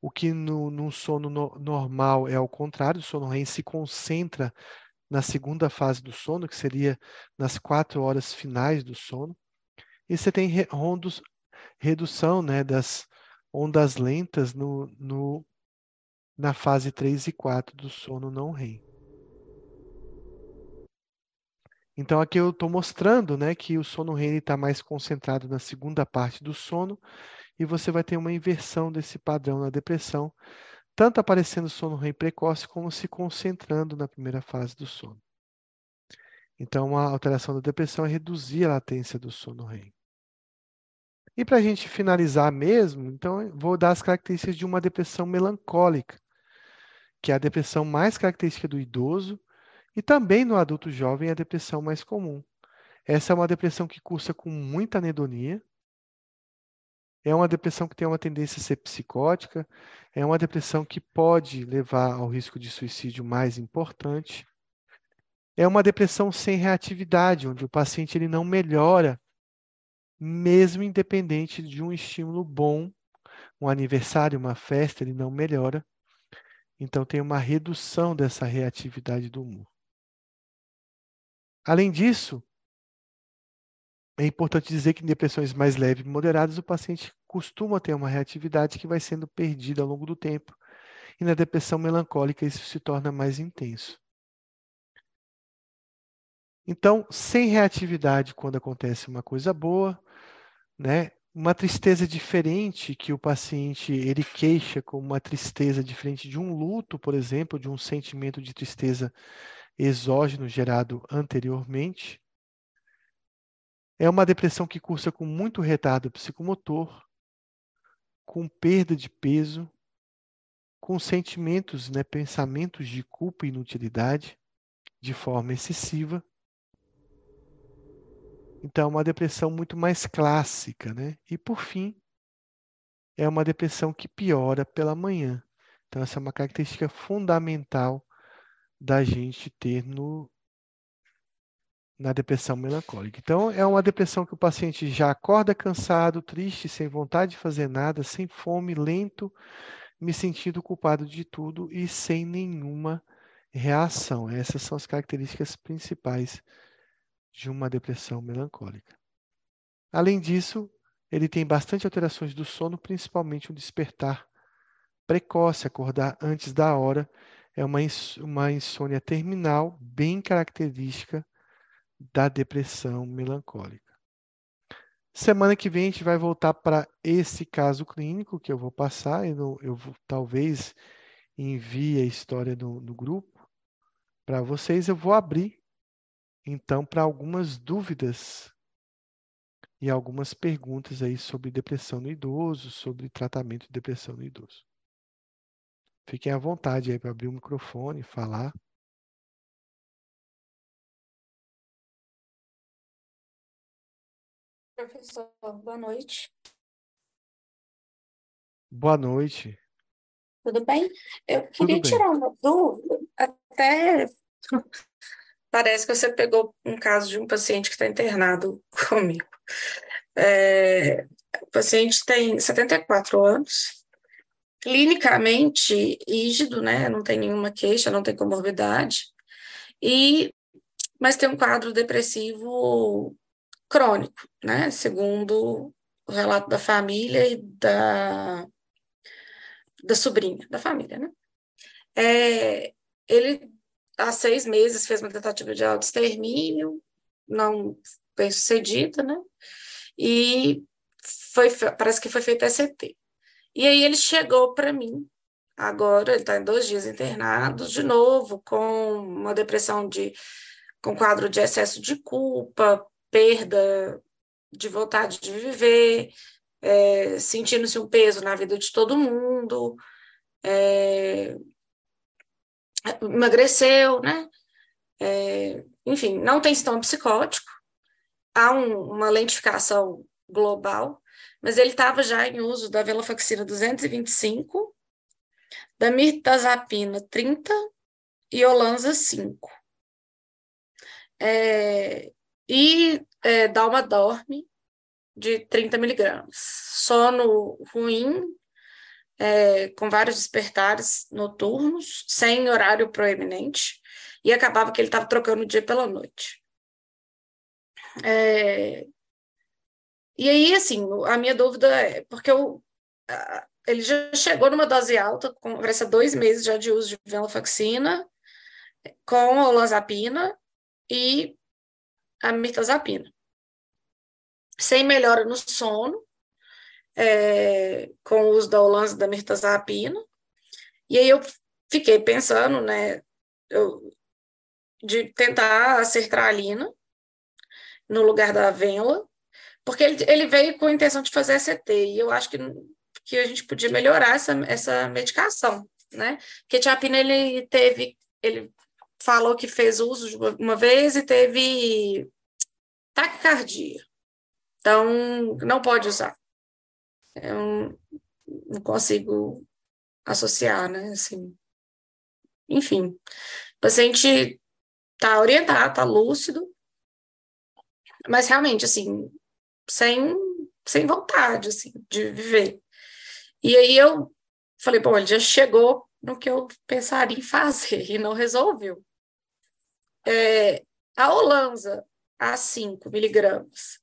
A: o que no, no sono no, normal é ao contrário, o sono REM se concentra na segunda fase do sono, que seria nas quatro horas finais do sono, e você tem rondos, redução né, das, ondas lentas no, no, na fase 3 e 4 do sono não REM. Então aqui eu estou mostrando né, que o sono REM está mais concentrado na segunda parte do sono e você vai ter uma inversão desse padrão na depressão, tanto aparecendo sono REM precoce como se concentrando na primeira fase do sono. Então, a alteração da depressão é reduzir a latência do sono REM. E para a gente finalizar mesmo, então vou dar as características de uma depressão melancólica, que é a depressão mais característica do idoso e também no adulto jovem a depressão mais comum. Essa é uma depressão que cursa com muita anedonia, é uma depressão que tem uma tendência a ser psicótica, é uma depressão que pode levar ao risco de suicídio mais importante. É uma depressão sem reatividade, onde o paciente ele não melhora mesmo independente de um estímulo bom, um aniversário, uma festa, ele não melhora. Então, tem uma redução dessa reatividade do humor. Além disso, é importante dizer que em depressões mais leves e moderadas, o paciente costuma ter uma reatividade que vai sendo perdida ao longo do tempo. E na depressão melancólica, isso se torna mais intenso. Então, sem reatividade quando acontece uma coisa boa, né? Uma tristeza diferente que o paciente ele queixa como uma tristeza diferente de um luto, por exemplo, de um sentimento de tristeza exógeno gerado anteriormente. É uma depressão que cursa com muito retardo psicomotor, com perda de peso, com sentimentos, né, pensamentos de culpa e inutilidade de forma excessiva então, é uma depressão muito mais clássica, né? E por fim, é uma depressão que piora pela manhã. Então, essa é uma característica fundamental da gente ter no, na depressão melancólica. Então, é uma depressão que o paciente já acorda cansado, triste, sem vontade de fazer nada, sem fome, lento, me sentindo culpado de tudo e sem nenhuma reação. Essas são as características principais de uma depressão melancólica. Além disso, ele tem bastante alterações do sono, principalmente o despertar precoce, acordar antes da hora. É uma, uma insônia terminal bem característica da depressão melancólica. Semana que vem a gente vai voltar para esse caso clínico que eu vou passar. Eu, eu vou, talvez envie a história no, no grupo para vocês. Eu vou abrir então para algumas dúvidas e algumas perguntas aí sobre depressão no idoso, sobre tratamento de depressão no idoso. Fiquem à vontade aí para abrir o microfone, falar.
D: Professor, boa noite.
A: Boa noite.
D: Tudo bem? Eu queria tirar uma dúvida, até Parece que você pegou um caso de um paciente que está internado [LAUGHS] comigo. É, o paciente tem 74 anos, clinicamente rígido, né? Não tem nenhuma queixa, não tem comorbidade, e mas tem um quadro depressivo crônico, né? Segundo o relato da família e da, da sobrinha da família, né? É, ele há seis meses fez uma tentativa de autoextermínio, não bem sucedida, né? E foi, parece que foi feita SCT. E aí ele chegou para mim, agora ele está em dois dias internado, de novo, com uma depressão de, com quadro de excesso de culpa, perda de vontade de viver, é, sentindo-se um peso na vida de todo mundo, é, emagreceu, né? É, enfim, não tem sintoma psicótico, há um, uma lentificação global, mas ele estava já em uso da venlafaxina 225, da mirtazapina 30 e olanza 5. É, e é, dorme de 30 miligramas. Sono ruim, é, com vários despertares noturnos, sem horário proeminente, e acabava que ele estava trocando o dia pela noite. É, e aí, assim, a minha dúvida é, porque eu, ele já chegou numa dose alta, conversa dois meses já de uso de venlafaxina, com olanzapina e a mirtazapina. Sem melhora no sono, é, com o uso da Olanza da mirtazapina. E aí eu fiquei pensando, né, eu, de tentar a sertralina no lugar da venla, porque ele, ele veio com a intenção de fazer CT, e eu acho que, que a gente podia melhorar essa, essa medicação, né? Porque tiapina ele teve, ele falou que fez uso de uma, uma vez e teve taquicardia. Então, não pode usar eu não consigo associar, né? Assim, enfim, o paciente está orientado, está lúcido, mas realmente, assim, sem, sem vontade, assim, de viver. E aí eu falei, bom, ele já chegou no que eu pensaria em fazer [LAUGHS] e não resolveu. É, a Olanza, a 5 miligramas,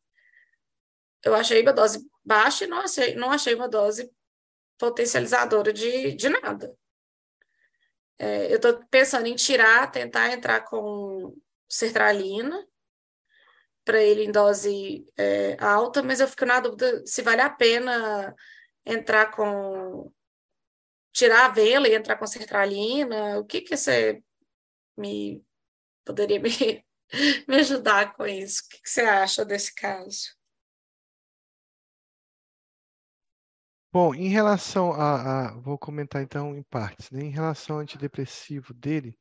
D: eu achei uma dose baixa e não achei, não achei uma dose potencializadora de, de nada. É, eu estou pensando em tirar, tentar entrar com sertralina para ele em dose é, alta, mas eu fico na dúvida se vale a pena entrar com tirar a vela e entrar com sertralina. O que que você me poderia me, [LAUGHS] me ajudar com isso? O que, que você acha desse caso?
A: Bom, em relação a, a- vou comentar então em partes, né? Em relação ao antidepressivo dele,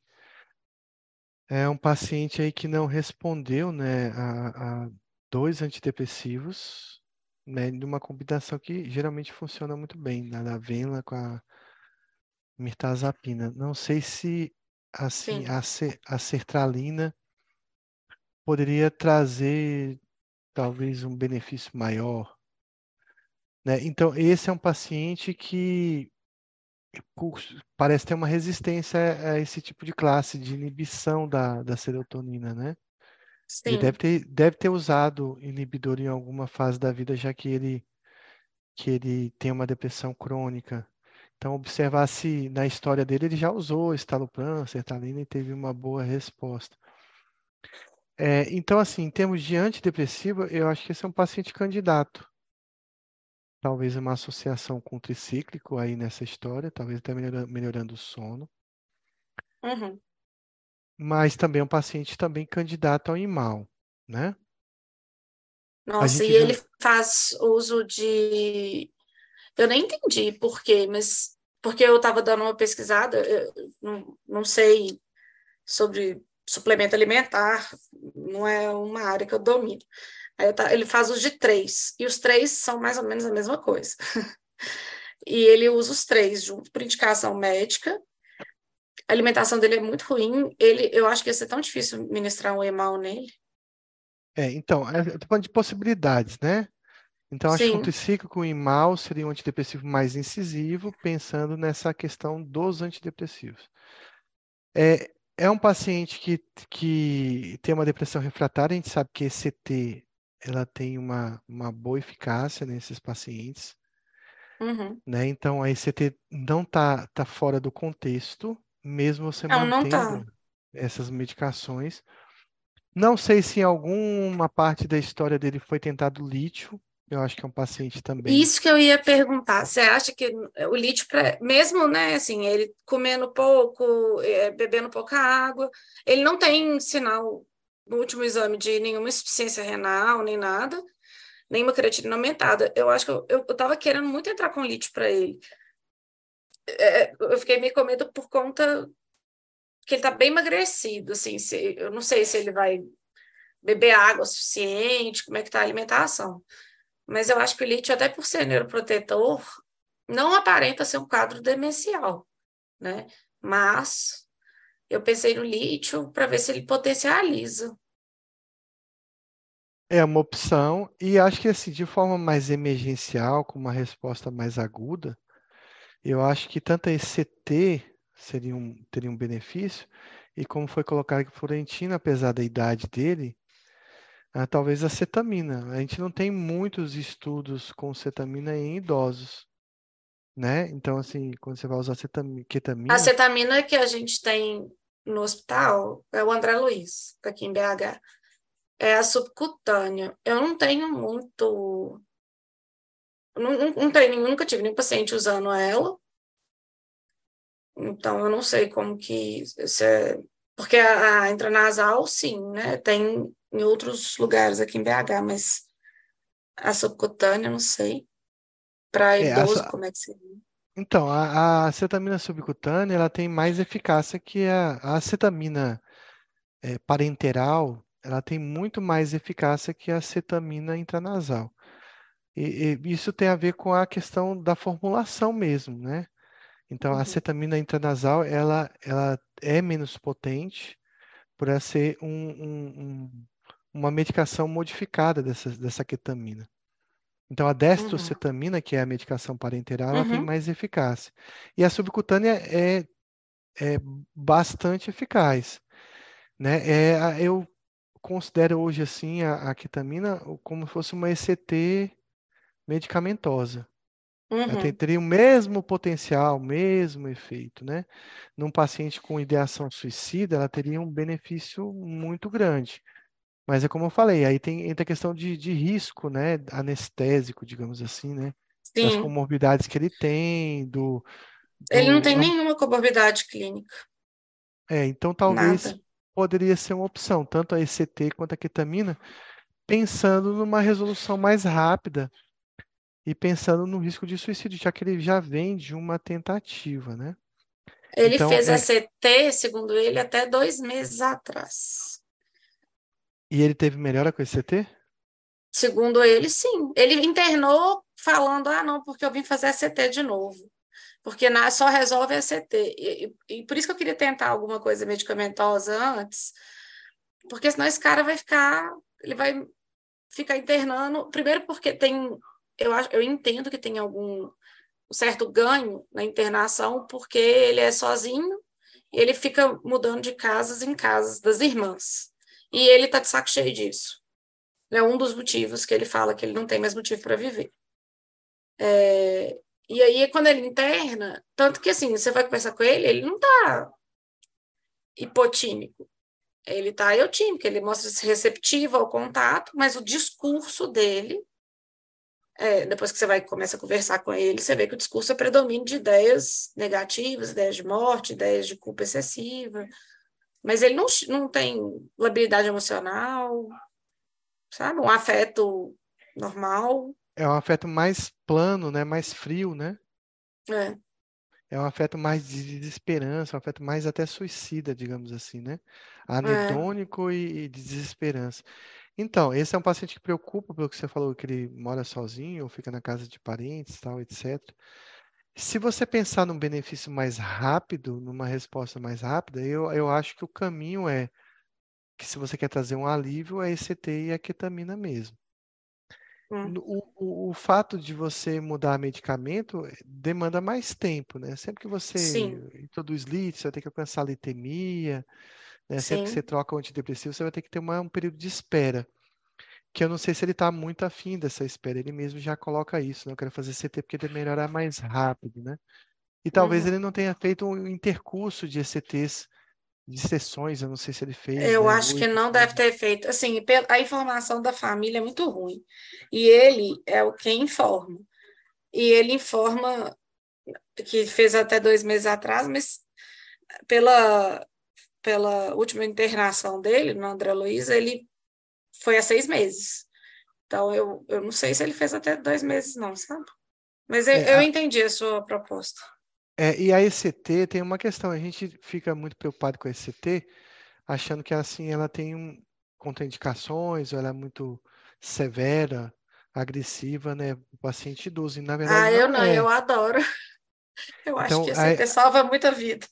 A: é um paciente aí que não respondeu, né, a, a dois antidepressivos, né, de uma combinação que geralmente funciona muito bem, né, da Venla com a mirtazapina. Não sei se assim
D: Sim.
A: a sertralina poderia trazer talvez um benefício maior, né? Então, esse é um paciente que cu- parece ter uma resistência a esse tipo de classe de inibição da, da serotonina, né? Ele
D: Sim.
A: deve ter, deve ter usado inibidor em alguma fase da vida, já que ele, que ele tem uma depressão crônica. Então, observar se na história dele ele já usou estalopram, sertralina e teve uma boa resposta. É, então, assim, em termos de antidepressivo, eu acho que esse é um paciente candidato. Talvez uma associação com tricíclico aí nessa história, talvez até melhora- melhorando o sono.
D: Uhum.
A: Mas também é um paciente também candidato ao IMAL, né?
D: Nossa, e ele
A: viu,
D: faz uso de. Eu nem entendi por quê, mas porque eu estava dando uma pesquisada, eu não, não sei sobre suplemento alimentar, não é uma área que eu domino. Tá- ele faz uso de três, e os três são mais ou menos a mesma coisa. [LAUGHS] E ele usa os três junto por indicação médica. A alimentação dele é muito ruim. Ele, eu acho que ia ser tão difícil ministrar um EMAL nele.
A: é, então, é, eu tô falando de possibilidades, né? Então, acho que um
D: Sim.
A: tricíclico IMAL seria um antidepressivo mais incisivo, pensando nessa questão dos antidepressivos. É, é um paciente que, que tem uma depressão refratária, a gente sabe que ECT ela tem uma, uma boa eficácia nesses pacientes,
D: Uhum.
A: né? Então, a ECT não está tá fora do contexto, mesmo você
D: Não, não tá.
A: mantendo essas medicações. Não sei se em alguma parte da história dele foi tentado lítio, eu acho que é um paciente também.
D: Isso que eu ia perguntar. Você acha que o lítio, pra- mesmo, né, assim, ele comendo pouco, é, bebendo pouca água, ele não tem sinal no último exame de nenhuma insuficiência renal, nem nada, nenhuma creatina aumentada. Eu acho que eu, eu, eu tava querendo muito entrar com lítio para ele. É, eu fiquei meio com medo por conta que ele tá bem emagrecido, assim, se, eu não sei se ele vai beber água suficiente, como é que tá a alimentação. Mas eu acho que o lítio, até por ser neuroprotetor, não aparenta ser um quadro demencial, né? Mas eu pensei no lítio para ver se ele potencializa.
A: É uma opção, e acho que assim, de forma mais emergencial, com uma resposta mais aguda, eu acho que tanto a ECT seria um, teria um benefício, e como foi colocado aqui, Florentino, apesar da idade dele, ah, talvez a cetamina. A gente não tem muitos estudos com cetamina em idosos, né? Então, assim, quando você vai usar cetami-
D: A
A: ketamina,
D: cetamina que a gente tem no hospital é o André Luiz, aqui em BH. É a subcutânea. Eu não tenho muito. Não, não, não tenho, nunca tive nenhum paciente usando ela. Então, eu não sei como que. Se é... Porque a, a intranasal, sim, né? Tem em outros lugares aqui em BH, mas a subcutânea, não sei. Para
A: é,
D: idoso,
A: essa-
D: como é que seria?
A: Então, a, a acetamina subcutânea, ela tem mais eficácia que a, a acetamina eh, parenteral, ela tem muito mais eficácia que a acetamina intranasal. E, e isso tem a ver com a questão da formulação mesmo, né? Então, a
D: Uhum.
A: acetamina intranasal, ela, ela é menos potente por ela ser um- um- um- uma medicação modificada dessa, dessa ketamina. Então, a destrocetamina, que é a medicação parenteral, ela tem
D: Uhum.
A: mais eficácia. E a subcutânea é, é bastante eficaz, né? É, a- eu considero hoje, assim, a, a ketamina como se fosse uma ECT medicamentosa. Ela tem-
D: Uhum.
A: teria o mesmo potencial, o mesmo efeito, né? Num paciente com ideação suicida, ela teria um benefício muito grande. Mas é como eu falei, aí tem, entra a questão de, de risco, né? Anestésico, digamos assim, né? Das
D: Sim.
A: comorbidades que ele tem, do,
D: Ele não
A: do
D: tem nenhuma comorbidade clínica,
A: é, então talvez
D: nada.
A: poderia ser uma opção, tanto a ECT quanto a ketamina, pensando numa resolução mais rápida e pensando no risco de suicídio, já que ele já vem de uma tentativa, né?
D: Ele
A: Então,
D: fez
A: é,
D: ACT, segundo ele, até dois meses atrás.
A: E ele teve melhora com a ECT?
D: Segundo ele, sim. Ele internou falando: ah, não, porque eu vim fazer ACT de novo. Porque na, só resolve ACT. E, e, e por isso que eu queria tentar alguma coisa medicamentosa antes, porque senão esse cara vai ficar, ele vai ficar internando. Primeiro, porque tem, eu, acho, eu entendo que tem algum um certo ganho na internação, porque ele é sozinho e ele fica mudando de casas em casas das irmãs. E ele tá de saco cheio disso. É um dos motivos que ele fala que ele não tem mais motivo para viver. É, e aí, quando ele interna, tanto que assim, você vai conversar com ele, ele não tá hipotímico. Ele tá eutímico, ele mostra-se receptivo ao contato, mas o discurso dele, é, depois que você vai começa a conversar com ele, você vê que o discurso é predomínio de ideias negativas, ideias de morte, ideias de culpa excessiva. Mas ele não, não tem labilidade emocional, sabe? Um afeto normal.
A: É um afeto mais plano, né? Mais frio, né?
D: É.
A: É um afeto mais de desesperança, um afeto mais até suicida, digamos assim, né? Anedônico e, e de desesperança. Então, esse é um paciente que preocupa pelo que você falou, que ele mora sozinho ou fica na casa de parentes, tal, etc. Se você pensar num benefício mais rápido, numa resposta mais rápida, eu, eu acho que o caminho é que se você quer trazer um alívio, é ECT e a ketamina mesmo.
D: Hum.
A: O, o, o fato de você mudar medicamento demanda mais tempo, né? Sempre que você
D: Sim.
A: introduz lítio, você vai ter que alcançar a litemia, né? Sempre que você troca o antidepressivo, você vai ter que ter uma, um período de espera. Que eu não sei se ele está muito afim dessa espera. Ele mesmo já coloca isso, né? Eu quero fazer CT porque ele melhorar mais rápido, né? E talvez
D: Uhum.
A: ele não tenha feito um intercurso de ECTs, de sessões, eu não sei se ele fez,
D: Eu
A: né?
D: acho que não deve ter feito. Assim, a informação da família é muito ruim. E ele é o que informa. E ele informa que fez até dois meses atrás, mas pela, pela última internação dele, no André Luiz, ele foi há seis meses. Então, eu, eu não sei se ele fez até dois meses, não, sabe? Mas eu,
A: É,
D: eu
A: a-
D: entendi a sua proposta.
A: É, e a ECT tem uma questão, a gente fica muito preocupado com a ECT, achando que assim ela tem um, contraindicações, ou ela é muito severa, agressiva, né, o paciente idoso, e na verdade
D: Ah, eu
A: não
D: não,
A: é.
D: eu adoro. [LAUGHS] Eu acho
A: Então,
D: que
A: a,
D: esse CT salva muita vida.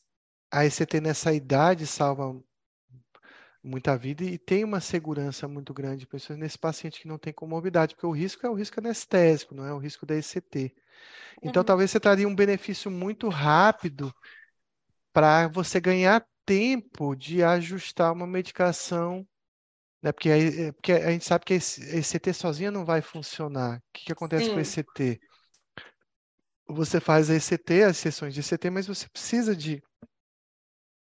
A: a ECT nessa idade salva muita vida e tem uma segurança muito grande, principalmente nesse paciente que não tem comorbidade, porque o risco é o risco anestésico, não é o risco da ECT. Então,
D: Uhum.
A: talvez você traria um benefício muito rápido para você ganhar tempo de ajustar uma medicação, né? Porque, aí- é, porque a gente sabe que esse ECT sozinha não vai funcionar. O que que acontece com o
D: Sim,
A: ECT? Você faz a ECT, as sessões de ECT, mas você precisa de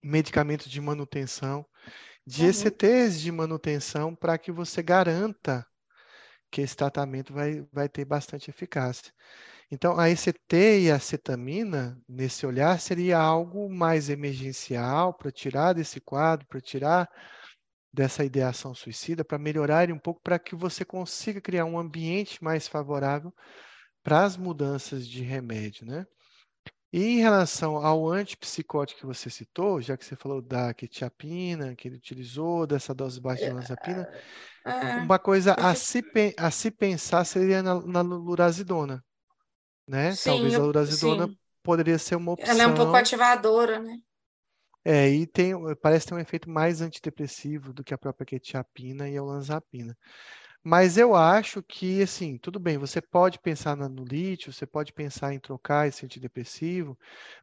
A: medicamentos de manutenção, de
D: uhum.
A: ECTs de manutenção para que você garanta que esse tratamento vai, vai ter bastante eficácia. Então, a ECT e a cetamina, nesse olhar, seria algo mais emergencial para tirar desse quadro, para tirar dessa ideação suicida, para melhorar ele um pouco, para que você consiga criar um ambiente mais favorável para as mudanças de remédio, né? E em relação ao antipsicótico que você citou, já que você falou da quetiapina, que ele utilizou, dessa dose baixa de olanzapina,
D: É,
A: uma coisa a se, a se pensar seria na, na lurazidona, né?
D: sim,
A: Talvez a lurazidona poderia ser uma
D: Ela é um pouco
A: opção.
D: ativadora, né?
A: É, e tem, parece ter um efeito mais antidepressivo do que a própria quetiapina e a olanzapina. Mas eu acho que, assim, tudo bem, você pode pensar no lítio, você pode pensar em trocar esse antidepressivo,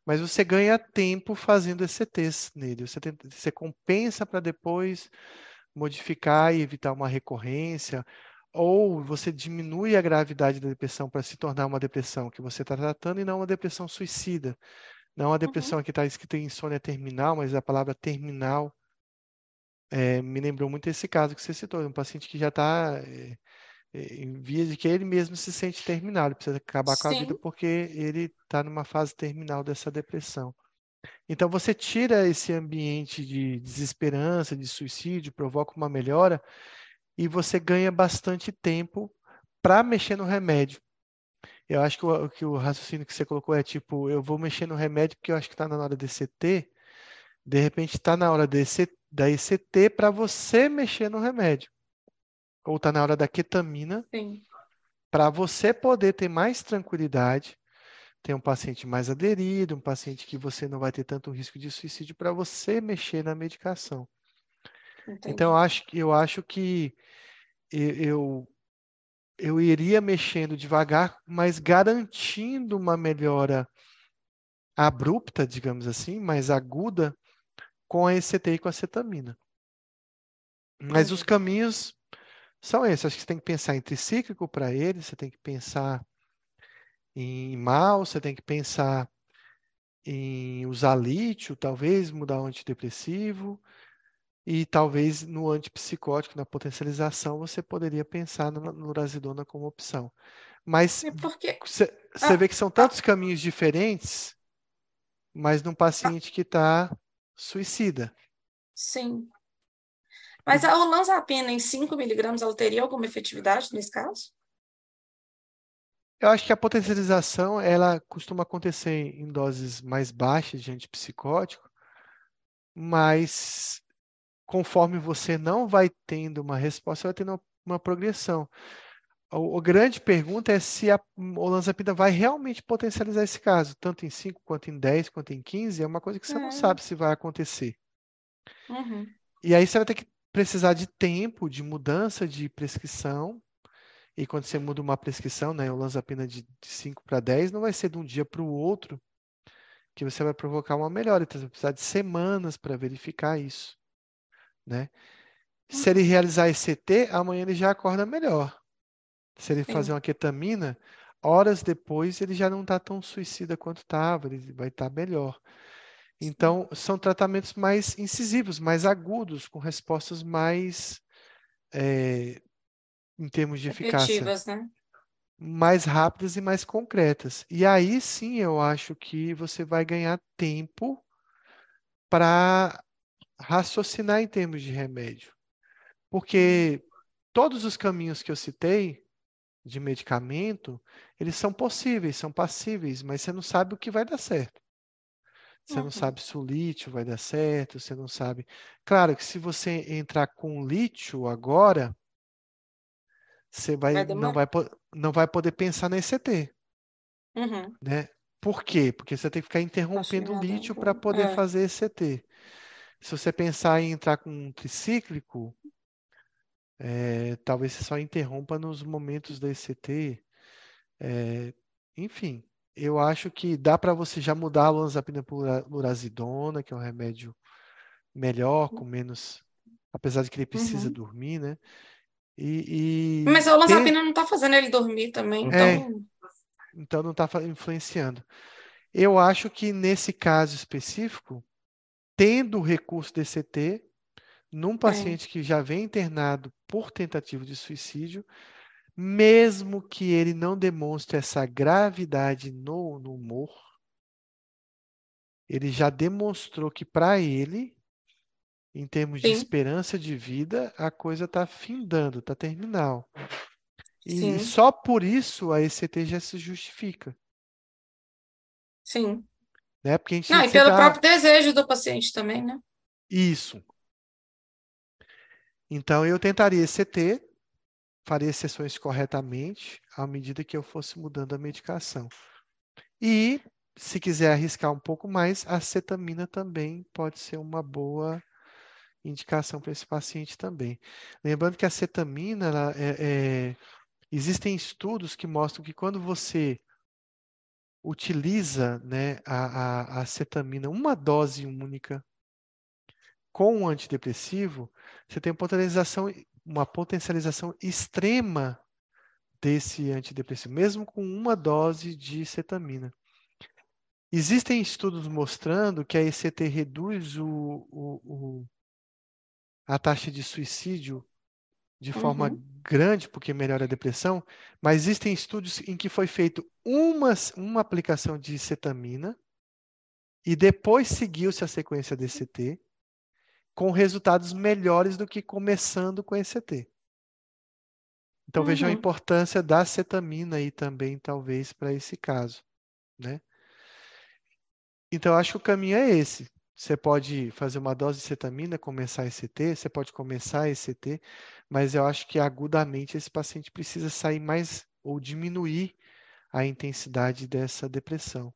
A: mas você ganha tempo fazendo ECTs nele. Você, tem, você compensa para depois modificar e evitar uma recorrência, ou você diminui a gravidade da depressão para se tornar uma depressão que você está tratando e não uma depressão suicida. Não uma depressão uhum. que está escrita em insônia terminal, mas a palavra terminal é, me lembrou muito esse caso que você citou, um paciente que já está é, é, em via de que ele mesmo se sente terminal, ele precisa acabar com a vida porque ele está numa fase terminal dessa depressão. Então você tira esse ambiente de desesperança, de suicídio, provoca uma melhora e você ganha bastante tempo para mexer no remédio. Eu acho que o, que o raciocínio que você colocou é tipo, eu vou mexer no remédio porque eu acho que está na hora de CT, de repente está na hora desse, da ECT para você mexer no remédio. Ou está na hora da ketamina para você poder ter mais tranquilidade, ter um paciente mais aderido, um paciente que você não vai ter tanto risco de suicídio para você mexer na medicação. Entendi. Então eu acho, eu acho que eu, eu iria mexendo devagar, mas garantindo uma melhora abrupta, digamos assim, mais aguda, com a ECT e com a cetamina. Mas os caminhos são esses. Acho que você tem que pensar em tricíclico para ele, você tem que pensar em mal, você tem que pensar em usar lítio, talvez mudar o antidepressivo, e talvez no antipsicótico, na potencialização, você poderia pensar no, Urazidona como opção. Mas
D: é porque...
A: você ah, vê que são tantos ah, caminhos diferentes, mas num paciente que está suicida.
D: Sim. Mas a olanzapina em 5 miligramas, ela teria alguma efetividade nesse caso?
A: Eu acho que a potencialização, ela costuma acontecer em doses mais baixas de antipsicótico, mas conforme você não vai tendo uma resposta, você vai tendo uma, uma progressão. A, grande pergunta é se a olanzapina vai realmente potencializar esse caso, tanto em 5, quanto em 10, quanto em 15, é uma coisa que você é. não sabe se vai acontecer.
D: Uhum.
A: E aí você vai ter que precisar de tempo, de mudança de prescrição, e quando você muda uma prescrição, né, olanzapina de, de 5 para 10, não vai ser de um dia para o outro que você vai provocar uma melhora. Então, você vai precisar de semanas para verificar isso né? Se ele realizar esse CT, amanhã ele já acorda melhor. Se ele Sim. fazer uma ketamina, horas depois ele já não está tão suicida quanto estava, ele vai estar tá melhor. Então, são tratamentos mais incisivos, mais agudos, com respostas mais, é, em termos de eficácia,
D: né?
A: mais rápidas e mais concretas. E aí sim eu acho que você vai ganhar tempo para raciocinar em termos de remédio. Porque todos os caminhos que eu citei de medicamento, eles são possíveis, são passíveis, mas você não sabe o que vai dar certo. Você uhum. não sabe se o lítio vai dar certo, você não sabe. Claro que se você entrar com lítio agora, você vai, vai não, vai, não vai poder pensar na ECT.
D: Uhum.
A: Né? Por quê? Porque você tem que ficar interrompendo o lítio para poder é. fazer ECT. Se você pensar em entrar com um tricíclico, é, talvez você só interrompa nos momentos da ECT. É, enfim, eu acho que dá para você já mudar a olanzapina por urazidona, que é um remédio melhor, com menos, apesar de que ele precisa uhum. dormir, né? E,
D: e Mas a olanzapina não está fazendo ele dormir também, então...
A: É, então não está influenciando. Eu acho que nesse caso específico, tendo o recurso DCT, num é. paciente é. que já vem internado por tentativa de suicídio, mesmo que ele não demonstre essa gravidade no, no humor, ele já demonstrou que para ele, em termos Sim. de esperança de vida, a coisa está findando, está terminal. E Sim. só por isso a ECT já se justifica.
D: Sim.
A: Né? Porque a gente
D: Não, e pelo próprio desejo do paciente também, né?
A: Isso. Então, eu tentaria ECT, faria sessões corretamente, à medida que eu fosse mudando a medicação. E, se quiser arriscar um pouco mais, a cetamina também pode ser uma boa indicação para esse paciente também. Lembrando que a cetamina, ela, é, é, existem estudos que mostram que quando você utiliza né, a, a, a cetamina, uma dose única, com um antidepressivo, você tem potencialização, uma potencialização extrema desse antidepressivo, mesmo com uma dose de cetamina. Existem estudos mostrando que a ECT reduz o, o, o a taxa de suicídio de forma
D: Uhum.
A: grande, porque melhora a depressão, mas existem estudos em que foi feito uma, uma aplicação de cetamina e depois seguiu-se a sequência de ECT com resultados melhores do que começando com ECT. Então vejam a
D: Uhum.
A: importância da cetamina aí também, talvez, para esse caso, né? Então eu acho que o caminho é esse. Você pode fazer uma dose de cetamina, começar ECT, você pode começar ECT, mas eu acho que agudamente esse paciente precisa sair mais ou diminuir a intensidade dessa depressão.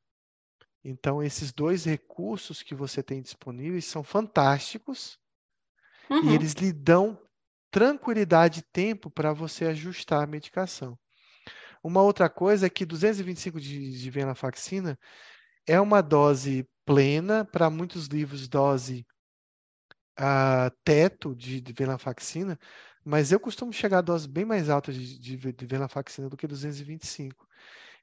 A: Então, esses dois recursos que você tem disponíveis são fantásticos e
D: Uhum.
A: eles lhe dão tranquilidade e tempo para você ajustar a medicação. Uma outra coisa é que 225 de, de venlafaxina é uma dose plena, para muitos livros, dose ah, teto de, de venlafaxina, mas eu costumo chegar a doses bem mais altas de, de, de venlafaxina do que 225.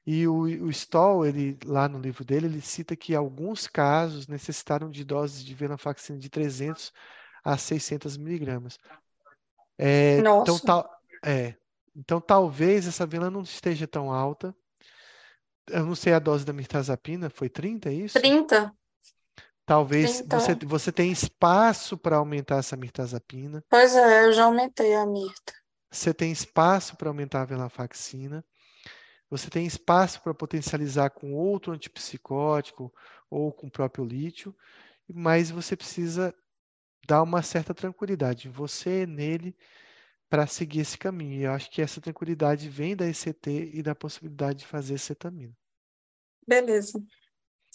A: E o, o Stoll, ele, lá no livro dele, ele cita que alguns casos necessitaram de doses de venlafaxina de 300 a 600 miligramas. É, então,
D: Nossa.
A: tal, é, então, talvez essa vela não esteja tão alta. Eu não sei a dose da mirtazapina, foi 30, é isso?
D: 30.
A: Talvez
D: 30.
A: você, você tenha espaço para aumentar essa mirtazapina.
D: Pois é, eu já aumentei a Mirta.
A: Você tem espaço para aumentar a venlafaxina. Você tem espaço para potencializar com outro antipsicótico ou com o próprio lítio, mas você precisa dar uma certa tranquilidade em você, nele, para seguir esse caminho. E eu acho que essa tranquilidade vem da ECT e da possibilidade de fazer cetamina.
D: Beleza.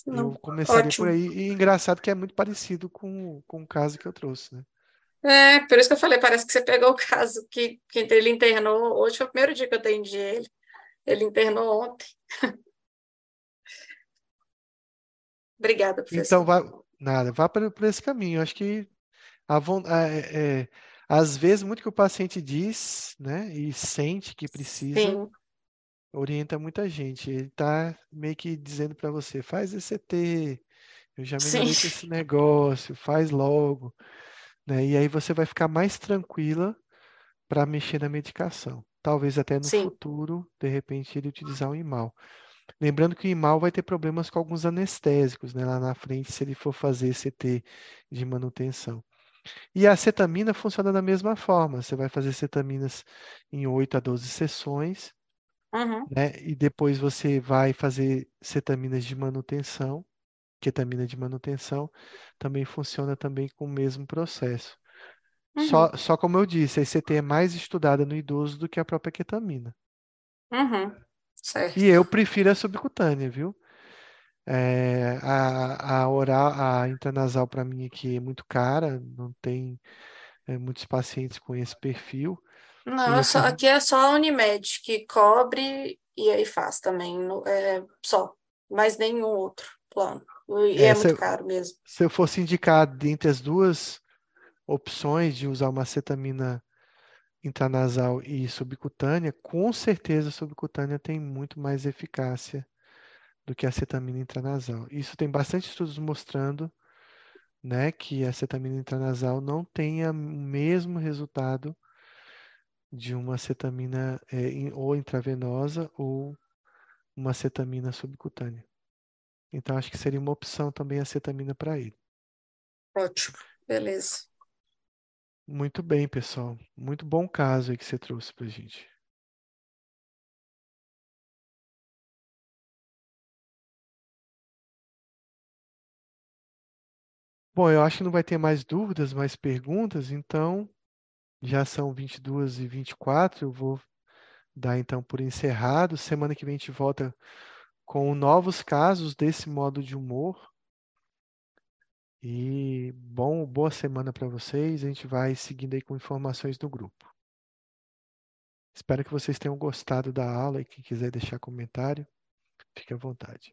D: Não,
A: Eu começaria
D: ótimo.
A: por aí. E engraçado que é muito parecido com, com o caso que eu trouxe, né?
D: É, por isso que eu falei, parece que você pegou o caso que, que ele internou. Hoje foi o primeiro dia que eu atendi ele. Ele internou ontem. [LAUGHS] Obrigada, professor.
A: Então, vá, nada, vá por, por esse caminho. Eu acho que a, é, é, às vezes, muito que o paciente diz, né, e sente que precisa,
D: Sim,
A: orienta muita gente. Ele está meio que dizendo para você, faz ECT, eu já melhorei com esse negócio, faz logo, né? E aí você vai ficar mais tranquila para mexer na medicação. Talvez até no
D: sim,
A: futuro, de repente, ele utilizar o IMAL. Lembrando que o IMAL vai ter problemas com alguns anestésicos, né, lá na frente, se ele for fazer CT de manutenção. E a cetamina funciona da mesma forma. Você vai fazer cetaminas em 8 a 12 sessões,
D: uhum,
A: né? E depois você vai fazer cetaminas de manutenção, ketamina de manutenção, também funciona também com o mesmo processo.
D: Uhum,
A: Só, só como eu disse, a ECT é mais estudada no idoso do que a própria ketamina.
D: uhum, certo.
A: E eu prefiro a subcutânea, viu? É, a, a oral, a intranasal para mim aqui é muito cara, não tem é, muitos pacientes com esse perfil.
D: Não,
A: E
D: é
A: eu
D: só, aqui é só a Unimed que cobre e aí faz também. É, só, mas nenhum outro plano. E
A: é,
D: é muito
A: eu-
D: caro mesmo.
A: se eu fosse indicar dentre as duas opções de usar uma cetamina intranasal e subcutânea, com certeza a subcutânea tem muito mais eficácia do que a cetamina intranasal. Isso tem bastante estudos mostrando, né, que a cetamina intranasal não tem a- o mesmo resultado de uma cetamina é, ou intravenosa ou uma cetamina subcutânea. Então, acho que seria uma opção também a cetamina para ele.
D: Ótimo, beleza.
A: Muito bem, pessoal. Muito bom caso aí que você trouxe para gente. Bom, eu acho que não vai ter mais dúvidas, mais perguntas, então já são 22 e 24, eu vou dar então por encerrado. Semana que vem a gente volta com novos casos desse modo de humor. E bom, boa semana para vocês. A gente vai seguindo aí com informações no grupo. Espero que vocês tenham gostado da aula e quem quiser deixar comentário, fique à vontade.